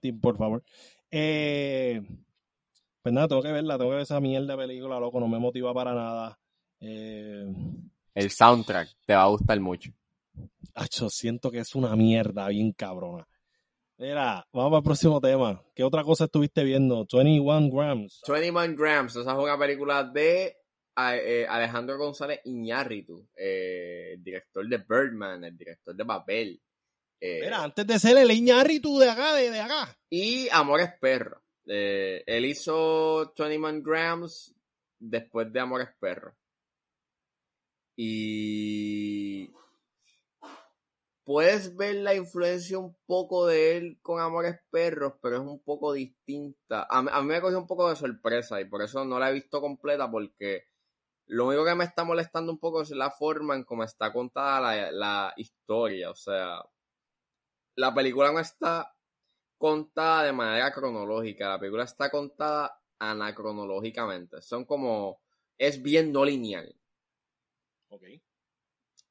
[SPEAKER 1] Team, por favor. Eh, Pues nada, tengo que verla, tengo que ver esa mierda de película, loco, no me motiva para nada. Eh,
[SPEAKER 2] el soundtrack te va a gustar mucho.
[SPEAKER 1] Acho, siento que es una mierda bien cabrona. Mira, vamos al próximo tema. ¿Qué otra cosa estuviste viendo? 21 Grams.
[SPEAKER 2] 21 Grams, esa es una película de eh, Alejandro González Iñárritu, eh, el director de Birdman, el director de Babel.
[SPEAKER 1] Eh, Mira, antes de ser el Iñárritu de acá, de, de acá.
[SPEAKER 2] Y Amores Perro. Él hizo 21 Grams después de Amores Perro. Y puedes ver la influencia un poco de él con Amores Perros, pero es un poco distinta. A, mí me cogió un poco de sorpresa y por eso no la he visto completa porque lo único que me está molestando un poco es la forma en cómo está contada la, la historia. O sea, la película no está contada de manera cronológica, la película está contada anacronológicamente. Son como, es bien no lineal.
[SPEAKER 1] Ok.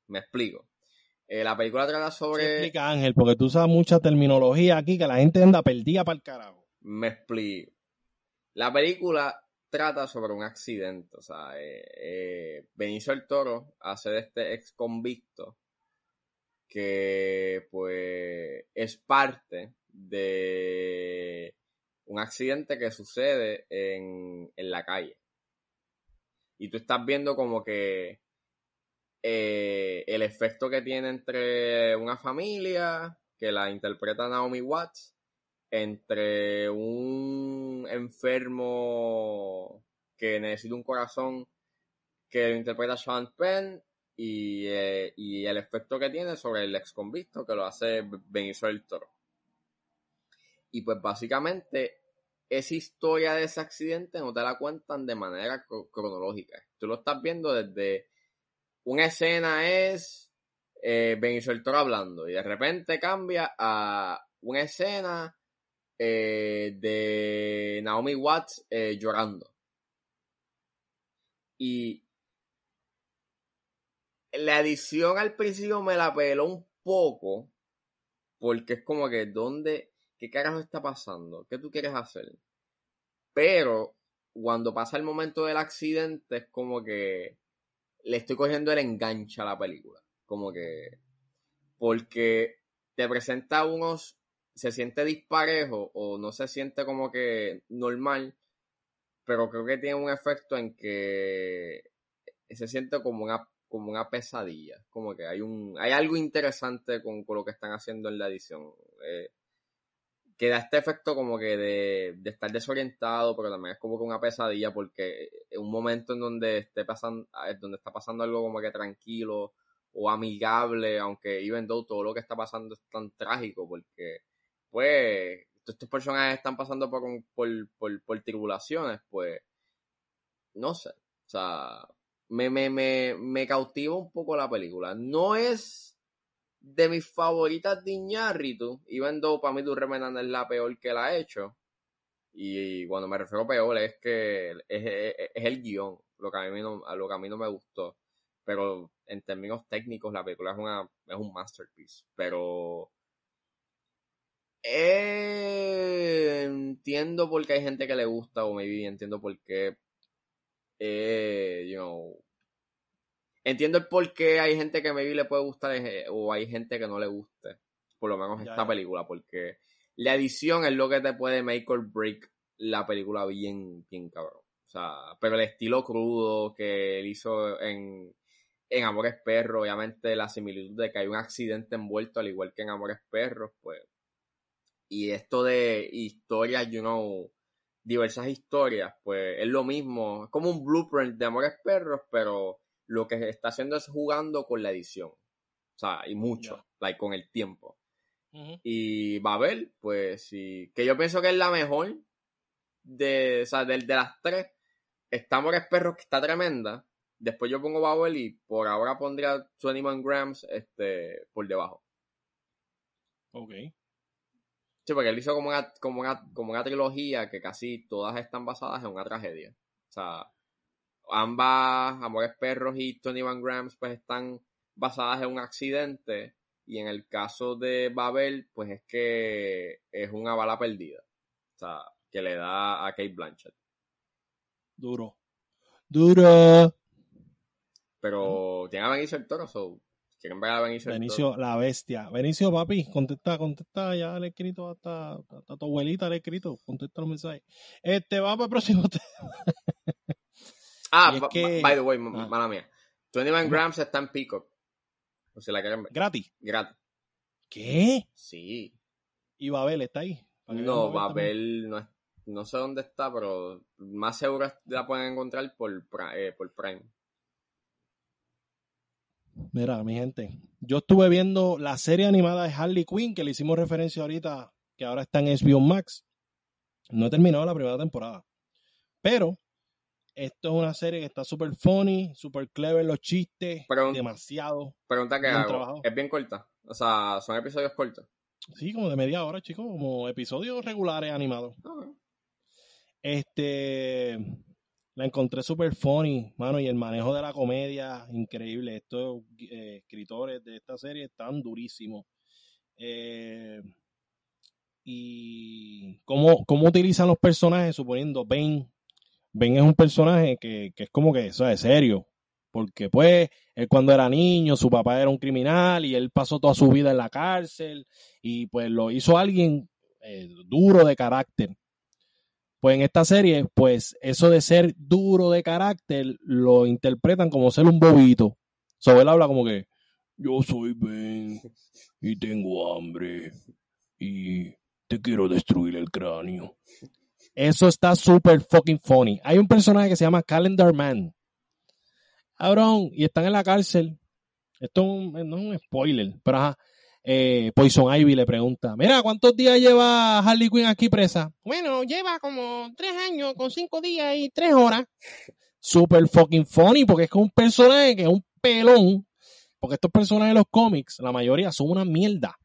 [SPEAKER 2] Me explico. Eh, la película trata sobre.
[SPEAKER 1] Se explica, Ángel, porque tú usas mucha terminología aquí que la gente anda perdida para el carajo.
[SPEAKER 2] Me explico. La película trata sobre un accidente. O sea, eh, eh, Benicio el Toro hace de este ex convicto que, pues, es parte de un accidente que sucede en, en la calle. Y tú estás viendo como que eh, el efecto que tiene entre una familia, que la interpreta Naomi Watts, entre un enfermo que necesita un corazón que lo interpreta Sean Penn y, eh, el efecto que tiene sobre el ex convicto que lo hace Benicio del Toro. Y pues básicamente esa historia de ese accidente no te la cuentan de manera cronológica. Tú lo estás viendo desde una escena es eh, Benicio el Toro hablando y de repente cambia a una escena eh, de Naomi Watts eh, llorando. Y la edición al principio me la peló un poco porque es como que, ¿dónde, qué carajo está pasando? ¿Qué tú quieres hacer? Pero cuando pasa el momento del accidente es como que le estoy cogiendo el enganche a la película. Como que. Porque te presenta unos. Se siente disparejo o no se siente como que normal. Pero creo que tiene un efecto en que se siente como una, como una pesadilla. Como que hay un. Hay algo interesante con, lo que están haciendo en la edición. Eh, que da este efecto como que de, de, estar desorientado, pero también es como que una pesadilla porque en un momento en donde esté pasando, donde está pasando algo como que tranquilo o amigable, aunque even though todo lo que está pasando es tan trágico porque pues estos personajes están pasando por, por, por, tribulaciones, pues no sé, o sea, me, me, me, me cautiva un poco la película. No es de mis favoritas de Iñárritu, even though para mí Durremenan es la peor que la ha hecho. Y cuando me refiero a peor es que es, el guion, lo que, a mí no, lo que a mí no me gustó. Pero en términos técnicos la película es, una, es un masterpiece. Pero eh, entiendo por qué hay gente que le gusta o maybe entiendo por qué eh, you know, entiendo el por qué hay gente que maybe le puede gustar eh, o hay gente que no le guste, por lo menos esta película, porque la edición es lo que te puede make or break la película bien, bien cabrón. O sea, pero el estilo crudo que él hizo en, en Amores Perros, obviamente la similitud de que hay un accidente envuelto, al igual que en Amores Perros, pues. Y esto de historias, you know, diversas historias, pues es lo mismo, es como un blueprint de Amores Perros, pero lo que está haciendo es jugando con la edición. O sea, y mucho, like, con el tiempo. Y Babel, pues sí, que yo pienso que es la mejor de, o sea, de, las tres. Está Amores Perros, que está tremenda. Después yo pongo Babel y por ahora pondría 21 Grams este, por debajo.
[SPEAKER 1] Ok.
[SPEAKER 2] Sí, porque él hizo como una, como, una, como una trilogía que casi todas están basadas en una tragedia. O sea, ambas, Amores Perros y 21 Grams, pues están basadas en un accidente. Y en el caso de Babel, pues es que es una bala perdida. O sea, que le da a Kate Blanchett.
[SPEAKER 1] Duro. Duro.
[SPEAKER 2] Pero tiene a Benicio el Toro, so, quieren ver a Benicio
[SPEAKER 1] Benicio, la bestia. Benicio, papi, contesta, contesta, ya le he escrito hasta, hasta tu abuelita le he escrito, contesta los mensajes. Este, va para el próximo
[SPEAKER 2] ah, by the way, ah. mala mía. 21 Grams está en Peacock. O si la quieren ver.
[SPEAKER 1] ¿Gratis?
[SPEAKER 2] Gratis.
[SPEAKER 1] ¿Qué?
[SPEAKER 2] Sí.
[SPEAKER 1] ¿Y Babel está ahí?
[SPEAKER 2] No, Babel no, no sé dónde está, pero más seguro la pueden encontrar por, eh, por Prime.
[SPEAKER 1] Mira, mi gente, yo estuve viendo la serie animada de Harley Quinn, que le hicimos referencia ahorita, que ahora está en HBO Max. No he terminado la primera temporada. Pero esto es una serie que está súper funny, súper clever los chistes, demasiado.
[SPEAKER 2] Pregunta que hago. ¿Es bien corta? O sea, ¿son episodios cortos?
[SPEAKER 1] Sí, como de media hora, chicos, como episodios regulares animados. Este, la encontré súper funny, mano, y el manejo de la comedia, increíble. Estos eh, escritores de esta serie están durísimos. Eh, y cómo, cómo utilizan los personajes, suponiendo Ben. Ben es un personaje que, que es como que, eso es serio. Porque pues, él cuando era niño, su papá era un criminal y él pasó toda su vida en la cárcel y pues lo hizo alguien eh, duro de carácter. Pues en esta serie, pues eso de ser duro de carácter lo interpretan como ser un bobito. Sobre él habla como que yo soy Ben y tengo hambre y te quiero destruir el cráneo. Eso está súper fucking funny. Hay un personaje que se llama Calendar Man. Cabrón, y están en la cárcel. Esto no es un spoiler, pero ajá eh, Poison Ivy le pregunta, mira, ¿cuántos días lleva Harley Quinn aquí presa? Bueno, lleva como tres años con cinco días y tres horas. Super fucking funny porque es como un personaje que es un pelón. Porque estos personajes de los cómics, la mayoría son una mierda.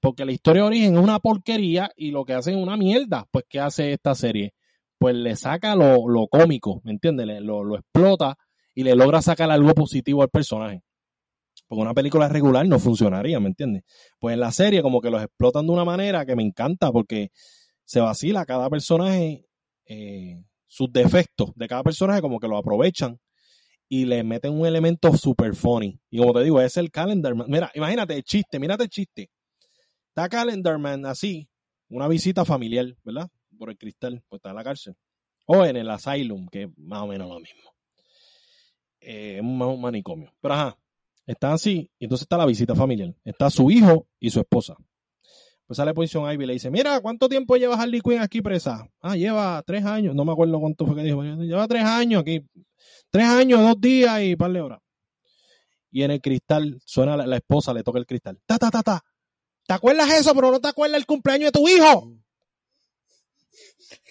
[SPEAKER 1] Porque la historia de origen es una porquería y lo que hacen es una mierda. Pues, ¿qué hace esta serie? Pues le saca lo, cómico, ¿me entiendes? Lo, lo explota y le logra sacar algo positivo al personaje. Porque una película regular no funcionaría, ¿me entiendes? Pues en la serie como que los explotan de una manera que me encanta porque se vacila cada personaje, eh, sus defectos de cada personaje como que lo aprovechan y le meten un elemento super funny. Y como te digo, es el Calendar Man. Mira, imagínate el chiste, mírate el chiste. Está Calendar Man así, una visita familiar, ¿verdad? Por el cristal, pues está en la cárcel. O en el asylum, que es más o menos lo mismo. Eh, es un manicomio. Pero ajá, Está así, y entonces está la visita familiar. Está su hijo y su esposa. Pues sale Poison Ivy y le dice, mira, ¿cuánto tiempo lleva Harley Quinn aquí presa? Ah, lleva tres años, no me acuerdo cuánto fue que dijo. Lleva tres años aquí. Tres años, dos días y par de horas. Y en el cristal suena la, esposa, le toca el cristal. Ta, ta, ta, ta. ¿Te acuerdas eso, pero no te acuerdas el cumpleaños de tu hijo?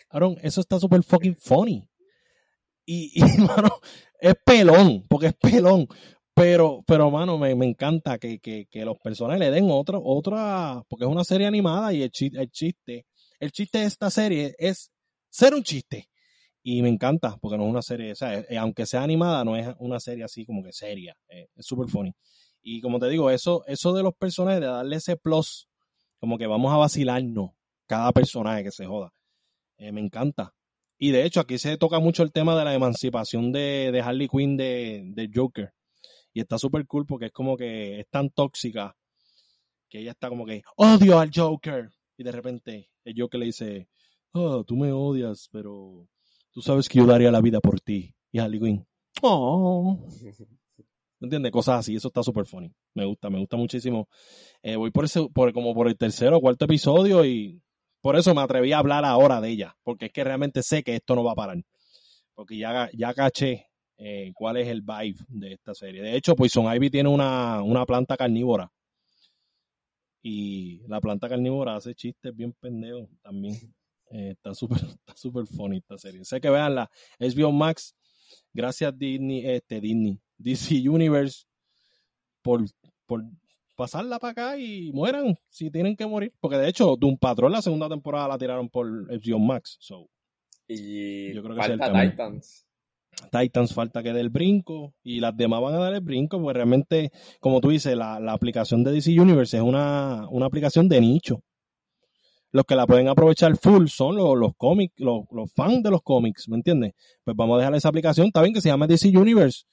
[SPEAKER 1] Aaron, eso está súper fucking funny. Y, y, mano, es pelón, porque es pelón. Pero, pero, mano, me, encanta que, los personajes le den otro, otra, porque es una serie animada y el chiste, el chiste, el chiste de esta serie es ser un chiste. Y me encanta, porque no es una serie, eh, aunque sea animada, no es una serie así como que seria, eh, es súper funny. Y como te digo, eso, eso de los personajes, de darle ese plus, como que vamos a vacilarnos cada personaje que se joda, eh, me encanta. Y de hecho, aquí se toca mucho el tema de la emancipación de, de Harley Quinn de, de Joker y está súper cool porque es como que es tan tóxica que ella está como que odio al Joker. Y de repente el Joker le dice, oh, tú me odias, pero tú sabes que yo daría la vida por ti. Y Harley Quinn, oh. ¿Me entiendes? Cosas así, eso está súper funny. Me gusta, me gusta muchísimo. Eh, voy por ese, por, como por el tercero o cuarto episodio y por eso me atreví a hablar ahora de ella, porque es que realmente sé que esto no va a parar. Porque ya, ya caché eh, cuál es el vibe de esta serie. De hecho, Poison Ivy tiene una, planta carnívora. Y la planta carnívora hace chistes bien pendejos también. Eh, está súper está super funny esta serie. Sé que veanla. HBO Max. Gracias Disney, este Disney, DC Universe por, por pasarla para acá y mueran si tienen que morir. Porque de hecho, Doom Patrol la segunda temporada la tiraron por HBO Max. So,
[SPEAKER 2] y yo creo que falta Titans.
[SPEAKER 1] Titans falta que dé el brinco y las demás van a dar el brinco, porque realmente, como tú dices, la, aplicación de DC Universe es una, aplicación de nicho. los que la pueden aprovechar full son los, los cómics, los, los fans de los cómics, ¿me entiendes? Pues vamos a dejar esa aplicación, está bien que se llama DC Universe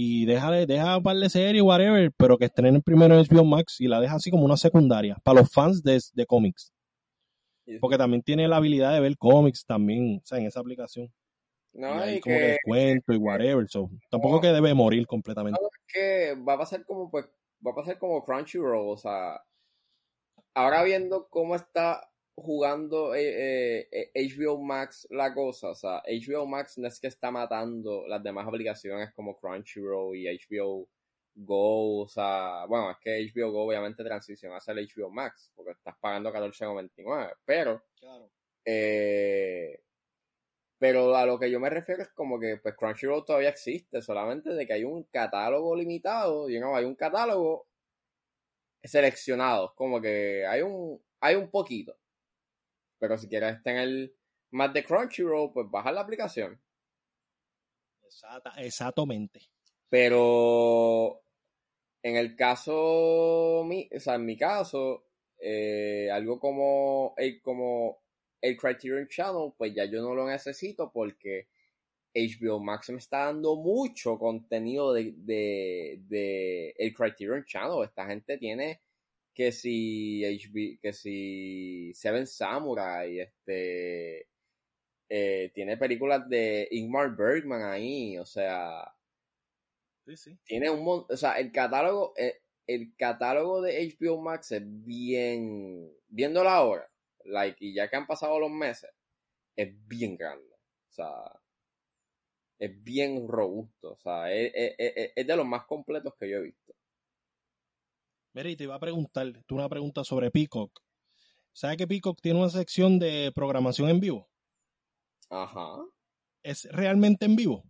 [SPEAKER 1] y déjale, deja par de series, whatever, pero que estrenen primero en HBO Max y la deja así como una secundaria para los fans de, de cómics. Porque también tiene la habilidad de ver cómics también, o sea, en esa aplicación. No, y, hay como que, descuento y whatever, so, tampoco que debe morir completamente.
[SPEAKER 2] No, es que va a pasar como pues va a pasar como Crunchyroll, o sea, ahora viendo cómo está jugando eh, eh, HBO Max la cosa, o sea, HBO Max no es que está matando las demás aplicaciones como Crunchyroll y HBO Go, o sea, bueno, es que HBO Go obviamente transiciona hacia el HBO Max, porque estás pagando 14.99, pero, eh, pero a lo que yo me refiero es como que pues Crunchyroll todavía existe, solamente de que hay un catálogo limitado, y no, hay un catálogo seleccionado, como que hay un, hay un poquito, pero si quieres tener más de Crunchyroll, pues baja la aplicación.
[SPEAKER 1] exactamente.
[SPEAKER 2] Pero en el caso, o sea, en mi caso, eh, algo como el, como el Criterion Channel, pues ya yo no lo necesito porque HBO Max me está dando mucho contenido de, de, el Criterion Channel. Esta gente tiene que si HB, que si Seven Samurai, este, eh, tiene películas de Ingmar Bergman ahí, o sea, tiene un montón, o sea, el catálogo, eh, el, catálogo de HBO Max es bien, viéndolo ahora, like, y ya que han pasado los meses, es bien grande. O sea, es bien robusto. O sea, es, es, de los más completos que yo he visto.
[SPEAKER 1] Mira, y te iba a preguntar, tú una pregunta sobre Peacock. ¿Sabes que Peacock tiene una sección de programación en vivo?
[SPEAKER 2] Ajá.
[SPEAKER 1] ¿Es realmente en vivo?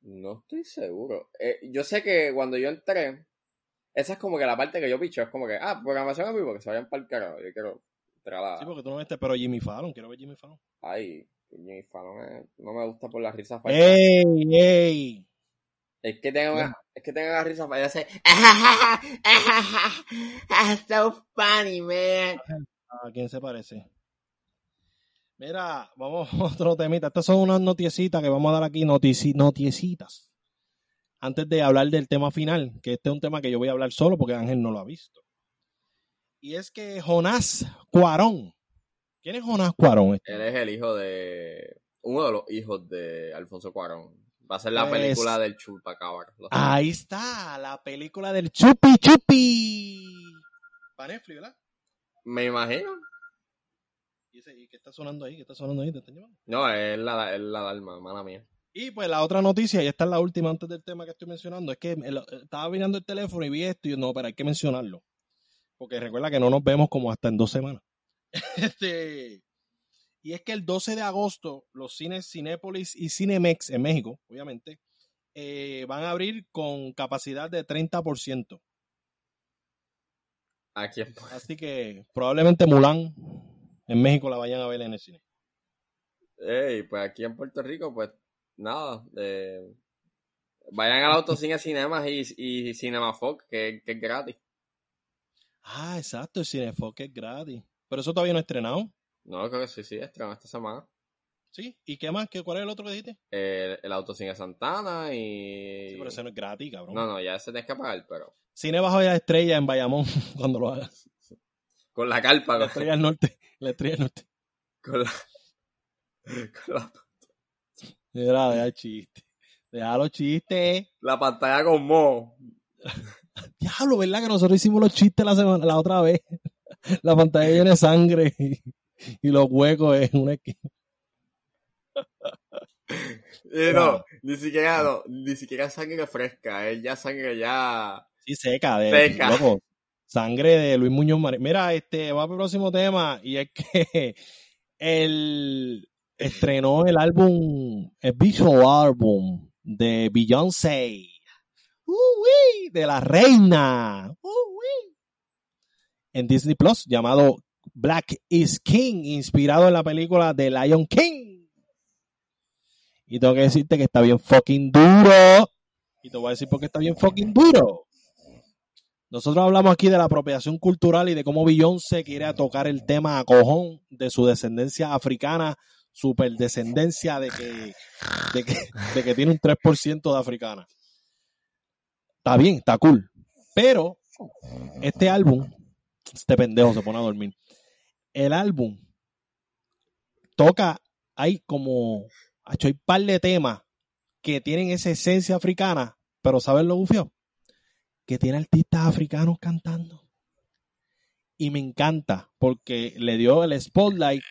[SPEAKER 2] No estoy seguro. Eh, yo sé que cuando yo entré, esa es como que la parte que yo picho, es como que, ah, programación en vivo, que se vayan para el carajo. Yo quiero
[SPEAKER 1] Sí, porque tú no ves, pero Jimmy Fallon, quiero ver Jimmy Fallon.
[SPEAKER 2] Ay, Jimmy Fallon no me gusta por la risa
[SPEAKER 1] falsa. ¡Ey, ey!
[SPEAKER 2] Es que tengo, es que tengo la risa para hacer. so funny, man.
[SPEAKER 1] ¿A quién se parece? Mira, vamos a otro temita. Estas son unas noticitas que vamos a dar aquí, notici noticitas. Antes de hablar del tema final, que este es un tema que yo voy a hablar solo porque Ángel no lo ha visto. Y es que Jonás Cuarón. ¿Quién es Jonás Cuarón?
[SPEAKER 2] Este? Él es el hijo de. Uno de los hijos de Alfonso Cuarón. Va a ser la pues, película del Chupacabra.
[SPEAKER 1] Ahí está, la película del Chupi Chupi. Para Netflix, ¿verdad?
[SPEAKER 2] Me imagino.
[SPEAKER 1] ¿Y, qué está sonando ahí? ¿Qué está sonando ahí? ¿Te están
[SPEAKER 2] No, es la, es la Dalma, mala mía.
[SPEAKER 1] Y pues la otra noticia, y esta es la última antes del tema que estoy mencionando, es que estaba mirando el teléfono y vi esto y no, pero hay que mencionarlo. Porque recuerda que no nos vemos como hasta en dos semanas. este, y es que el 12 de agosto los cines Cinépolis y Cinemex en México, obviamente, eh, van a abrir con capacidad de 30%.
[SPEAKER 2] Aquí.
[SPEAKER 1] Así que probablemente Mulan en México la vayan a ver en el cine.
[SPEAKER 2] Ey, pues aquí en Puerto Rico, pues nada, eh, vayan al autocine cinemas y, y Cinemafox, que, que es gratis.
[SPEAKER 1] Ah, exacto, el Cinefox es gratis. Pero eso todavía no ha estrenado.
[SPEAKER 2] No, creo que sí, sí, estrenó esta semana.
[SPEAKER 1] ¿Sí? ¿Y qué más? ¿Qué, ¿Cuál es el otro que dijiste?
[SPEAKER 2] El, el Autocine Santana y...
[SPEAKER 1] Sí, pero ese no es gratis, cabrón.
[SPEAKER 2] No, no, ya ese tienes que pagar, pero...
[SPEAKER 1] Cine bajo la estrella en Bayamón cuando lo hagas.
[SPEAKER 2] Con la carpa.
[SPEAKER 1] La estrella del norte. La estrella del norte.
[SPEAKER 2] Con la... Con la...
[SPEAKER 1] Mira, deja el chiste. Deja los chistes.
[SPEAKER 2] La pantalla con mo.
[SPEAKER 1] Diablo, ¿verdad? Que nosotros hicimos los chistes la, semana, la otra vez. La pantalla llena de sangre y, y los huecos en una esquina.
[SPEAKER 2] Eh, no, ni siquiera, no, ni siquiera sangre fresca, es ya sangre ya.
[SPEAKER 1] Sí, seca, de seca. Loco, Sangre de Luis Muñoz Marín. Mira, este, va para el próximo tema y es que él estrenó el álbum, el visual álbum de Beyoncé. Uh, de la reina. Uh, en Disney Plus llamado Black is King, inspirado en la película de Lion King. Y tengo que decirte que está bien fucking duro. Y te voy a decir por qué está bien fucking duro. Nosotros hablamos aquí de la apropiación cultural y de cómo Beyoncé quiere tocar el tema a cojón de su descendencia africana, superdescendencia de que, de que, de que tiene un 3% de africana. Está bien, está cool. Pero este álbum, este pendejo se pone a dormir. El álbum toca, hay como, hay un par de temas que tienen esa esencia africana, pero ¿saben lo bufio? Que tiene artistas africanos cantando. Y me encanta porque le dio el spotlight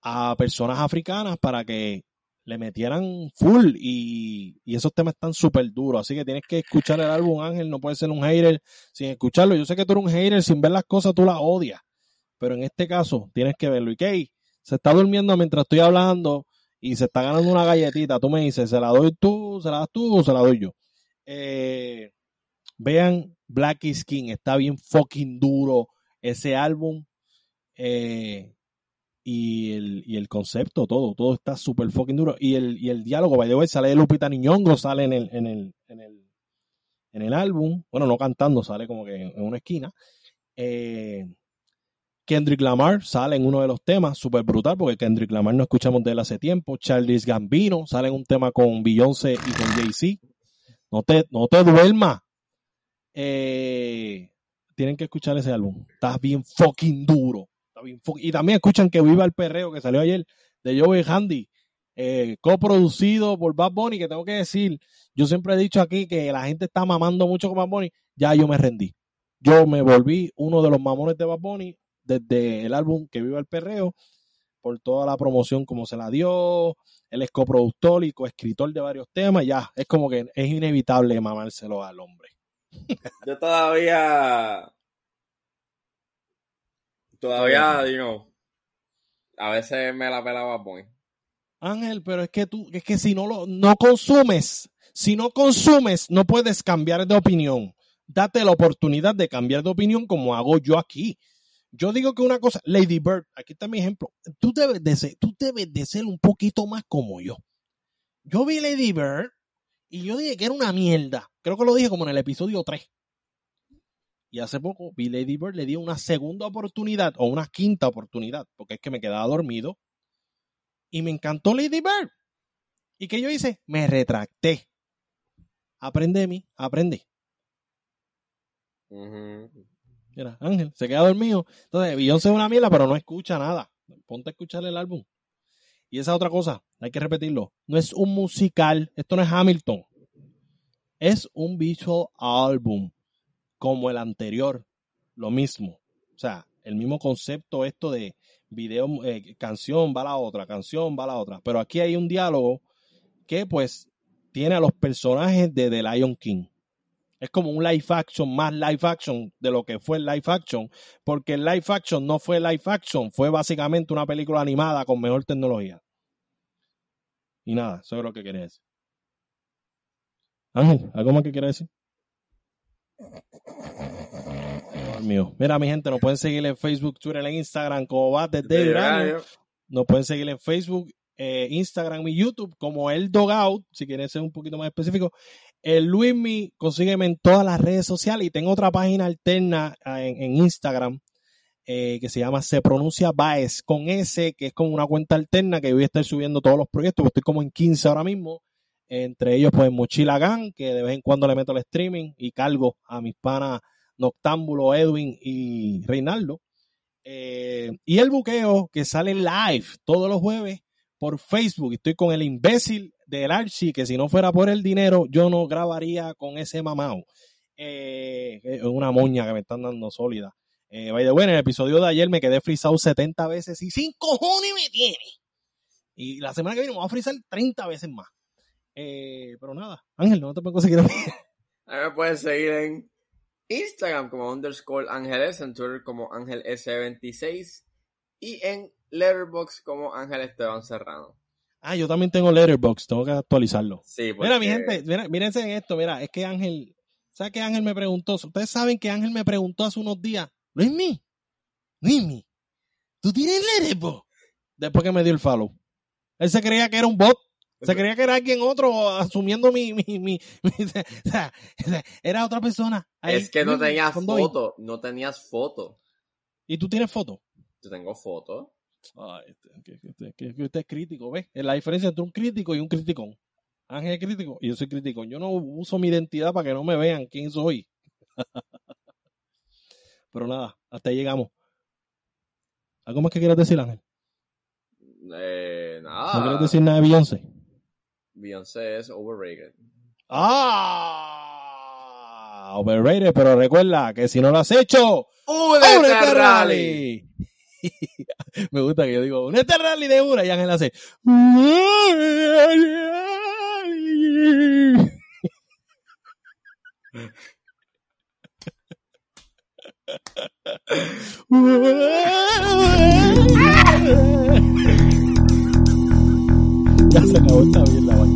[SPEAKER 1] a personas africanas para que le metieran full y, esos temas están súper duros. Así que tienes que escuchar el álbum Ángel, no puedes ser un hater sin escucharlo. Yo sé que tú eres un hater, sin ver las cosas tú las odias, pero en este caso tienes que verlo. Y que se está durmiendo mientras estoy hablando y se está ganando una galletita. Tú me dices, ¿se la doy tú, se la das tú o se la doy yo? Eh, vean Black is King, está bien fucking duro ese álbum. Eh, y el, y el concepto, todo, todo está súper fucking duro. Y el, y el diálogo, by the way, sale de Lupita Niñongo, sale en el, en el, en el, en el álbum, bueno, no cantando, sale como que en una esquina. Eh, Kendrick Lamar sale en uno de los temas, súper brutal, porque Kendrick Lamar no escuchamos de él hace tiempo. Charles Gambino sale en un tema con Beyoncé y con Jay-Z. No te, no te duermas. Eh, tienen que escuchar ese álbum. Está bien fucking duro. Y también escuchan que Viva el Perreo, que salió ayer, de Joey Handy, eh, coproducido por Bad Bunny, que tengo que decir, yo siempre he dicho aquí que la gente está mamando mucho con Bad Bunny, ya yo me rendí. Yo me volví uno de los mamones de Bad Bunny desde el álbum Que Viva el Perreo, por toda la promoción como se la dio, él es coproductor y coescritor de varios temas, ya, es como que es inevitable mamárselo al hombre.
[SPEAKER 2] Yo todavía Todavía, digo, a veces me la pelaba muy.
[SPEAKER 1] Ángel, pero es que tú, es que si no lo, no consumes, si no consumes, no puedes cambiar de opinión. Date la oportunidad de cambiar de opinión como hago yo aquí. Yo digo que una cosa, Lady Bird, aquí está mi ejemplo. Tú debes de ser, tú debes de ser un poquito más como yo. Yo vi Lady Bird y yo dije que era una mierda. Creo que lo dije como en el episodio 3. Y hace poco vi Lady Bird, le dio una segunda oportunidad o una quinta oportunidad, porque es que me quedaba dormido. Y me encantó Lady Bird. ¿Y qué yo hice? Me retracté. Aprende mí, aprendí. Mira, Ángel, se queda dormido. Entonces, Beyoncé es una mierda, pero no escucha nada. Ponte a escuchar el álbum. Y esa otra cosa, hay que repetirlo. No es un musical, esto no es Hamilton. Es un visual album como el anterior, lo mismo. O sea, el mismo concepto esto de video, eh, canción va la otra, canción va la otra. Pero aquí hay un diálogo que pues tiene a los personajes de The Lion King. Es como un live action, más live action de lo que fue el live action, porque el live action no fue live action, fue básicamente una película animada con mejor tecnología. Y nada, eso es lo que quería decir. Ángel, ¿algo más que quiere decir? Mío. Mira, mi gente, nos pueden seguir en Facebook, Twitter, en Instagram como Bate de Radio. Nos pueden seguir en Facebook, eh, Instagram y YouTube como El Dogout, si quieren ser un poquito más específico. El Luismi, consígueme en todas las redes sociales y tengo otra página alterna ah, en, Instagram eh, que se llama Se Pronuncia Baez con S, que es como una cuenta alterna que voy a estar subiendo todos los proyectos, estoy como en 15 ahora mismo. Entre ellos, pues Mochila Gang, que de vez en cuando le meto el streaming y cargo a mis panas Noctámbulo, Edwin y Reinaldo. Eh, y el buqueo que sale live todos los jueves por Facebook. Estoy con el imbécil del Archie, que si no fuera por el dinero, yo no grabaría con ese mamao. Eh, es una moña que me están dando sólida. Eh, by en el episodio de ayer me quedé frisado 70 veces y sin cojones me tiene. Y la semana que viene me voy a frizar 30 veces más. Eh, pero nada, Ángel, no te puedo conseguir a mí.
[SPEAKER 2] me puedes seguir en Instagram como underscore ángeles, en Twitter como Ángel S26 y en Letterboxd como Ángel Esteban Serrano.
[SPEAKER 1] Ah, yo también tengo Letterboxd, tengo que actualizarlo. Sí, Mira, mi gente, mira, mírense en esto, mira, es que Ángel, ¿sabes qué Ángel me preguntó? Ustedes saben que Ángel me preguntó hace unos días, Luismi, Luismi, ¿tú tienes Letterboxd? Después que me dio el follow. Él se creía que era un bot Se creía que era alguien otro asumiendo mi, mi, mi, o sea, era otra persona.
[SPEAKER 2] es que no tenías foto, no tenías foto.
[SPEAKER 1] ¿Y tú tienes foto?
[SPEAKER 2] Yo tengo foto.
[SPEAKER 1] Ay, que, que, usted es crítico, ¿ves? Es la diferencia entre un crítico y un criticón. Ángel es crítico y yo soy criticón. Yo no uso mi identidad para que no me vean quién soy. Pero nada, hasta ahí llegamos. ¿Algo más que quieras decir, Ángel?
[SPEAKER 2] Eh, nada.
[SPEAKER 1] ¿No quieres decir nada de Beyoncé?
[SPEAKER 2] Beyoncé es overrated.
[SPEAKER 1] ¡Ah! Overrated, pero recuerda que si no lo has hecho,
[SPEAKER 2] ¡únete, a rally!
[SPEAKER 1] Me gusta que yo digo, únete a rally de una y Ángel hace. ya se acabó esta bien la.